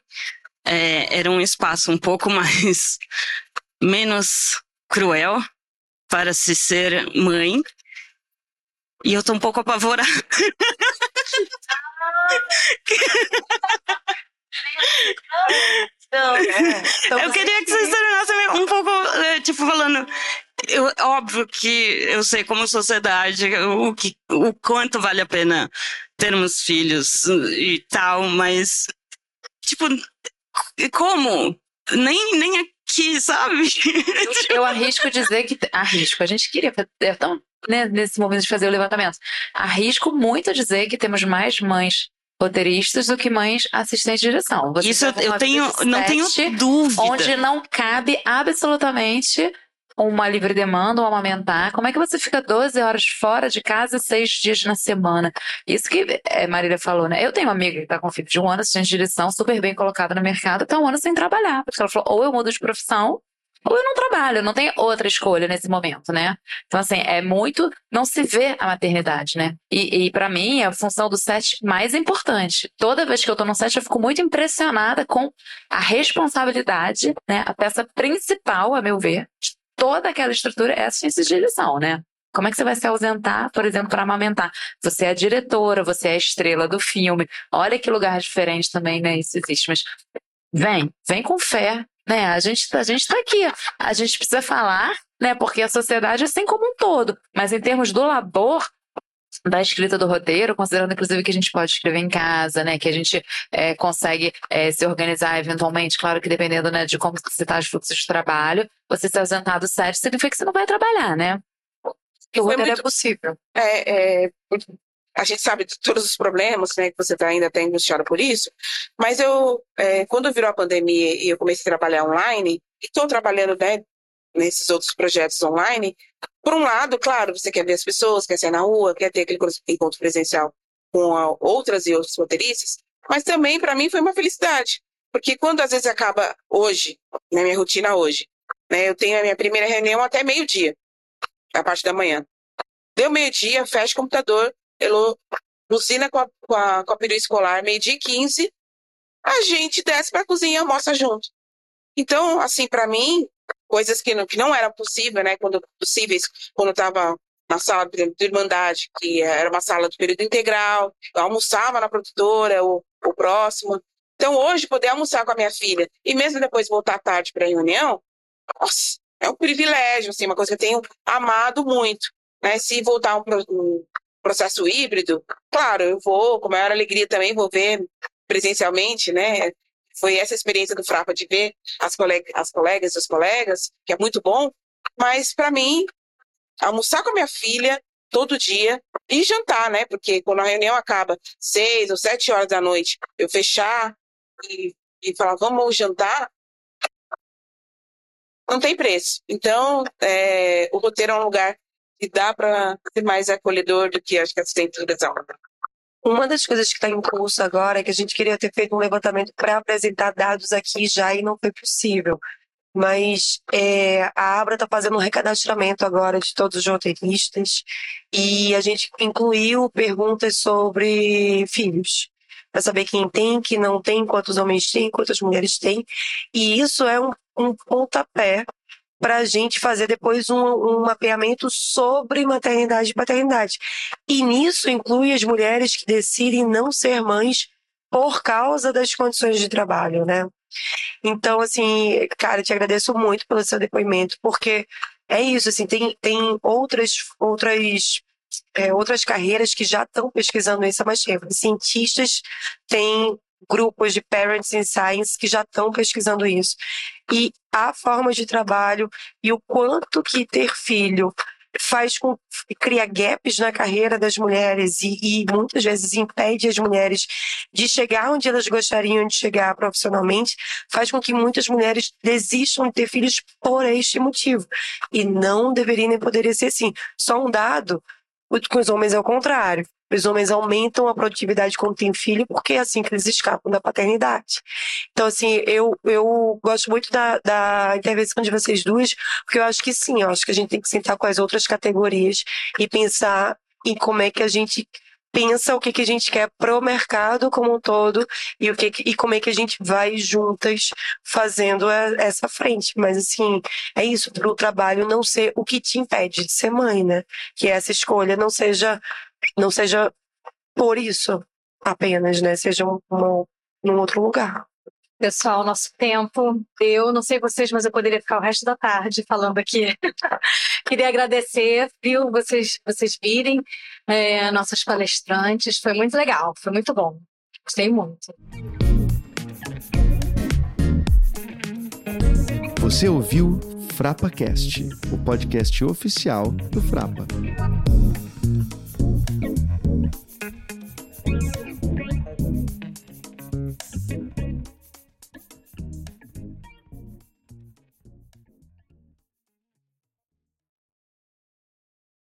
é, era um espaço um pouco mais menos cruel para se ser mãe. E eu tô um pouco apavorada. Não, é. Então, eu queria que vocês terminassem um pouco, é, tipo, falando. Eu, óbvio que eu sei como sociedade o, que, o quanto vale a pena termos filhos e tal, mas, tipo, como? Nem, nem aqui, sabe? Eu, eu arrisco dizer que. Arrisco, a gente queria. É tão, né, nesse momento de fazer o levantamento. Arrisco muito dizer que temos mais mães roteiristas do que mães assistentes de direção. Você Isso eu tenho, não tenho dúvida. Onde não cabe absolutamente uma livre demanda, um amamentar. Como é que você fica 12 horas fora de casa seis dias na semana? Isso que é, Marília falou, né? Eu tenho uma amiga que está com filho de um ano, assistente de direção, super bem colocada no mercado, está um ano sem trabalhar. Porque ela falou, ou eu mudo de profissão, ou eu não trabalho, não tem outra escolha nesse momento, né? Então, assim, é muito. Não se vê a maternidade, né? E, e para mim, é a função do set mais importante. Toda vez que eu tô no set, eu fico muito impressionada com a responsabilidade, né? A peça principal, a meu ver, de toda aquela estrutura é a assistência de direção, né? Como é que você vai se ausentar, por exemplo, para amamentar? Você é a diretora, você é a estrela do filme. Olha que lugar diferente também, né? Isso existe. Mas vem, vem com fé, né? A gente, a gente tá aqui. A gente precisa falar, né? Porque a sociedade é assim como um todo. Mas em termos do labor, da escrita do roteiro, considerando inclusive que a gente pode escrever em casa, né, que a gente é, consegue é, se organizar eventualmente, claro que dependendo né, de como você está os fluxos de trabalho, você se ausentar do set significa que você não vai trabalhar, né? Que o roteiro muito, é possível. É, é, a gente sabe de todos os problemas, né, que você tá, ainda está angustiado por isso, mas eu, é, quando virou a pandemia e eu comecei a trabalhar online, e estou trabalhando né, nesses outros projetos online, por um lado, claro, você quer ver as pessoas, quer sair na rua, quer ter aquele encontro presencial com a, outras e outros roteiristas, mas também para mim foi uma felicidade, porque quando às vezes acaba hoje, na minha rotina hoje, né, eu tenho a minha primeira reunião até meio-dia, a parte da manhã. Deu meio-dia, fecha o computador, elo, buzina com a, com a, com a peru escolar, meio-dia e 15, a gente desce para a cozinha e almoça junto. Então, assim, para mim, coisas que não, que não eram possível, né, quando possíveis, quando estava na sala, por exemplo, de Irmandade, que era uma sala do período integral, almoçava na produtora, o, o próximo. Então, hoje, poder almoçar com a minha filha e mesmo depois voltar tarde para a reunião, nossa, é um privilégio, assim, uma coisa que eu tenho amado muito. Né? Se voltar um processo híbrido, claro, eu vou, com maior alegria também, vou ver presencialmente, né? Foi essa experiência do Frapa de ver as, colega, as colegas os colegas, que é muito bom. Mas, para mim, almoçar com a minha filha todo dia e jantar, né? Porque quando a reunião acaba seis ou sete horas da noite, eu fechar e, e falar, vamos jantar, não tem preço. Então, é, o roteiro é um lugar que dá para ser mais acolhedor do que acho que assistente de aula. Uma das coisas que está em curso agora é que a gente queria ter feito um levantamento para apresentar dados aqui já e não foi possível. Mas é, a Abra está fazendo um recadastramento agora de todos os roteiristas e a gente incluiu perguntas sobre filhos para saber quem tem, quem não tem, quantos homens têm, quantas mulheres têm. E isso é um, um pontapé para a gente fazer depois um, um mapeamento sobre maternidade e paternidade. E nisso inclui as mulheres que decidem não ser mães por causa das condições de trabalho, né? Então, assim, cara, te agradeço muito pelo seu depoimento, porque é isso, assim, tem, tem outras, outras, é, outras carreiras que já estão pesquisando isso há mais tempo. Cientistas têm grupos de Parents in Science que já estão pesquisando isso. E a forma de trabalho e o quanto que ter filho faz com cria gaps na carreira das mulheres e, e, muitas vezes impede as mulheres de chegar onde elas gostariam de chegar profissionalmente, faz com que muitas mulheres desistam de ter filhos por este motivo. E não deveria nem poderia ser assim. Só um dado, com os homens é o contrário. Os homens aumentam a produtividade quando tem filho, porque é assim que eles escapam da paternidade. Então, assim, eu, eu gosto muito da, da intervenção de vocês duas, porque eu acho que sim, eu acho que a gente tem que sentar com as outras categorias e pensar em como é que a gente pensa o que, que a gente quer pro mercado como um todo e o que, e como é que a gente vai juntas fazendo essa frente. Mas assim, é isso, o trabalho não ser o que te impede de ser mãe, né? Que essa escolha não seja não seja por isso apenas, né? Seja um, um, num outro lugar. Pessoal, nosso tempo eu Não sei vocês, mas eu poderia ficar o resto da tarde falando aqui. Queria agradecer, viu, vocês, vocês virem, é, nossas palestrantes. Foi muito legal, foi muito bom. Gostei muito. Você ouviu FrapaCast, o podcast oficial do Frapa.